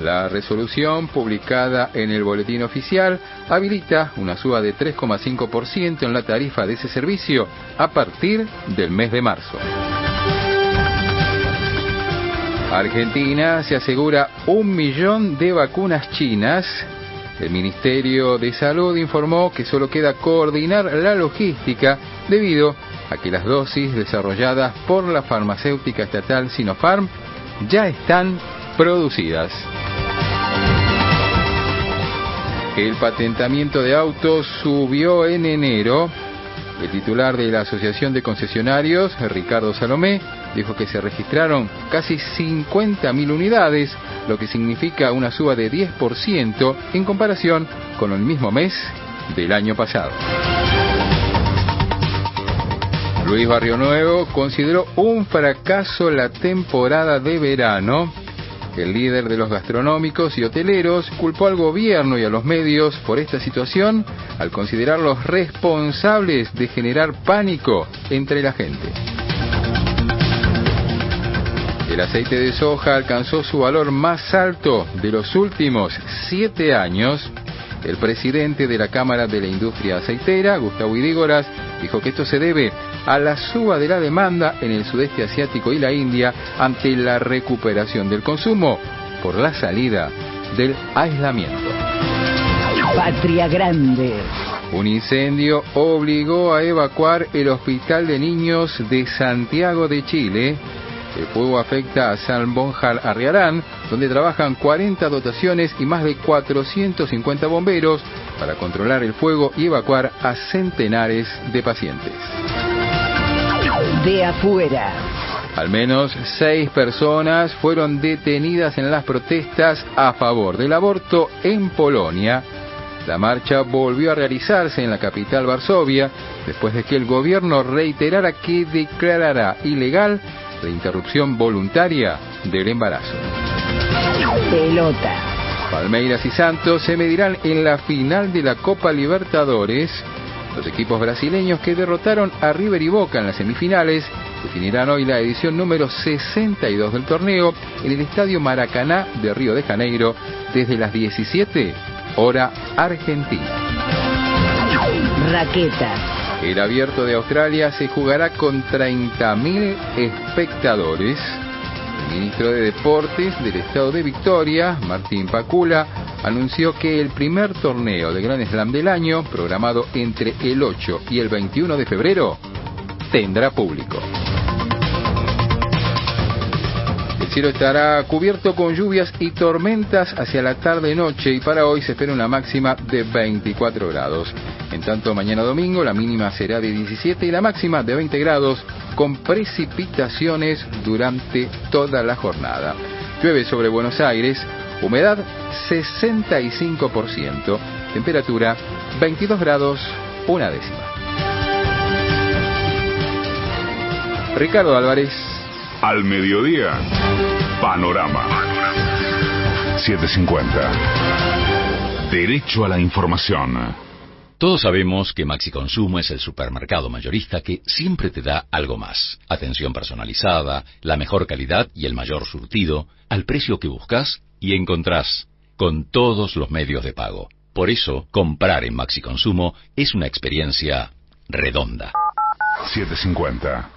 La resolución publicada en el boletín oficial habilita una suba de 3,5% en la tarifa de ese servicio a partir del mes de marzo. Argentina se asegura un millón de vacunas chinas. El Ministerio de Salud informó que solo queda coordinar la logística debido a que las dosis desarrolladas por la farmacéutica estatal Sinopharm ya están producidas. El patentamiento de autos subió en enero. El titular de la Asociación de Concesionarios, Ricardo Salomé, dijo que se registraron casi 50.000 unidades, lo que significa una suba de 10% en comparación con el mismo mes del año pasado. Luis Barrio Nuevo consideró un fracaso la temporada de verano. El líder de los gastronómicos y hoteleros culpó al gobierno y a los medios por esta situación al considerarlos responsables de generar pánico entre la gente. El aceite de soja alcanzó su valor más alto de los últimos siete años. El presidente de la Cámara de la Industria Aceitera, Gustavo Idígoras, dijo que esto se debe a la suba de la demanda en el sudeste asiático y la India ante la recuperación del consumo por la salida del aislamiento. Patria Grande. Un incendio obligó a evacuar el Hospital de Niños de Santiago de Chile. El fuego afecta a San Bonjar Arriarán, donde trabajan 40 dotaciones y más de 450 bomberos para controlar el fuego y evacuar a centenares de pacientes. De afuera. Al menos seis personas fueron detenidas en las protestas a favor del aborto en Polonia. La marcha volvió a realizarse en la capital Varsovia después de que el gobierno reiterara que declarará ilegal la interrupción voluntaria del embarazo. Pelota. Palmeiras y Santos se medirán en la final de la Copa Libertadores. Los equipos brasileños que derrotaron a River y Boca en las semifinales definirán hoy la edición número 62 del torneo en el Estadio Maracaná de Río de Janeiro desde las 17 hora argentina. Raqueta. El abierto de Australia se jugará con 30.000 espectadores. El ministro de Deportes del estado de Victoria, Martín Pacula, anunció que el primer torneo de Grand Slam del año, programado entre el 8 y el 21 de febrero, tendrá público. El cielo estará cubierto con lluvias y tormentas hacia la tarde-noche y para hoy se espera una máxima de 24 grados. En tanto, mañana domingo la mínima será de 17 y la máxima de 20 grados con precipitaciones durante toda la jornada. Llueve sobre Buenos Aires, humedad 65%, temperatura 22 grados, una décima. Ricardo Álvarez. Al mediodía, Panorama. 750. Derecho a la información. Todos sabemos que Maxi Consumo es el supermercado mayorista que siempre te da algo más. Atención personalizada, la mejor calidad y el mayor surtido, al precio que buscas y encontrás, con todos los medios de pago. Por eso, comprar en Maxi Consumo es una experiencia redonda. 750.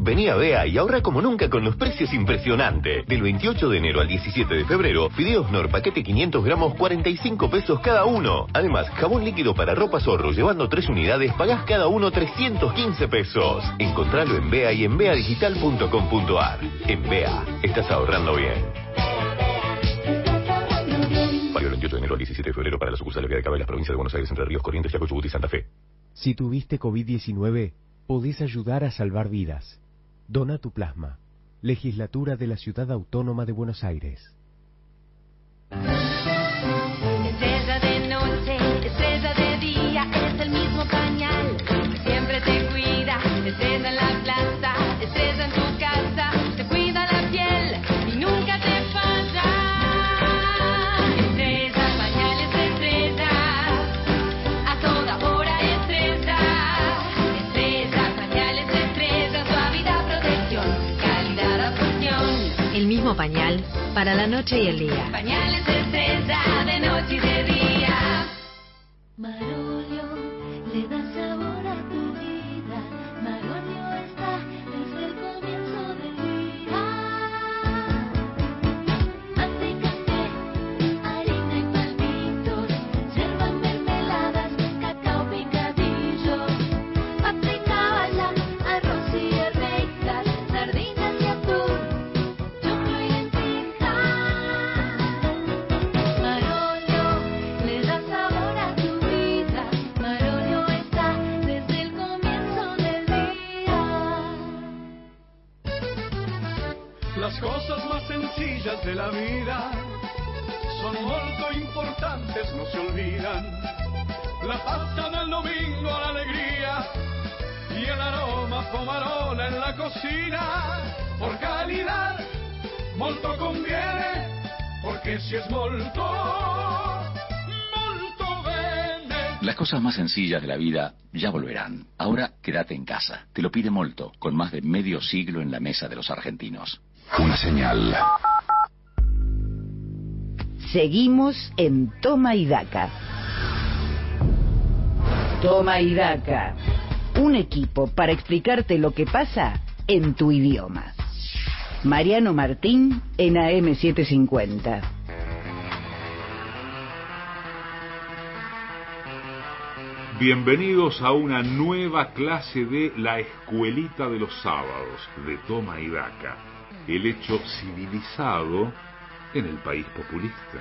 Vení a Bea y ahorra como nunca con los precios impresionantes. Del 28 de enero al 17 de febrero, fideos Nor paquete 500 gramos 45 pesos cada uno. Además, jabón líquido para ropa zorro llevando 3 unidades pagás cada uno 315 pesos. Encontralo en Bea y en beadigital.com.ar. En Bea, estás ahorrando bien. Válido del 28 de enero al 17 de febrero para la sucursal de Cabo de las provincias de Buenos Aires, Entre Ríos, Corrientes, Chaco, Chubut y Santa Fe. Si tuviste COVID-19, podés ayudar a salvar vidas. Dona tu plasma. Legislatura de la Ciudad Autónoma de Buenos Aires. Pañal para la noche y el día. Más sencillas de la vida son molto importantes, no se olvidan. La pasta del domingo, la alegría y el aroma pomarola en la cocina. Por calidad, molto conviene, porque si es molto, molto bene. Las cosas más sencillas de la vida ya volverán. Ahora quédate en casa. Te lo pide Molto, con más de medio siglo en la mesa de los argentinos. Una señal. Seguimos en Toma y Daca. Toma y Daca. Un equipo para explicarte lo que pasa en tu idioma. Mariano Martín en AM750. Bienvenidos a una nueva clase de La Escuelita de los Sábados de Toma y Daca, el hecho civilizado en el país populista.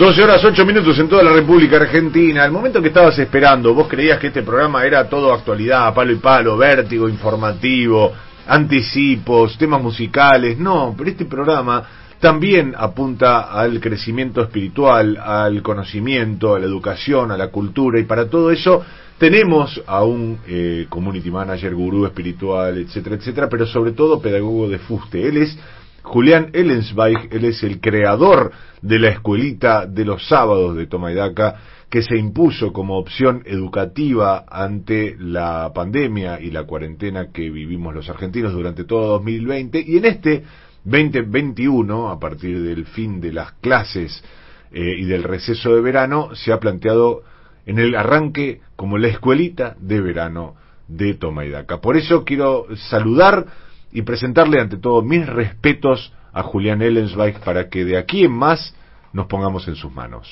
Doce horas 8 minutos en toda la República Argentina. El momento que estabas esperando, vos creías que este programa era todo actualidad, palo y palo, vértigo, informativo, anticipos, temas musicales. No, pero este programa también apunta al crecimiento espiritual, al conocimiento, a la educación, a la cultura y para todo eso tenemos a un eh, community manager, gurú espiritual, etcétera, etcétera, pero sobre todo pedagogo de fuste. Él es Julián Ellensweig, él es el creador de la escuelita de los sábados de Toma y Daca, que se impuso como opción educativa ante la pandemia y la cuarentena que vivimos los argentinos durante todo 2020 y en este 2021, a partir del fin de las clases eh, y del receso de verano, se ha planteado en el arranque como la escuelita de verano de Toma y Daca. Por eso quiero saludar y presentarle ante todo mis respetos a Julián Ellensweig para que de aquí en más nos pongamos en sus manos.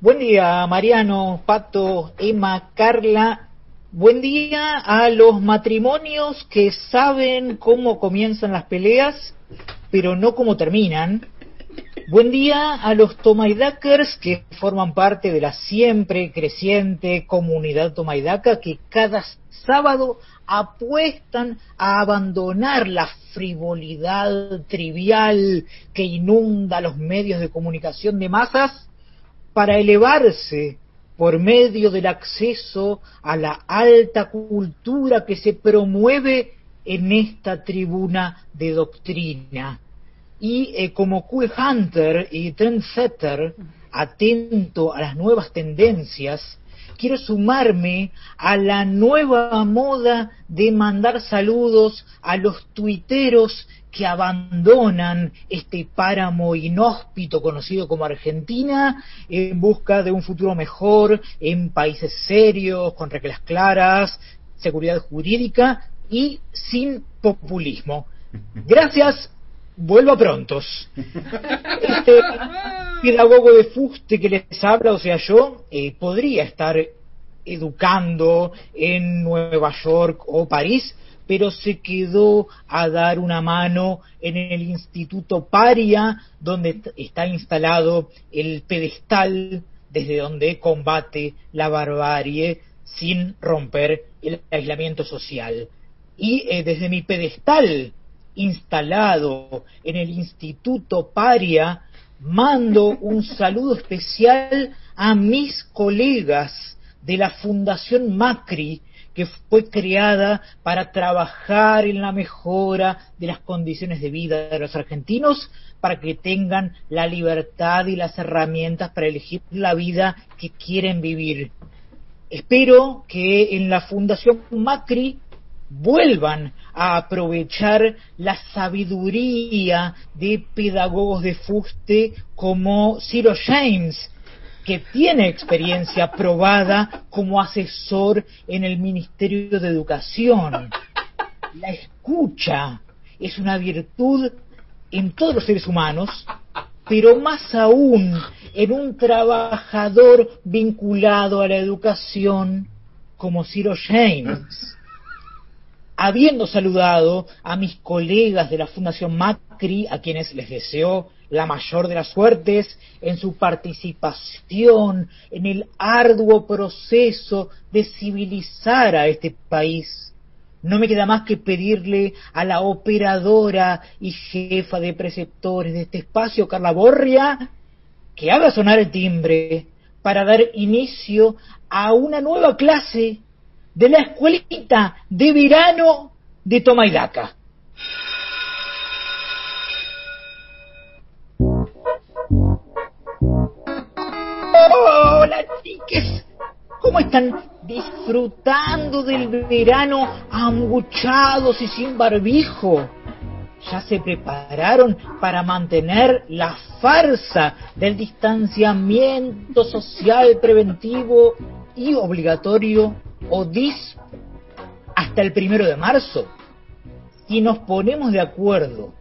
Buen día, Mariano, Pato, Emma, Carla. Buen día a los matrimonios que saben cómo comienzan las peleas, pero no cómo terminan. Buen día a los Tomaidakers que forman parte de la siempre creciente comunidad Tomaidaka que cada sábado apuestan a abandonar la frivolidad trivial que inunda los medios de comunicación de masas para elevarse por medio del acceso a la alta cultura que se promueve en esta tribuna de doctrina. Y eh, como cool hunter y trendsetter, atento a las nuevas tendencias, quiero sumarme a la nueva moda de mandar saludos a los tuiteros que abandonan este páramo inhóspito conocido como Argentina en busca de un futuro mejor en países serios, con reglas claras, seguridad jurídica y sin populismo. Gracias, vuelvo a prontos. Este pedagogo de fuste que les habla, o sea, yo, eh, podría estar educando en Nueva York o París, pero se quedó a dar una mano en el Instituto Paria, donde está instalado el pedestal desde donde combate la barbarie sin romper el aislamiento social. Y eh, desde mi pedestal instalado en el Instituto Paria, mando un saludo especial a mis colegas de la Fundación Macri, que fue creada para trabajar en la mejora de las condiciones de vida de los argentinos, para que tengan la libertad y las herramientas para elegir la vida que quieren vivir. Espero que en la Fundación Macri vuelvan a aprovechar la sabiduría de pedagogos de fuste como Ciro James, que tiene experiencia probada como asesor en el Ministerio de Educación. La escucha es una virtud en todos los seres humanos, pero más aún en un trabajador vinculado a la educación como Ciro James. Habiendo saludado a mis colegas de la Fundación Macri, a quienes les deseo la mayor de las suertes en su participación en el arduo proceso de civilizar a este país. No me queda más que pedirle a la operadora y jefa de preceptores de este espacio, Carla Borria, que haga sonar el timbre para dar inicio a una nueva clase de la escuelita de verano de Toma y Daca. Hola chiques, ¿cómo están disfrutando del verano anguchados y sin barbijo? ¿Ya se prepararon para mantener la farsa del distanciamiento social preventivo y obligatorio o DIS hasta el primero de marzo? Si nos ponemos de acuerdo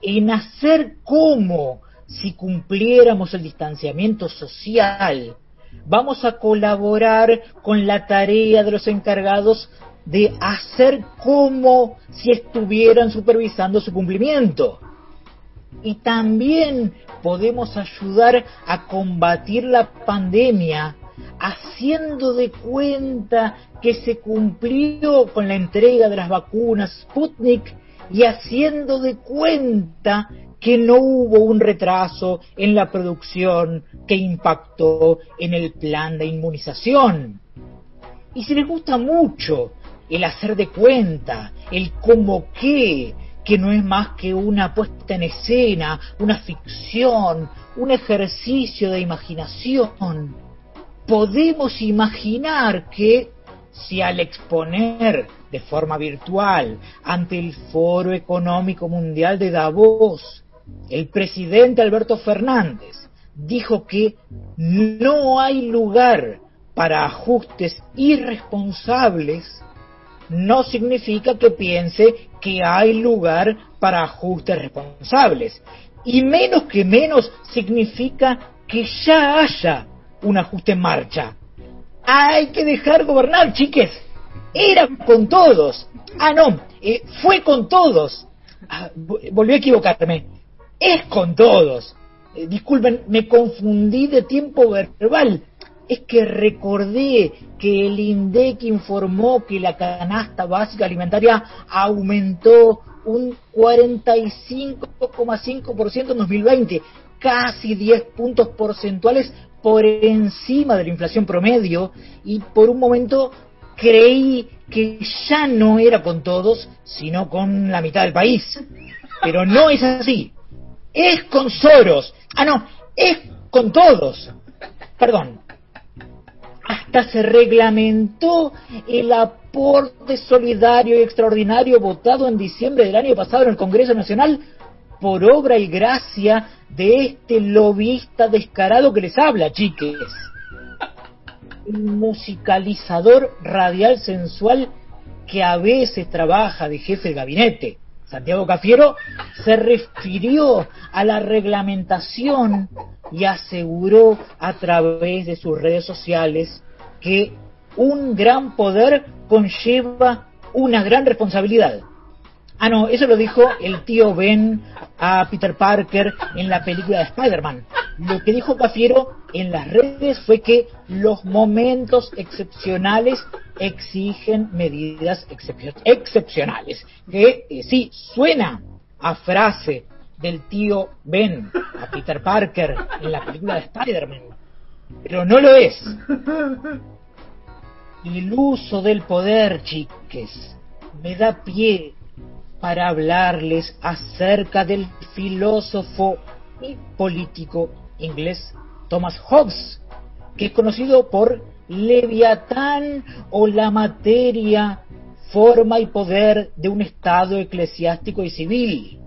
en hacer como si cumpliéramos el distanciamiento social, vamos a colaborar con la tarea de los encargados de hacer como si estuvieran supervisando su cumplimiento. Y también podemos ayudar a combatir la pandemia haciendo de cuenta que se cumplió con la entrega de las vacunas Sputnik y haciendo de cuenta que no hubo un retraso en la producción que impactó en el plan de inmunización. Y si les gusta mucho el hacer de cuenta, el cómo qué, que no es más que una puesta en escena, una ficción, un ejercicio de imaginación, podemos imaginar que si al exponer de forma virtual ante el Foro Económico Mundial de Davos, el presidente Alberto Fernández dijo que no hay lugar para ajustes irresponsables, no significa que piense que hay lugar para ajustes responsables. Y menos que menos significa que ya haya un ajuste en marcha. Hay que dejar gobernar, chiques. Era con todos. Ah, no, eh, fue con todos. Ah, volví a equivocarme. Es con todos. Eh, disculpen, me confundí de tiempo verbal. Es que recordé que el INDEC informó que la canasta básica alimentaria aumentó un 45,5% en 2020, casi 10 puntos porcentuales por encima de la inflación promedio y por un momento creí que ya no era con todos, sino con la mitad del país. Pero no es así. Es con Soros. Ah, no, es con todos. Perdón. Hasta se reglamentó el aporte solidario y extraordinario votado en diciembre del año pasado en el Congreso Nacional por obra y gracia de este lobista descarado que les habla, chiques. El musicalizador radial sensual que a veces trabaja de jefe de gabinete. Santiago Cafiero se refirió a la reglamentación y aseguró a través de sus redes sociales que un gran poder conlleva una gran responsabilidad. Ah, no, eso lo dijo el tío Ben a Peter Parker en la película de Spider-Man. Lo que dijo Cafiero en las redes fue que los momentos excepcionales exigen medidas excep- excepcionales. Que eh, sí, suena a frase del tío Ben a Peter Parker en la película de Spider-Man. pero no lo es. El uso del poder, chiques, me da pie para hablarles acerca del filósofo y político inglés Thomas Hobbes, que es conocido por Leviatán o la materia, forma y poder de un Estado eclesiástico y civil.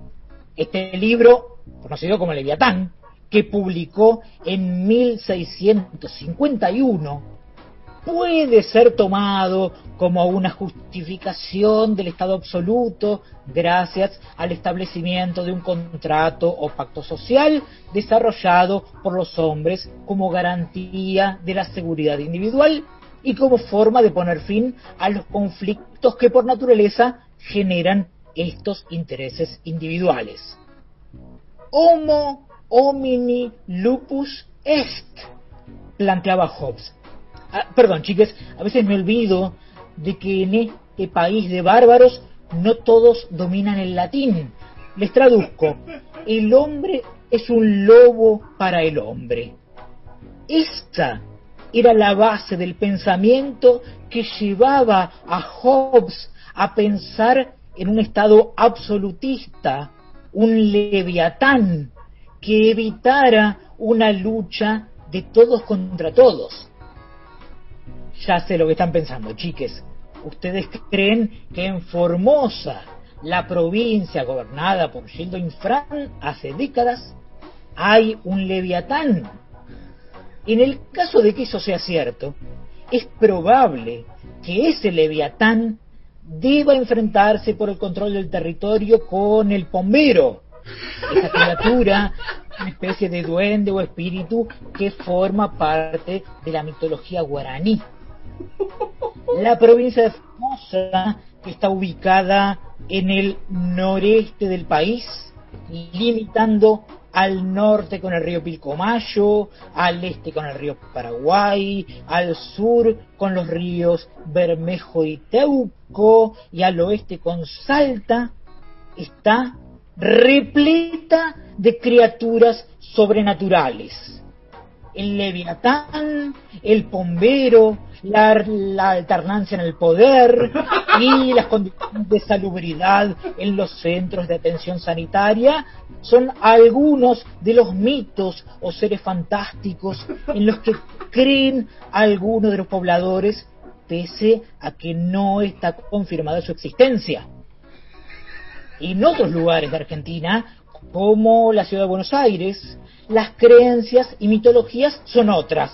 Este libro, conocido como Leviatán, que publicó en 1651, puede ser tomado como una justificación del Estado absoluto gracias al establecimiento de un contrato o pacto social desarrollado por los hombres como garantía de la seguridad individual y como forma de poner fin a los conflictos que por naturaleza generan estos intereses individuales. Homo homini lupus est, planteaba Hobbes. Ah, perdón, chiques, a veces me olvido de que en este país de bárbaros no todos dominan el latín. Les traduzco. El hombre es un lobo para el hombre. Esta era la base del pensamiento que llevaba a Hobbes a pensar en un estado absolutista, un leviatán, que evitara una lucha de todos contra todos. Ya sé lo que están pensando, chiques. ¿Ustedes creen que en Formosa, la provincia gobernada por Gildo Infran hace décadas, hay un leviatán? En el caso de que eso sea cierto, es probable que ese leviatán deba enfrentarse por el control del territorio con el pombero, esa criatura, una especie de duende o espíritu que forma parte de la mitología guaraní. La provincia de Formosa, que está ubicada en el noreste del país, limitando al norte con el río Pilcomayo, al este con el río Paraguay, al sur con los ríos Bermejo y Teuco, y al oeste con Salta, está repleta de criaturas sobrenaturales. El leviatán, el pombero, la, la, alternancia en el poder y las condiciones de salubridad en los centros de atención sanitaria son algunos de los mitos o seres fantásticos en los que creen algunos de los pobladores pese a que no está confirmada su existencia. En otros lugares de Argentina, como la ciudad de Buenos Aires, las creencias y mitologías son otras.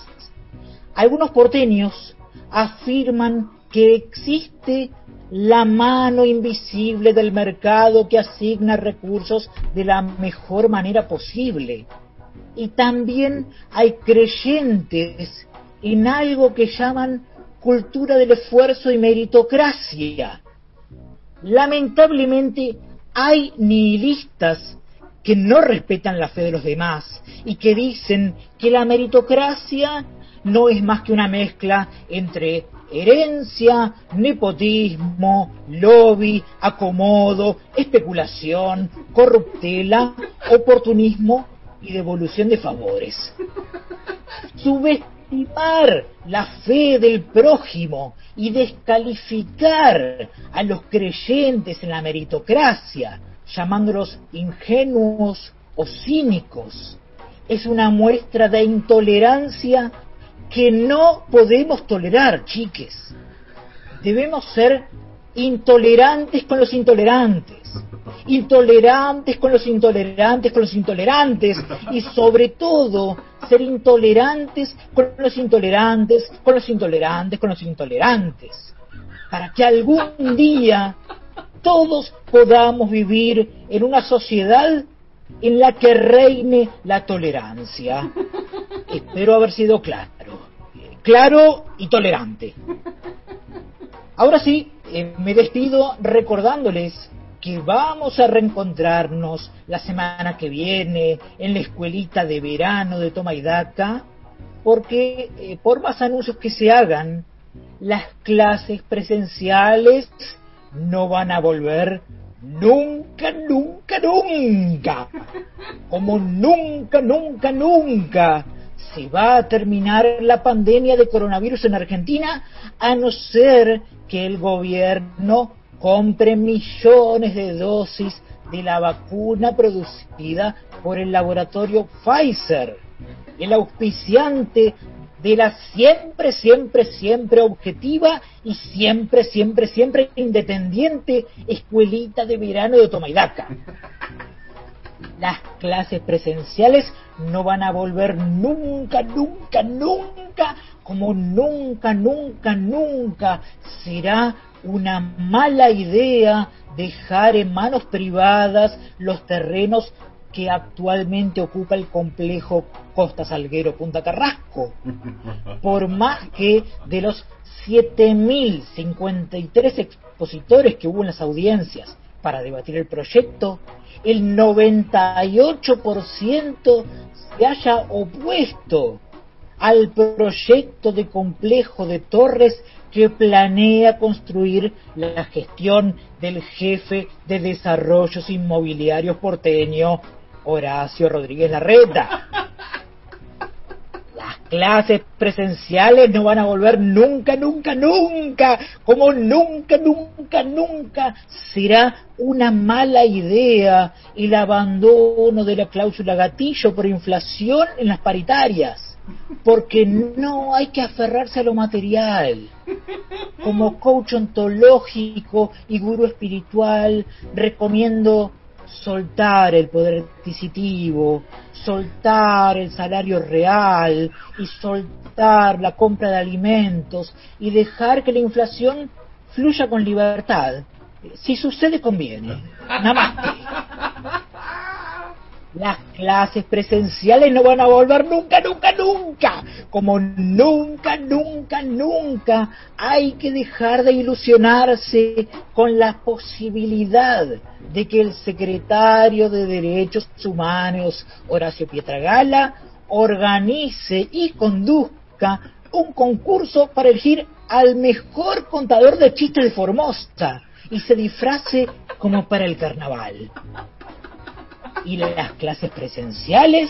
Algunos porteños afirman que existe la mano invisible del mercado que asigna recursos de la mejor manera posible. Y también hay creyentes en algo que llaman cultura del esfuerzo y meritocracia. Lamentablemente hay nihilistas que no respetan la fe de los demás y que dicen que la meritocracia no es más que una mezcla entre herencia, nepotismo, lobby, acomodo, especulación, corruptela, oportunismo y devolución de favores. Subestimar la fe del prójimo y descalificar a los creyentes en la meritocracia, llamándolos ingenuos o cínicos, es una muestra de intolerancia que no podemos tolerar, chiques. Debemos ser intolerantes con los intolerantes, intolerantes con los intolerantes con los intolerantes. Y sobre todo ser intolerantes con los intolerantes con los intolerantes con los intolerantes, para que algún día todos podamos vivir en una sociedad en la que reine la tolerancia. Espero haber sido claro. Claro y tolerante. Ahora sí, eh, me despido recordándoles que vamos a reencontrarnos la semana que viene en la escuelita de verano de Toma y Daca, porque eh, por más anuncios que se hagan, las clases presenciales no van a volver nunca, nunca, nunca. Como nunca, nunca, nunca se va a terminar la pandemia de coronavirus en Argentina a no ser que el gobierno compre millones de dosis de la vacuna producida por el laboratorio Pfizer, el auspiciante de la siempre, siempre, siempre objetiva y siempre, siempre, siempre independiente escuelita de verano de Tomaidaca. Las clases presenciales no van a volver nunca, nunca, nunca, como nunca, nunca, nunca será una mala idea dejar en manos privadas los terrenos que actualmente ocupa el complejo Costa Salguero Punta Carrasco. Por más que de los 7.053 expositores que hubo en las audiencias para debatir el proyecto, el 98% se haya opuesto al proyecto de complejo de torres que planea construir la gestión del jefe de desarrollos inmobiliarios porteño, Horacio Rodríguez Larreta. Las clases presenciales no van a volver nunca, nunca, nunca, como nunca, nunca, nunca será una mala idea el abandono de la cláusula gatillo por inflación en las paritarias porque no hay que aferrarse a lo material. Como coach ontológico y gurú espiritual, recomiendo soltar el poder adquisitivo, soltar el salario real y soltar la compra de alimentos y dejar que la inflación fluya con libertad. Si sucede, conviene. Namaste. Las clases presenciales no van a volver nunca, nunca, nunca. Como nunca, nunca, nunca. Hay que dejar de ilusionarse con la posibilidad de que el secretario de Derechos Humanos, Horacio Pietragala, organice y conduzca un concurso para elegir al mejor contador de chistes de Formosa y se disfrace como para el carnaval y las clases presenciales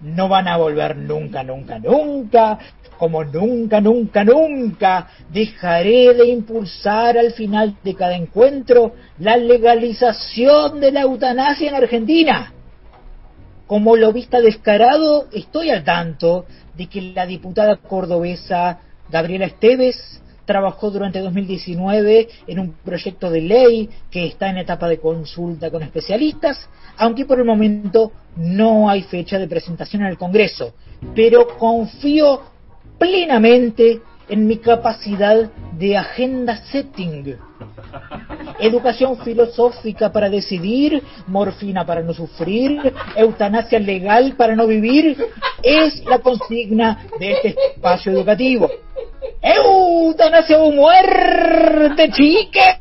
no van a volver nunca, nunca, nunca, como nunca, nunca, nunca dejaré de impulsar al final de cada encuentro la legalización de la eutanasia en Argentina. Como lo vista descarado, estoy al tanto de que la diputada cordobesa Gabriela Esteves trabajó durante 2019 en un proyecto de ley que está en etapa de consulta con especialistas, aunque por el momento no hay fecha de presentación en el Congreso. Pero confío plenamente en mi capacidad de agenda setting. Educación filosófica para decidir, morfina para no sufrir, eutanasia legal para no vivir, es la consigna de este espacio educativo. Eutanasia o muerte, chiques.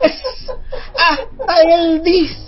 Hasta el disco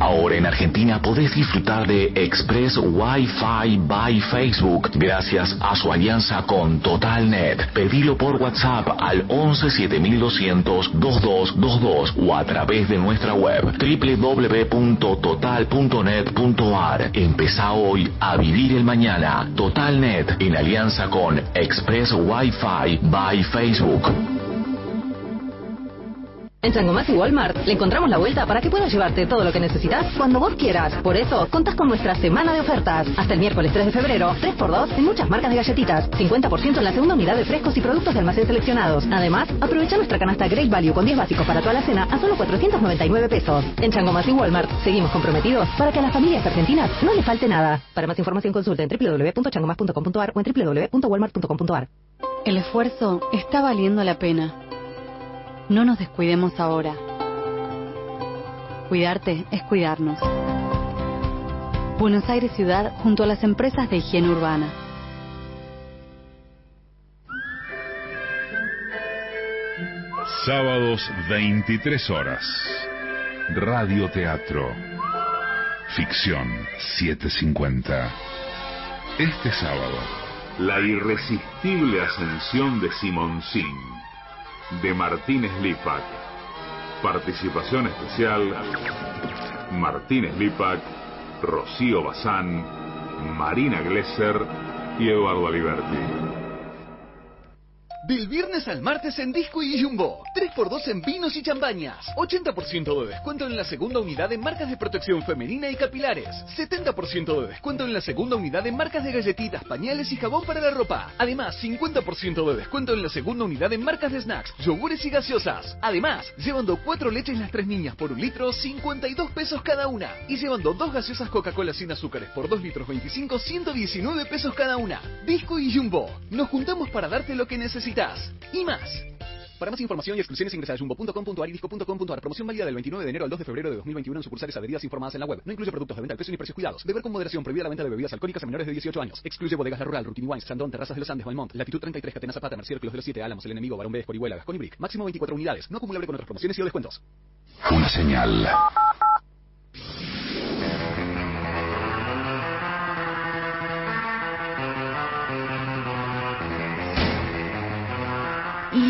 Ahora en Argentina podés disfrutar de Express Wi-Fi by Facebook gracias a su alianza con TotalNet. Pedilo por WhatsApp al 11 7200 2222 o a través de nuestra web www.total.net.ar. Empezá hoy a vivir el mañana. TotalNet en alianza con Express Wi-Fi by Facebook. En Changomas y Walmart le encontramos la vuelta para que puedas llevarte todo lo que necesitas cuando vos quieras. Por eso, contás con nuestra semana de ofertas. Hasta el miércoles 3 de febrero, 3x2 en muchas marcas de galletitas. 50% en la segunda unidad de frescos y productos de almacén seleccionados. Además, aprovecha nuestra canasta Great Value con 10 básicos para toda la cena a solo 499 pesos. En Changomas y Walmart seguimos comprometidos para que a las familias argentinas no le falte nada. Para más información consulta en www.changomas.com.ar o en www.walmart.com.ar. El esfuerzo está valiendo la pena. No nos descuidemos ahora. Cuidarte es cuidarnos. Buenos Aires Ciudad junto a las empresas de higiene urbana. Sábados 23 horas. Radio Teatro. Ficción 750. Este sábado, La irresistible ascensión de Simoncín, de Martínez Lipac. Participación especial, Martínez Lipac, Rocío Bazán, Marina Glesser y Eduardo Aliberti. Del viernes al martes en Disco y Jumbo. 3x2 en vinos y champañas. 80% de descuento en la segunda unidad de marcas de protección femenina y capilares. 70% de descuento en la segunda unidad de marcas de galletitas, pañales y jabón para la ropa. Además, 50% de descuento en la segunda unidad de marcas de snacks, yogures y gaseosas. Además, llevando 4 leches las tres niñas por un litro, 52 pesos cada una. Y llevando dos gaseosas Coca-Cola sin azúcares por 2 litros 25, 119 pesos cada una. Disco y Jumbo. Nos juntamos para darte lo que necesitas. Y más. Para más información y exclusiones ingresa a jumbo.com.ar y disco.com.ar. Promoción válida del 29 de enero al 2 de febrero de 2021 en sucursales adheridas informadas en la web. No incluye productos de venta al precio ni precios cuidados. Beber con moderación. Prohibida la venta de bebidas alcohólicas a menores de 18 años. Excluye bodegas La Rural, Rutini Wines, Sandón, Terrazas de los Andes, Valmont, Latitud 33, Catena Zapata, Mercier, Clos de los 7, Álamos, El Enemigo, Barón B, Escorihuela, Gascón Brick. Máximo 24 unidades. No acumulable con otras promociones y o descuentos. Una señal.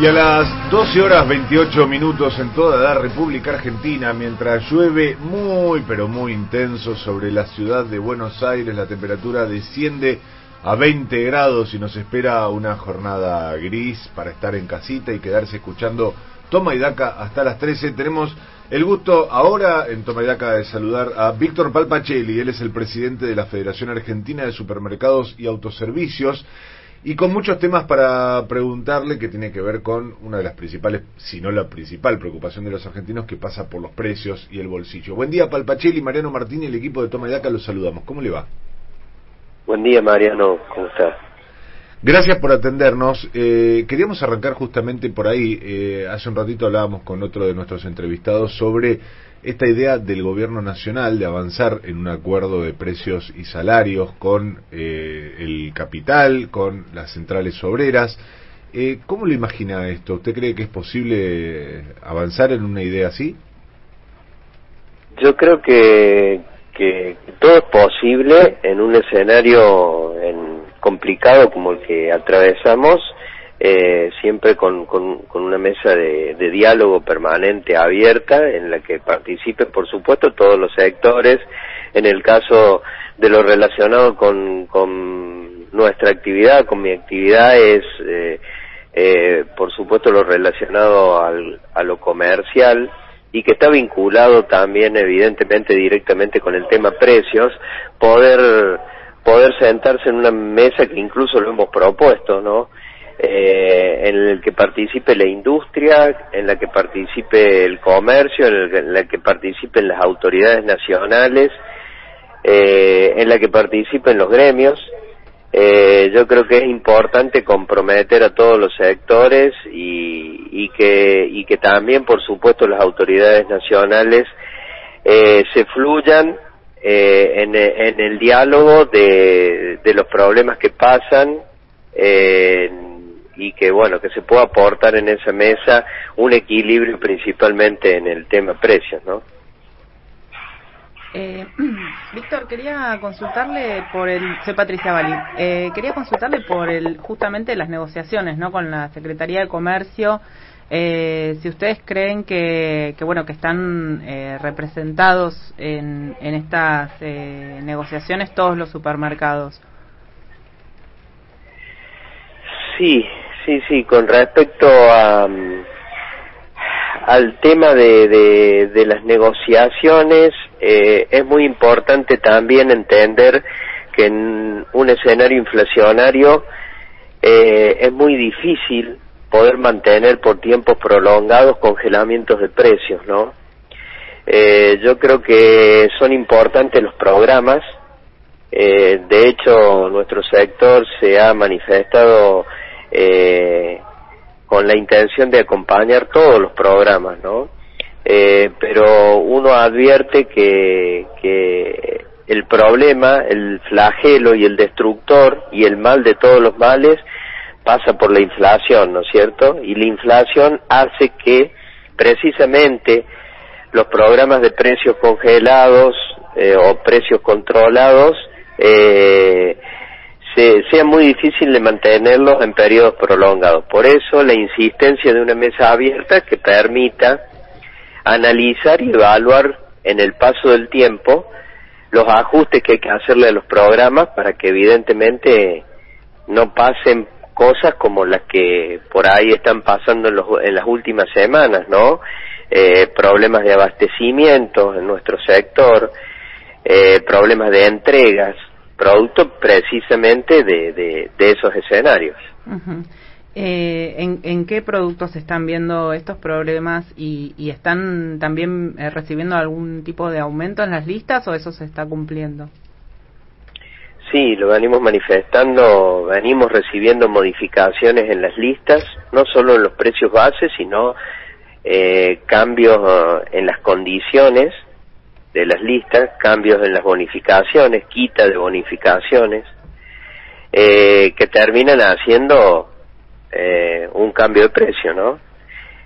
Y a las 12 horas 28 minutos en toda la República Argentina, mientras llueve muy pero muy intenso sobre la ciudad de Buenos Aires, la temperatura desciende a 20 grados y nos espera una jornada gris para estar en casita y quedarse escuchando Toma y Daca hasta las 13. Tenemos el gusto ahora en Toma y Daca de saludar a Víctor Palpacelli, él es el presidente de la Federación Argentina de Supermercados y Autoservicios y con muchos temas para preguntarle que tiene que ver con una de las principales, si no la principal preocupación de los argentinos que pasa por los precios y el bolsillo. Buen día, Palpachelli, Mariano Martín y el equipo de Toma y Daca, los saludamos. ¿Cómo le va? Buen día, Mariano. ¿Cómo estás? Gracias por atendernos. Eh, queríamos arrancar justamente por ahí. Eh, hace un ratito hablábamos con otro de nuestros entrevistados sobre esta idea del gobierno nacional de avanzar en un acuerdo de precios y salarios con eh, el capital, con las centrales obreras. Eh, ¿Cómo lo imagina esto? ¿Usted cree que es posible avanzar en una idea así? Yo creo que, que todo es posible en un escenario en, complicado como el que atravesamos, eh, siempre con, con, con, una mesa de, de, diálogo permanente abierta en la que participen, por supuesto, todos los sectores. En el caso de lo relacionado con, con nuestra actividad, con mi actividad, es, eh, eh, por supuesto, lo relacionado al, a lo comercial y que está vinculado también, evidentemente, directamente con el tema precios, poder poder sentarse en una mesa que incluso lo hemos propuesto, ¿no? Eh, en el que participe la industria, en la que participe el comercio, en, la que participen las autoridades nacionales, eh, en la que participen los gremios. Eh, yo creo que es importante comprometer a todos los sectores y, y que y que también, por supuesto, las autoridades nacionales eh, se fluyan eh, en, en, el diálogo de, de los problemas que pasan eh, y que bueno que se pueda aportar en esa mesa un equilibrio principalmente en el tema precios no eh, Víctor quería consultarle por el soy Patricia Bali. Eh, quería consultarle por el justamente las negociaciones no con la Secretaría de Comercio. Eh, si ustedes creen que, que bueno que están eh, representados en, en estas eh, negociaciones todos los supermercados. Sí, sí, sí, con respecto a, al tema de, de, de las negociaciones, eh, es muy importante también entender que en un escenario inflacionario eh, es muy difícil poder mantener por tiempos prolongados congelamientos de precios, ¿no? Eh, yo creo que son importantes los programas Eh, de hecho, nuestro sector se ha manifestado eh, con la intención de acompañar todos los programas, ¿no? Eh, pero uno advierte que, que el problema, el flagelo y el destructor y el mal de todos los males pasa por la inflación, ¿no es cierto? Y la inflación hace que precisamente los programas de precios congelados eh, o precios controlados eh, se, sea muy difícil de mantenerlos en periodos prolongados. Por eso la insistencia de una mesa abierta que permita analizar y evaluar en el paso del tiempo los ajustes que hay que hacerle a los programas para que evidentemente no pasen cosas como las que por ahí están pasando en, los, en las últimas semanas, ¿no? Eh, problemas de abastecimiento en nuestro sector, eh, problemas de entregas, producto precisamente de, de, de esos escenarios. Eh, ¿en, ¿En qué productos se están viendo estos problemas y, y están también eh, recibiendo algún tipo de aumento en las listas o eso se está cumpliendo? Sí, lo venimos manifestando, venimos recibiendo modificaciones en las listas, no solo en los precios bases, sino eh, cambios eh, en las condiciones de las listas, cambios en las bonificaciones, quita de bonificaciones, eh, que terminan haciendo eh, un cambio de precio, ¿no?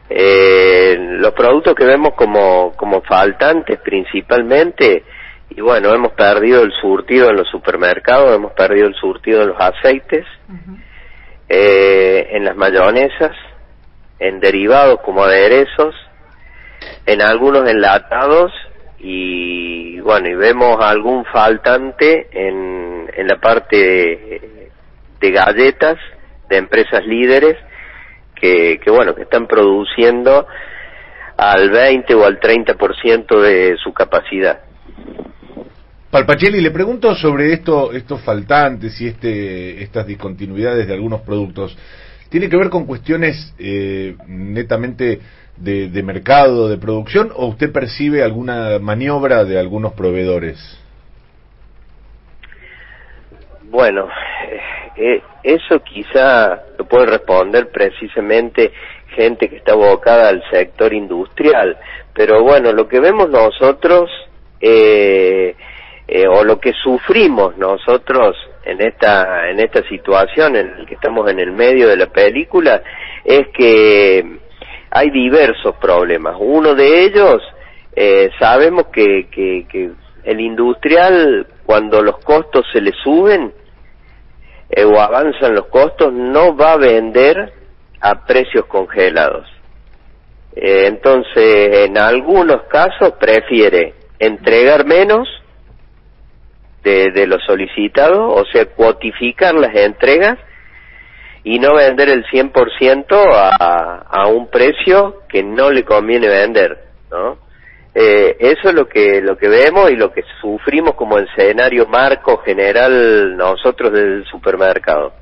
Eh, los productos que vemos como, como faltantes principalmente, y bueno, hemos perdido el surtido en los supermercados, hemos perdido el surtido en los aceites, eh, en las mayonesas, en derivados como aderezos, en algunos enlatados y bueno, y vemos algún faltante en, en la parte de, galletas de empresas líderes que, que bueno, que están produciendo al 20 o al 30% de su capacidad. Palpachelli, le pregunto sobre esto, estos faltantes y este, estas discontinuidades de algunos productos. ¿Tiene que ver con cuestiones eh, netamente de, de mercado, de producción, o usted percibe alguna maniobra de algunos proveedores? Bueno, eh, eso quizá lo puede responder precisamente gente que está abocada al sector industrial, pero bueno, lo que vemos nosotros eh, eh, o lo que sufrimos nosotros en esta en esta situación en la que estamos en el medio de la película es que hay diversos problemas. Uno de ellos eh, sabemos que, el industrial cuando los costos se le suben eh, o avanzan los costos no va a vender a precios congelados. Eh, entonces, en algunos casos prefiere entregar menos de, de lo solicitado, o sea, cuotificar las entregas y no vender el 100% a, a un precio que no le conviene vender, ¿no? Eh, eso es lo que lo que vemos y lo que sufrimos como escenario marco general nosotros del supermercado.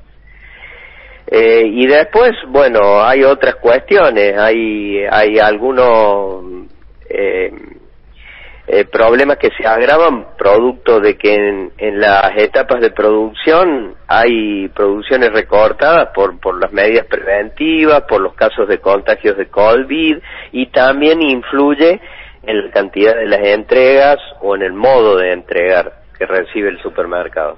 Eh, y después, bueno, hay otras cuestiones, hay hay algunos eh, eh, problemas que se agravan producto de que en, las etapas de producción hay producciones recortadas por, por las medidas preventivas, por los casos de contagios de COVID y también influye en la cantidad de las entregas o en el modo de entregar que recibe el supermercado.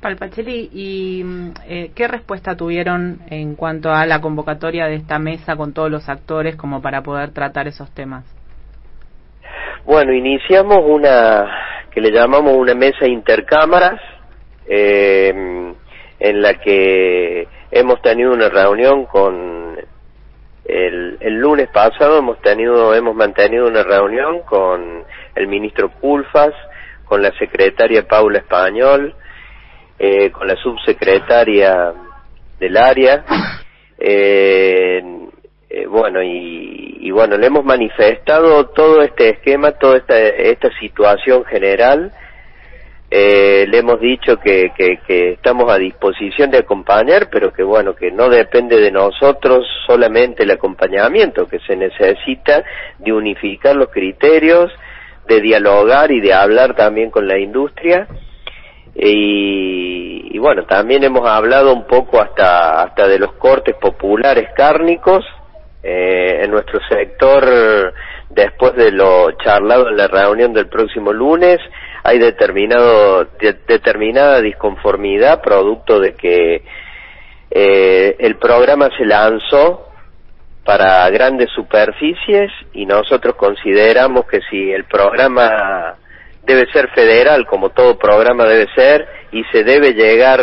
Palpacheli, ¿y mm, eh, qué respuesta tuvieron en cuanto a la convocatoria de esta mesa con todos los actores como para poder tratar esos temas? Bueno, iniciamos una que le llamamos una mesa intercámaras, eh, en la que hemos tenido una reunión con el, el lunes pasado hemos tenido hemos mantenido una reunión con el ministro Pulfas, con la secretaria Paula Español, eh, con la subsecretaria del área, eh, eh, bueno, y, y, bueno, le hemos manifestado todo este esquema, toda esta, esta situación general, eh, le hemos dicho que, que, que estamos a disposición de acompañar, pero que bueno, que no depende de nosotros solamente el acompañamiento, que se necesita de unificar los criterios, de dialogar y de hablar también con la industria, y, y bueno, también hemos hablado un poco hasta, hasta de los cortes populares cárnicos eh, en nuestro sector, después de lo charlado en la reunión del próximo lunes, hay determinado, de- determinada disconformidad producto de que eh, el programa se lanzó para grandes superficies y nosotros consideramos que si el programa debe ser federal, como todo programa debe ser, y se debe llegar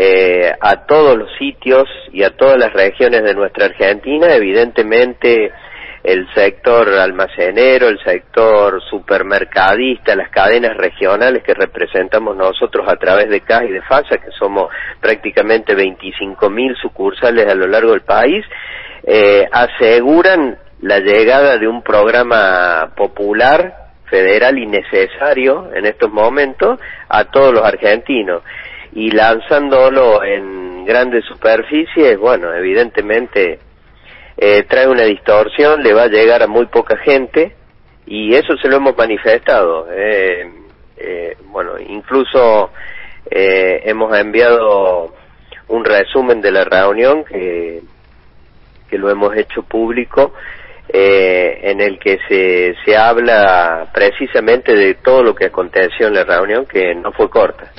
eh, a todos los sitios y a todas las regiones de nuestra Argentina, evidentemente el sector almacenero, el sector supermercadista, las cadenas regionales que representamos nosotros a través de CAS y de FASA, que somos prácticamente 25.000 sucursales a lo largo del país, eh, aseguran la llegada de un programa popular federal y necesario en estos momentos a todos los argentinos y lanzándolo en grandes superficies, bueno, evidentemente eh, trae una distorsión, le va a llegar a muy poca gente y eso se lo hemos manifestado. eh, eh, bueno, incluso eh, hemos enviado un resumen de la reunión que, que lo hemos hecho público en el que se, se habla precisamente de todo lo que aconteció en la reunión que no fue corta.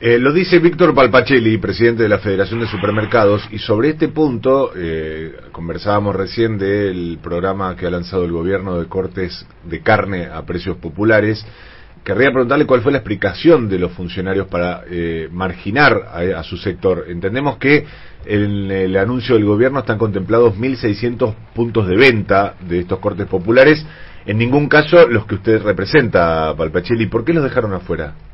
Eh, lo dice Víctor Palpacelli, presidente de la Federación de Supermercados, y sobre este punto eh, conversábamos recién del programa que ha lanzado el gobierno de cortes de carne a precios populares. Querría preguntarle cuál fue la explicación de los funcionarios para eh, marginar a, a su sector. Entendemos que en el anuncio del gobierno están contemplados 1.600 puntos de venta de estos cortes populares. En ningún caso los que usted representa, Palpacelli. ¿Por qué los dejaron afuera?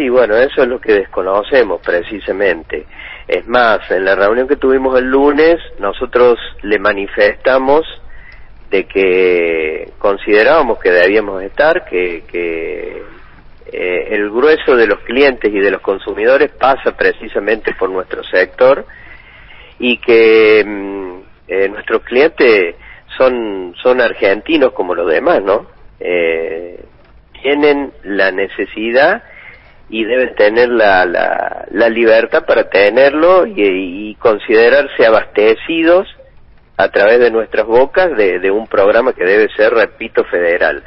Sí, bueno, eso es lo que desconocemos precisamente. Es más, en la reunión que tuvimos el lunes, nosotros le manifestamos de que considerábamos que debíamos estar, que, que eh, el grueso de los clientes y de los consumidores pasa precisamente por nuestro sector y que mm, eh, nuestros clientes son, son argentinos como los demás, ¿no? Eh, tienen la necesidad y deben tener la, la, la libertad para tenerlo y, considerarse abastecidos a través de nuestras bocas de, un programa que debe ser, repito, federal.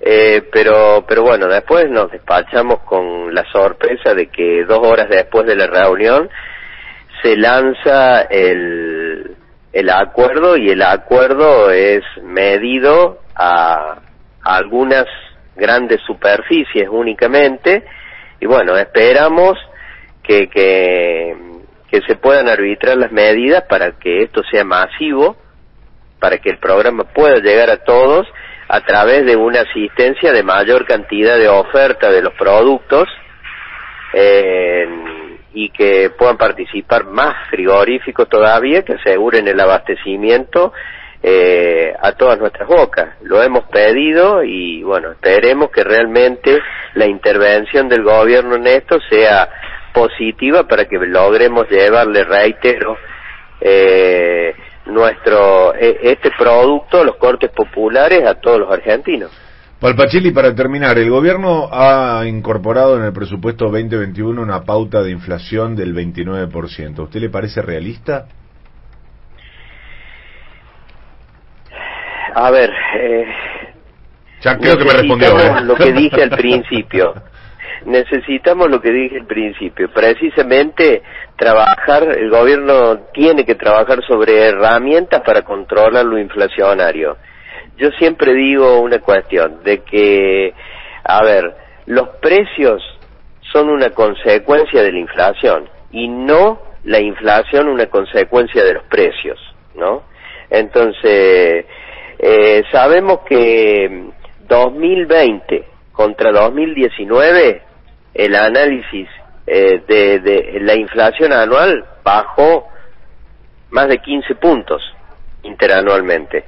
Eh, pero, pero bueno, después nos despachamos con la sorpresa de que dos horas después de la reunión se lanza el, el acuerdo y el acuerdo es medido a algunas grandes superficies únicamente y bueno, esperamos que, que, se puedan arbitrar las medidas para que esto sea masivo, para que el programa pueda llegar a todos a través de una asistencia de mayor cantidad de oferta de los productos eh, y que puedan participar más frigoríficos todavía que aseguren el abastecimiento eh, a todas nuestras bocas. Lo hemos pedido y bueno, esperemos que realmente la intervención del gobierno en esto sea positiva para que logremos llevarle, reitero, eh, nuestro e- este producto, los cortes populares, a todos los argentinos. Palpachilli, para terminar, el gobierno ha incorporado en el presupuesto 2021 una pauta de inflación del 29%. ¿A usted le parece realista? A ver, eh, Ya creo que me respondió. ¿eh? lo que dije al principio. Necesitamos lo que dije al principio. Precisamente trabajar, el gobierno tiene que trabajar sobre herramientas para controlar lo inflacionario. Yo siempre digo una cuestión, de que, a ver, los precios son una consecuencia de la inflación y no la inflación una consecuencia de los precios, ¿no? Entonces, eh, sabemos que 2020 contra 2019 el análisis eh, de, de la inflación anual bajó más de 15 puntos interanualmente.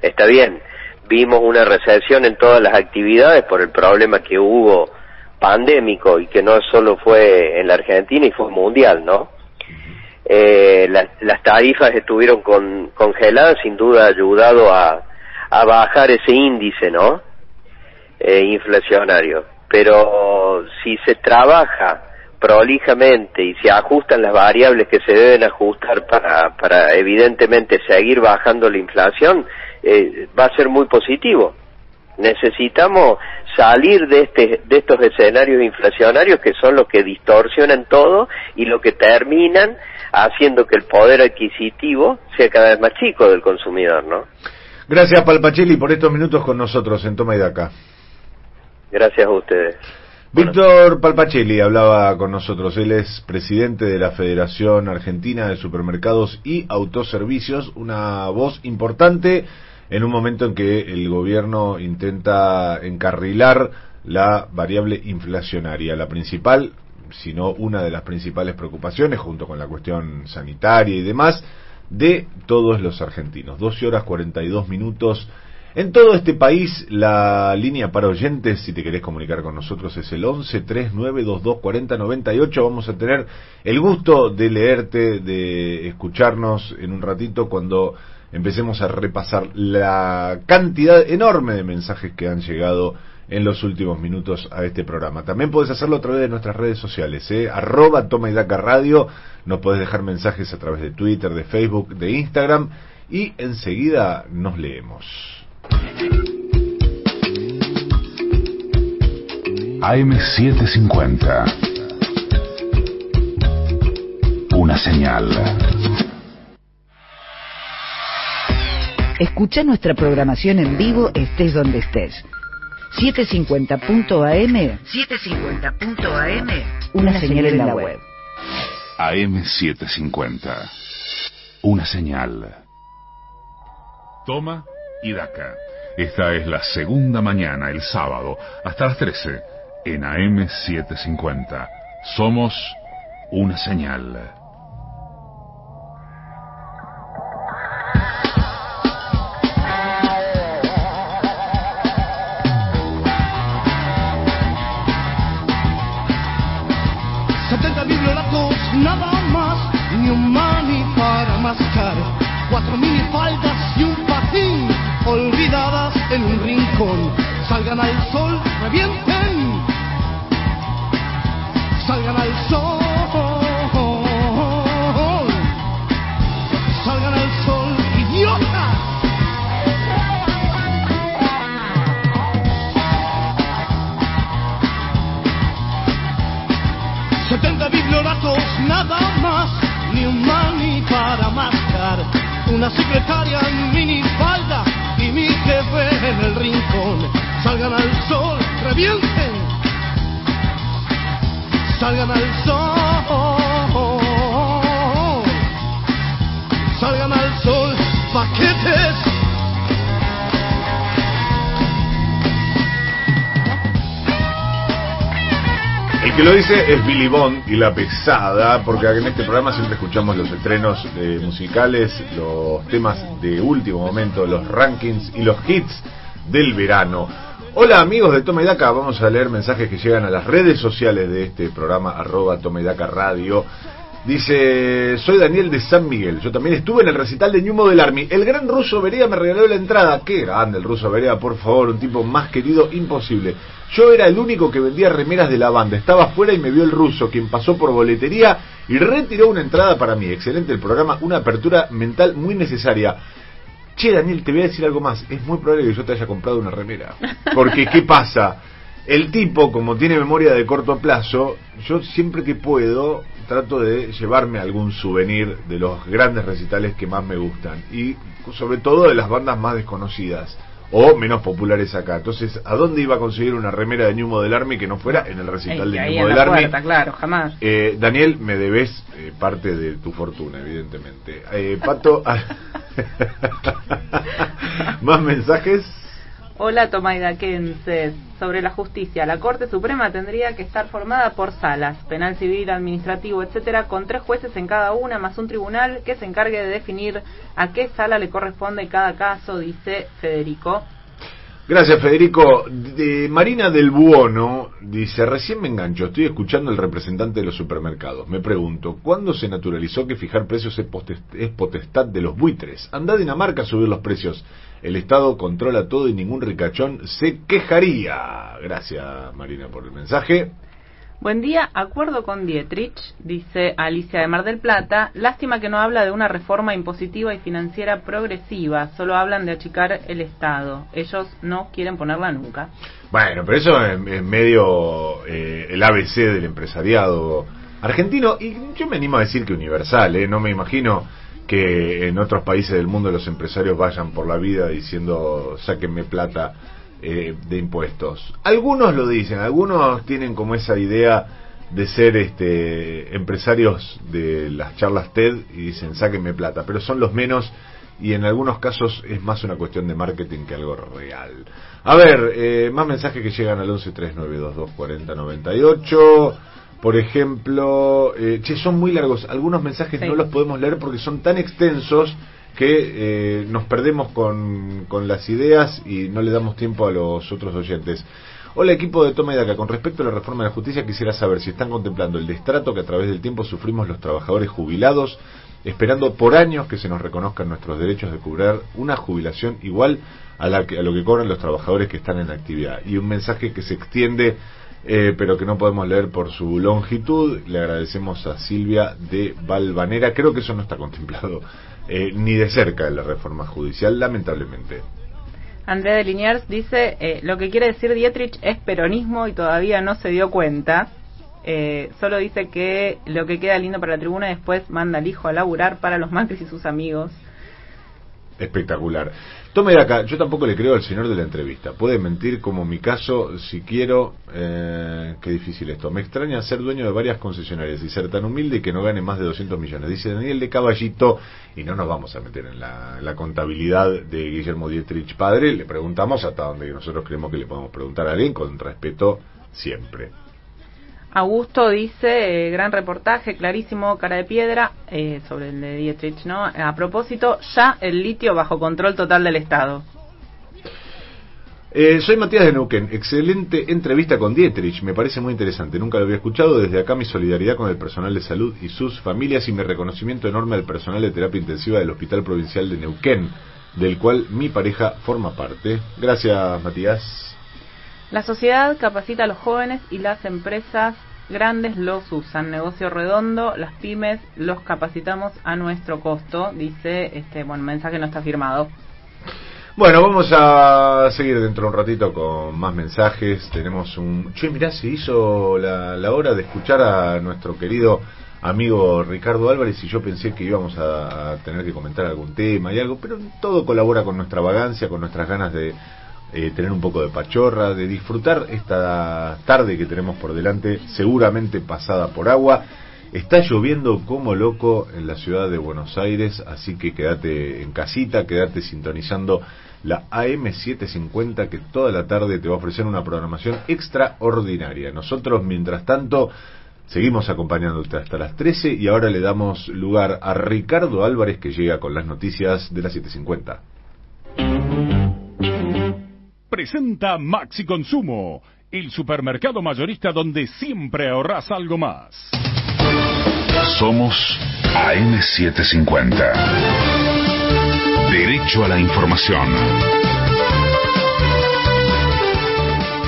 Está bien, vimos una recesión en todas las actividades por el problema que hubo pandémico y que no solo fue en la Argentina y fue mundial, ¿no? Eh, las, las tarifas estuvieron con, congeladas, sin duda ayudado a, a bajar ese índice, ¿no? Eh, inflacionario. pero si se trabaja prolijamente y se ajustan las variables que se deben ajustar para, para evidentemente seguir bajando la inflación, eh, va a ser muy positivo. Necesitamos salir de, este, de estos escenarios inflacionarios que son los que distorsionan todo y lo que terminan haciendo que el poder adquisitivo sea cada vez más chico del consumidor, ¿no? Gracias, Palpacheli, por estos minutos con nosotros en Toma y Daca. Gracias a ustedes. Víctor Palpacheli hablaba con nosotros. Él es presidente de la Federación Argentina de Supermercados y Autoservicios, una voz importante en un momento en que el gobierno intenta encarrilar la variable inflacionaria. La principal, si no una de las principales preocupaciones, junto con la cuestión sanitaria y demás, de todos los argentinos. 12 horas 42 minutos. En todo este país, la línea para oyentes, si te querés comunicar con nosotros, es el 11 39 22 40 98. Vamos a tener el gusto de leerte, de escucharnos en un ratito cuando empecemos a repasar la cantidad enorme de mensajes que han llegado en los últimos minutos a este programa. También puedes hacerlo a través de nuestras redes sociales, ¿eh? arroba Toma y Daca Radio, nos puedes dejar mensajes a través de Twitter, de Facebook, de Instagram y enseguida nos leemos. AM750. Una señal. Escucha nuestra programación en vivo estés donde estés. 750.am 750.am Una señal en la web. AM750. Una señal. Toma y Daca. Esta es la segunda mañana, el sábado, hasta las 13, en AM750. Somos una señal. Salgan al sol, revienten, salgan al sol, salgan al sol, idiotas. 70 biblioratos, nada más, ni un mani para mascar, una secretaria en minifalda salgan al sol, salgan al sol, paquetes. El que lo dice es Billy Bond y la pesada, porque en este programa siempre escuchamos los estrenos musicales, los temas de último momento, los rankings y los hits del verano. Hola amigos de Toma Daca, vamos a leer mensajes que llegan a las redes sociales de este programa, arroba Toma Radio. Dice, soy Daniel de San Miguel, yo también estuve en el recital de New Model Army. El gran ruso Berea me regaló la entrada. Qué grande el ruso Berea, por favor, un tipo más querido imposible. Yo era el único que vendía remeras de la banda. Estaba afuera y me vio el ruso, quien pasó por boletería y retiró una entrada para mí. Excelente el programa, una apertura mental muy necesaria. Che, Daniel, te voy a decir algo más. Es muy probable que yo te haya comprado una remera. Porque, ¿qué pasa? El tipo, como tiene memoria de corto plazo, yo siempre que puedo trato de llevarme algún souvenir de los grandes recitales que más me gustan. Y sobre todo de las bandas más desconocidas o menos populares acá. Entonces, ¿a dónde iba a conseguir una remera de New Model Army que no fuera en el recital de New Model Army? puerta, claro, jamás. Eh, Daniel, me debes eh, parte de tu fortuna, evidentemente. Eh, Pato, ¿más mensajes? Hola Tomaidaquenses. Sobre la justicia, la Corte Suprema tendría que estar formada por salas, penal civil, administrativo, etcétera, con tres jueces en cada una, más un tribunal que se encargue de definir a qué sala le corresponde cada caso, dice Federico. Gracias, Federico. De Marina del Buono dice, recién me engancho, estoy escuchando al representante de los supermercados. Me pregunto, ¿cuándo se naturalizó que fijar precios es potest- es potestad de los buitres? Anda a Dinamarca a subir los precios. El Estado controla todo y ningún ricachón se quejaría. Gracias, Marina, por el mensaje. Buen día, acuerdo con Dietrich, dice Alicia de Mar del Plata. Lástima que no habla de una reforma impositiva y financiera progresiva, solo hablan de achicar el Estado. Ellos no quieren ponerla nunca. Bueno, pero eso es, es medio eh, el ABC del empresariado argentino y yo me animo a decir que universal, ¿eh? no me imagino que en otros países del mundo los empresarios vayan por la vida diciendo sáquenme plata eh, de impuestos. Algunos lo dicen, algunos tienen como esa idea de ser este empresarios de las charlas TED y dicen sáquenme plata, pero son los menos y en algunos casos es más una cuestión de marketing que algo real. A ver, eh, más mensajes que llegan al 1139224098. Por ejemplo, eh, che, son muy largos. Algunos mensajes no los podemos leer porque son tan extensos que eh, nos perdemos con, con las ideas y no le damos tiempo a los otros oyentes. Hola equipo de Toma y Daca, con respecto a la reforma de la justicia quisiera saber si están contemplando el destrato que a través del tiempo sufrimos los trabajadores jubilados, esperando por años que se nos reconozcan nuestros derechos de cobrar una jubilación igual a, la que, a lo que cobran los trabajadores que están en actividad. Y un mensaje que se extiende eh, pero que no podemos leer por su longitud. Le agradecemos a Silvia de Valvanera. Creo que eso no está contemplado eh, ni de cerca en la reforma judicial, lamentablemente. Andrea de Liniers dice, eh, lo que quiere decir Dietrich es peronismo y todavía no se dio cuenta. Eh, solo dice que lo que queda lindo para la tribuna después manda al hijo a laburar para los Macris y sus amigos. Espectacular. Tome acá, yo tampoco le creo al señor de la entrevista. Puede mentir como mi caso, si quiero. Eh, qué difícil esto. Me extraña ser dueño de varias concesionarias y ser tan humilde que no gane más de 200 millones. Dice Daniel de Caballito, y no nos vamos a meter en la, en la contabilidad de Guillermo Dietrich padre. Le preguntamos hasta donde nosotros creemos que le podemos preguntar a alguien con respeto siempre. Augusto dice, eh, gran reportaje, clarísimo, cara de piedra, eh, sobre el de Dietrich, ¿no? A propósito, ya el litio bajo control total del Estado. Eh, soy Matías de Neuquén. Excelente entrevista con Dietrich. Me parece muy interesante. Nunca lo había escuchado. Desde acá mi solidaridad con el personal de salud y sus familias y mi reconocimiento enorme al personal de terapia intensiva del Hospital Provincial de Neuquén, del cual mi pareja forma parte. Gracias, Matías. La sociedad capacita a los jóvenes y las empresas grandes los usan. Negocio redondo, las pymes los capacitamos a nuestro costo, dice este bueno mensaje no está firmado. Bueno, vamos a seguir dentro de un ratito con más mensajes. Tenemos un... Che, mirá, se hizo la, la hora de escuchar a nuestro querido amigo Ricardo Álvarez y yo pensé que íbamos a, a tener que comentar algún tema y algo, pero todo colabora con nuestra vagancia, con nuestras ganas de eh, tener un poco de pachorra, de disfrutar esta tarde que tenemos por delante, seguramente pasada por agua. Está lloviendo como loco en la ciudad de Buenos Aires, así que quédate en casita, quédate sintonizando la AM750 que toda la tarde te va a ofrecer una programación extraordinaria. Nosotros, mientras tanto, seguimos acompañándote hasta las 13 y ahora le damos lugar a Ricardo Álvarez que llega con las noticias de las 750. Presenta Maxi Consumo, el supermercado mayorista donde siempre ahorras algo más. Somos AM750. Derecho a la información.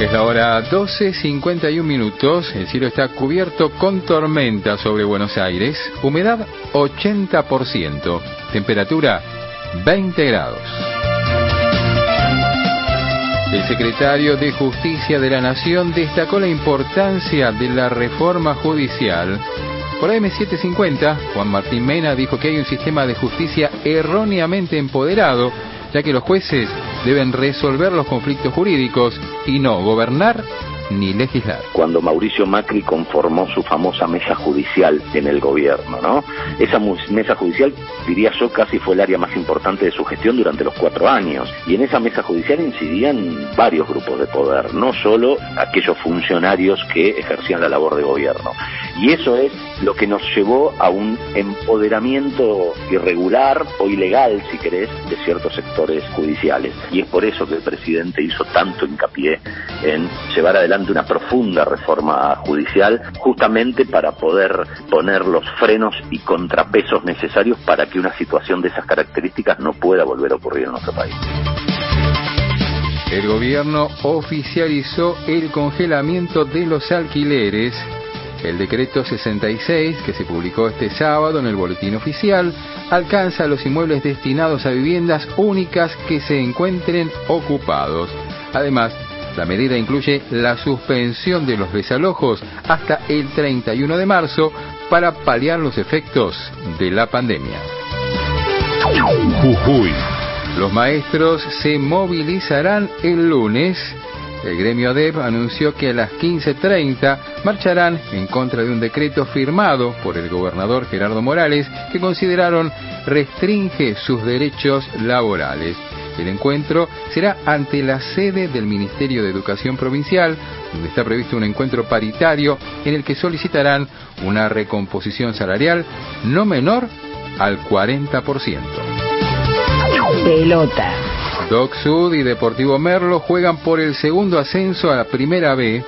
Es la hora 12.51 minutos. El cielo está cubierto con tormenta sobre Buenos Aires. Humedad 80%. Temperatura 20 grados. El secretario de Justicia de la Nación destacó la importancia de la reforma judicial. Por AM750, Juan Martín Mena dijo que hay un sistema de justicia erróneamente empoderado, ya que los jueces deben resolver los conflictos jurídicos y no gobernar ni legislar. cuando Mauricio Macri conformó su famosa mesa judicial en el gobierno, ¿no? Esa mesa judicial, diría yo, casi fue el área más importante de su gestión durante los cuatro años. Y en esa mesa judicial incidían varios grupos de poder, no solo aquellos funcionarios que ejercían la labor de gobierno. Y eso es lo que nos llevó a un empoderamiento irregular o ilegal, si querés, de ciertos sectores judiciales. Y es por eso que el presidente hizo tanto hincapié en llevar adelante una profunda reforma judicial, justamente para poder poner los frenos y contrapesos necesarios para que una situación de esas características no pueda volver a ocurrir en nuestro país. El gobierno oficializó el congelamiento de los alquileres. El decreto 66, que se publicó este sábado en el boletín oficial, alcanza los inmuebles destinados a viviendas únicas que se encuentren ocupados. Además, la medida incluye la suspensión de los desalojos hasta el 31 de marzo para paliar los efectos de la pandemia. Jujuy. Los maestros se movilizarán el lunes. El gremio ADEP anunció que a las 15.30 marcharán en contra de un decreto firmado por el gobernador Gerardo Morales que consideraron restringe sus derechos laborales. El encuentro será ante la sede del Ministerio de Educación Provincial, donde está previsto un encuentro paritario en el que solicitarán una recomposición salarial no menor al 40%. Pelota. Doc Sud y Deportivo Merlo juegan por el segundo ascenso a la Primera B.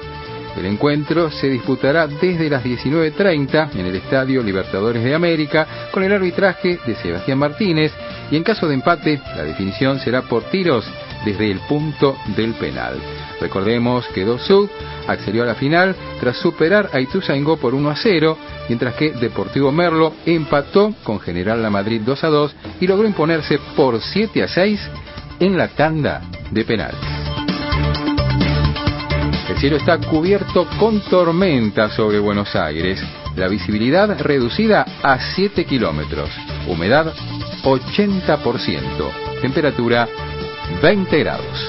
El encuentro se disputará desde las 19.30 en el Estadio Libertadores de América con el arbitraje de Sebastián Martínez y en caso de empate la definición será por tiros desde el punto del penal. Recordemos que Doc Sud accedió a la final tras superar a Ituzaingó por 1 a 0, mientras que Deportivo Merlo empató con General La Madrid 2 a 2 y logró imponerse por 7 a 6 en la tanda de penales. El cielo está cubierto con tormenta sobre Buenos Aires. La visibilidad reducida a 7 kilómetros. Humedad 80%. Temperatura 20 grados.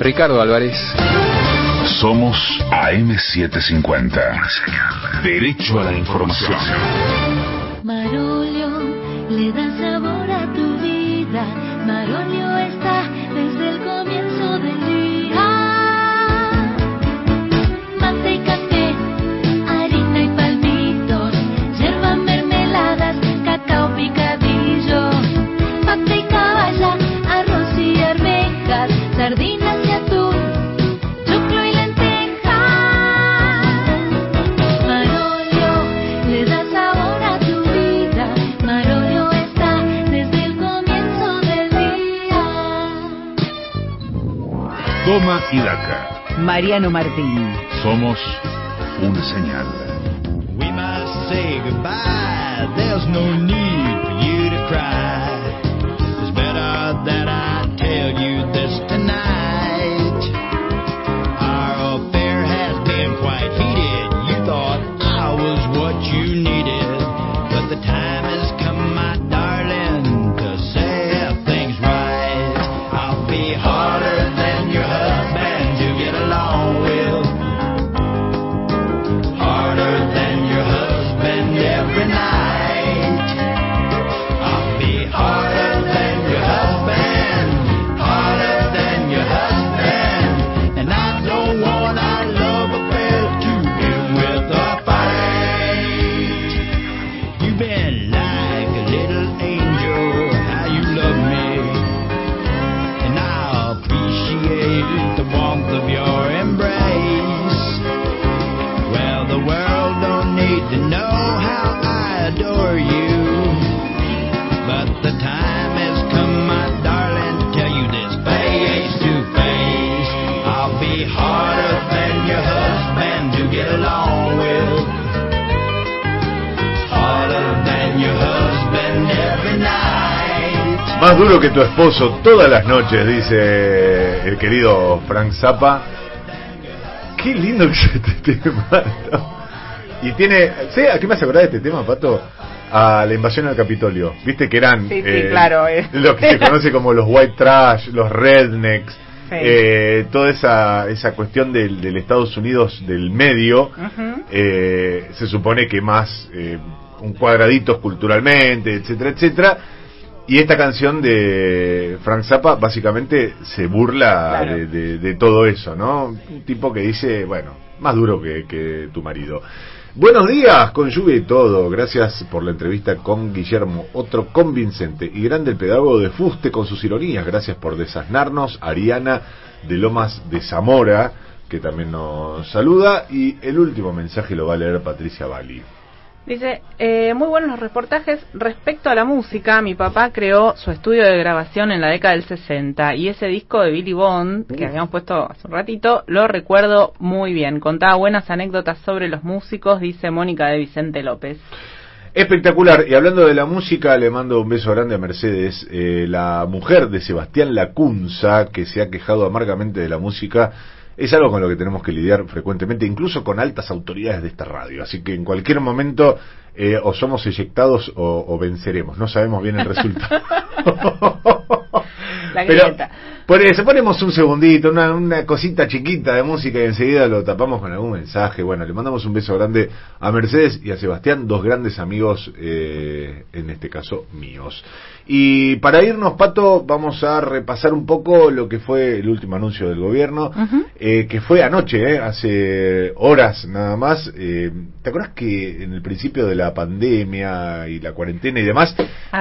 Ricardo Álvarez. Somos AM750. Derecho a la información. Sardinas y atún, choclo y lentejas. Marolio le da sabor a tu vida. Marolio está desde el comienzo del día. Toma y daca. Mariano Martín. Somos una señal. We must say goodbye. There's no need Más duro que tu esposo todas las noches, dice el querido Frank Zappa. Qué lindo que es este tema. ¿no? Y tiene. ¿sé ¿A qué me hace acordar de este tema, Pato? A la invasión al Capitolio. Viste que eran. Sí, sí, claro, eh. Lo que se conoce como los white trash, los rednecks. eh, toda esa, esa cuestión del, del Estados Unidos del medio, eh, se supone que más eh, un cuadradito culturalmente, etcétera, etcétera. Y esta canción de Frank Zappa básicamente se burla Claro. de, de- de todo eso, ¿no? Un tipo que dice, bueno, más duro que, que tu marido. Buenos días, con lluvia y todo. Gracias por la entrevista con Guillermo, otro convincente y grande el pedagogo de Fuste con sus ironías. Gracias por desasnarnos. Ariana de Lomas de Zamora, que también nos saluda. Y el último mensaje lo va a leer Patricia Bali. Dice, eh, muy buenos los reportajes. Respecto a la música, mi papá creó su estudio de grabación en la década del 60 y ese disco de Billy Bond, que habíamos puesto hace un ratito, lo recuerdo muy bien. Contaba buenas anécdotas sobre los músicos, dice Mónica de Vicente López. Espectacular. Y hablando de la música, le mando un beso grande a Mercedes, eh, la mujer de Sebastián Lacunza, que se ha quejado amargamente de la música. Es algo con lo que tenemos que lidiar frecuentemente, incluso con altas autoridades de esta radio. Así que en cualquier momento eh, o somos eyectados o, o venceremos. No sabemos bien el resultado. La Pero eso ponemos un segundito, una, una cosita chiquita de música y enseguida lo tapamos con algún mensaje. Bueno, le mandamos un beso grande a Mercedes y a Sebastián, dos grandes amigos, eh, en este caso míos. Y para irnos, Pato, vamos a repasar un poco lo que fue el último anuncio del gobierno, eh, que fue anoche, eh, hace horas nada más. Eh, ¿Te acuerdas que en el principio de la pandemia y la cuarentena y demás,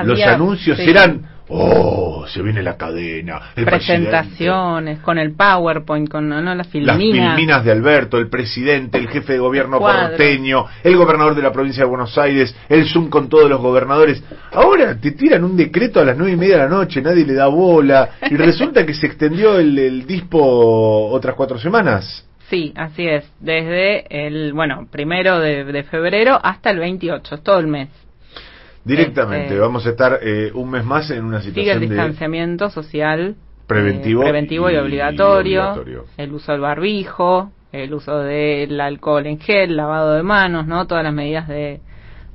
los anuncios sí. eran Oh, se viene la cadena. El presidente, Presentaciones, con el PowerPoint, con no, las las filminas. filminas de Alberto, el presidente, el jefe de gobierno porteño, el gobernador de la provincia de Buenos Aires, el Zoom con todos los gobernadores. Ahora te tiran un decreto a las nueve y media de la noche, nadie le da bola. Y resulta que se extendió el, el dispo otras cuatro semanas. Sí, así es. Desde el, bueno, primero de, de febrero hasta el 28, es todo el mes. Directamente, Este- vamos a estar eh, un mes más en una Sigue el situación de... distanciamiento social Preventivo eh, preventivo y, y obligatorio, obligatorio. el uso del barbijo, el uso del alcohol en gel, lavado de manos, ¿no? Todas las medidas de,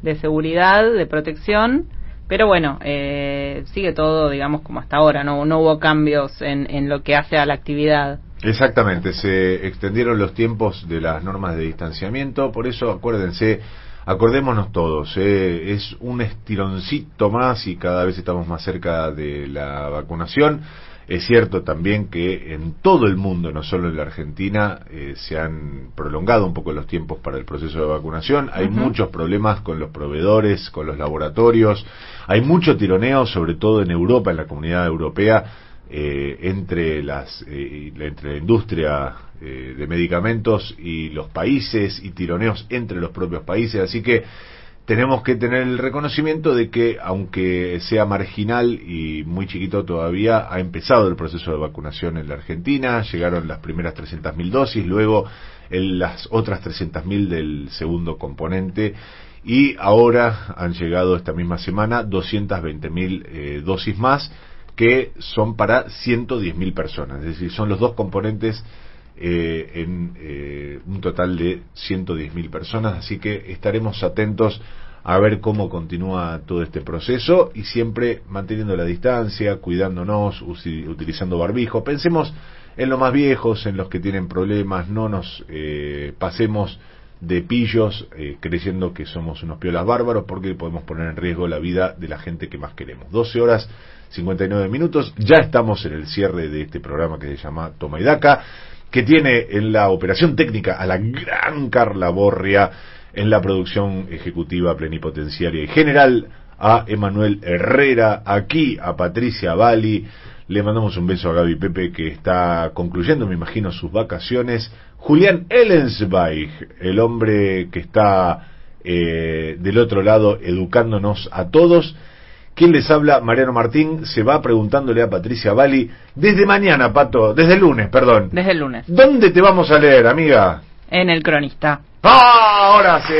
de seguridad, de protección. Pero bueno, eh, sigue todo, digamos, como hasta ahora, no, no hubo cambios en, en lo que hace a la actividad. Exactamente, se extendieron los tiempos de las normas de distanciamiento, por eso acuérdense, acordémonos todos, eh, es un estironcito más y cada vez estamos más cerca de la vacunación. Es cierto también que en todo el mundo, no solo en la Argentina, eh, se han prolongado un poco los tiempos para el proceso de vacunación. Hay muchos problemas con los proveedores, con los laboratorios. Hay mucho tironeo, sobre todo en Europa, en la comunidad europea, eh, entre las eh, entre la industria eh, de medicamentos y los países y tironeos entre los propios países. Así que tenemos que tener el reconocimiento de que aunque sea marginal y muy chiquito todavía ha empezado el proceso de vacunación en la Argentina. Llegaron las primeras 300.000 dosis luego el- las otras 300.000 del segundo componente. Y ahora han llegado esta misma semana 220.000 eh, dosis más que son para 110.000 personas, es decir, son los dos componentes eh, en eh, un total de 110.000 personas, así que estaremos atentos a ver cómo continúa todo este proceso y siempre manteniendo la distancia, cuidándonos, utilizando barbijo. Pensemos en los más viejos, en los que tienen problemas, no nos eh, pasemos de pillos eh, creyendo que somos unos piolas bárbaros porque podemos poner en riesgo la vida de la gente que más queremos. 12 horas 59 minutos, ya estamos en el cierre de este programa que se llama Toma y Daca, que tiene en la operación técnica a la gran Carla Borria, en la producción ejecutiva plenipotenciaria y general a Emanuel Herrera, aquí a Patricia Bali, le mandamos un beso a Gaby Pepe que está concluyendo, me imagino, sus vacaciones. Julián Ellensweig, el hombre que está eh, del otro lado educándonos a todos. ¿Quién les habla? Mariano Martín se va preguntándole a Patricia Bali desde mañana, Pato, desde el lunes, perdón. Desde el lunes. ¿Dónde te vamos a leer, amiga? En el cronista. ¡Ah, ahora sí!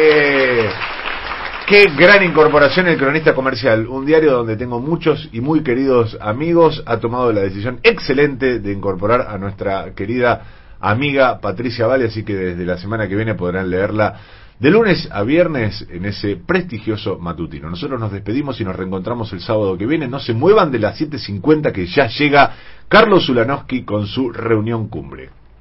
Qué gran incorporación el cronista comercial, un diario donde tengo muchos y muy queridos amigos, ha tomado la decisión excelente de incorporar a nuestra querida amiga Patricia Vale, así que desde la semana que viene podrán leerla de lunes a viernes en ese prestigioso matutino. Nosotros nos despedimos y nos reencontramos el sábado que viene. No se muevan de las 7.50 que ya llega Carlos Ulanowski con su reunión cumbre.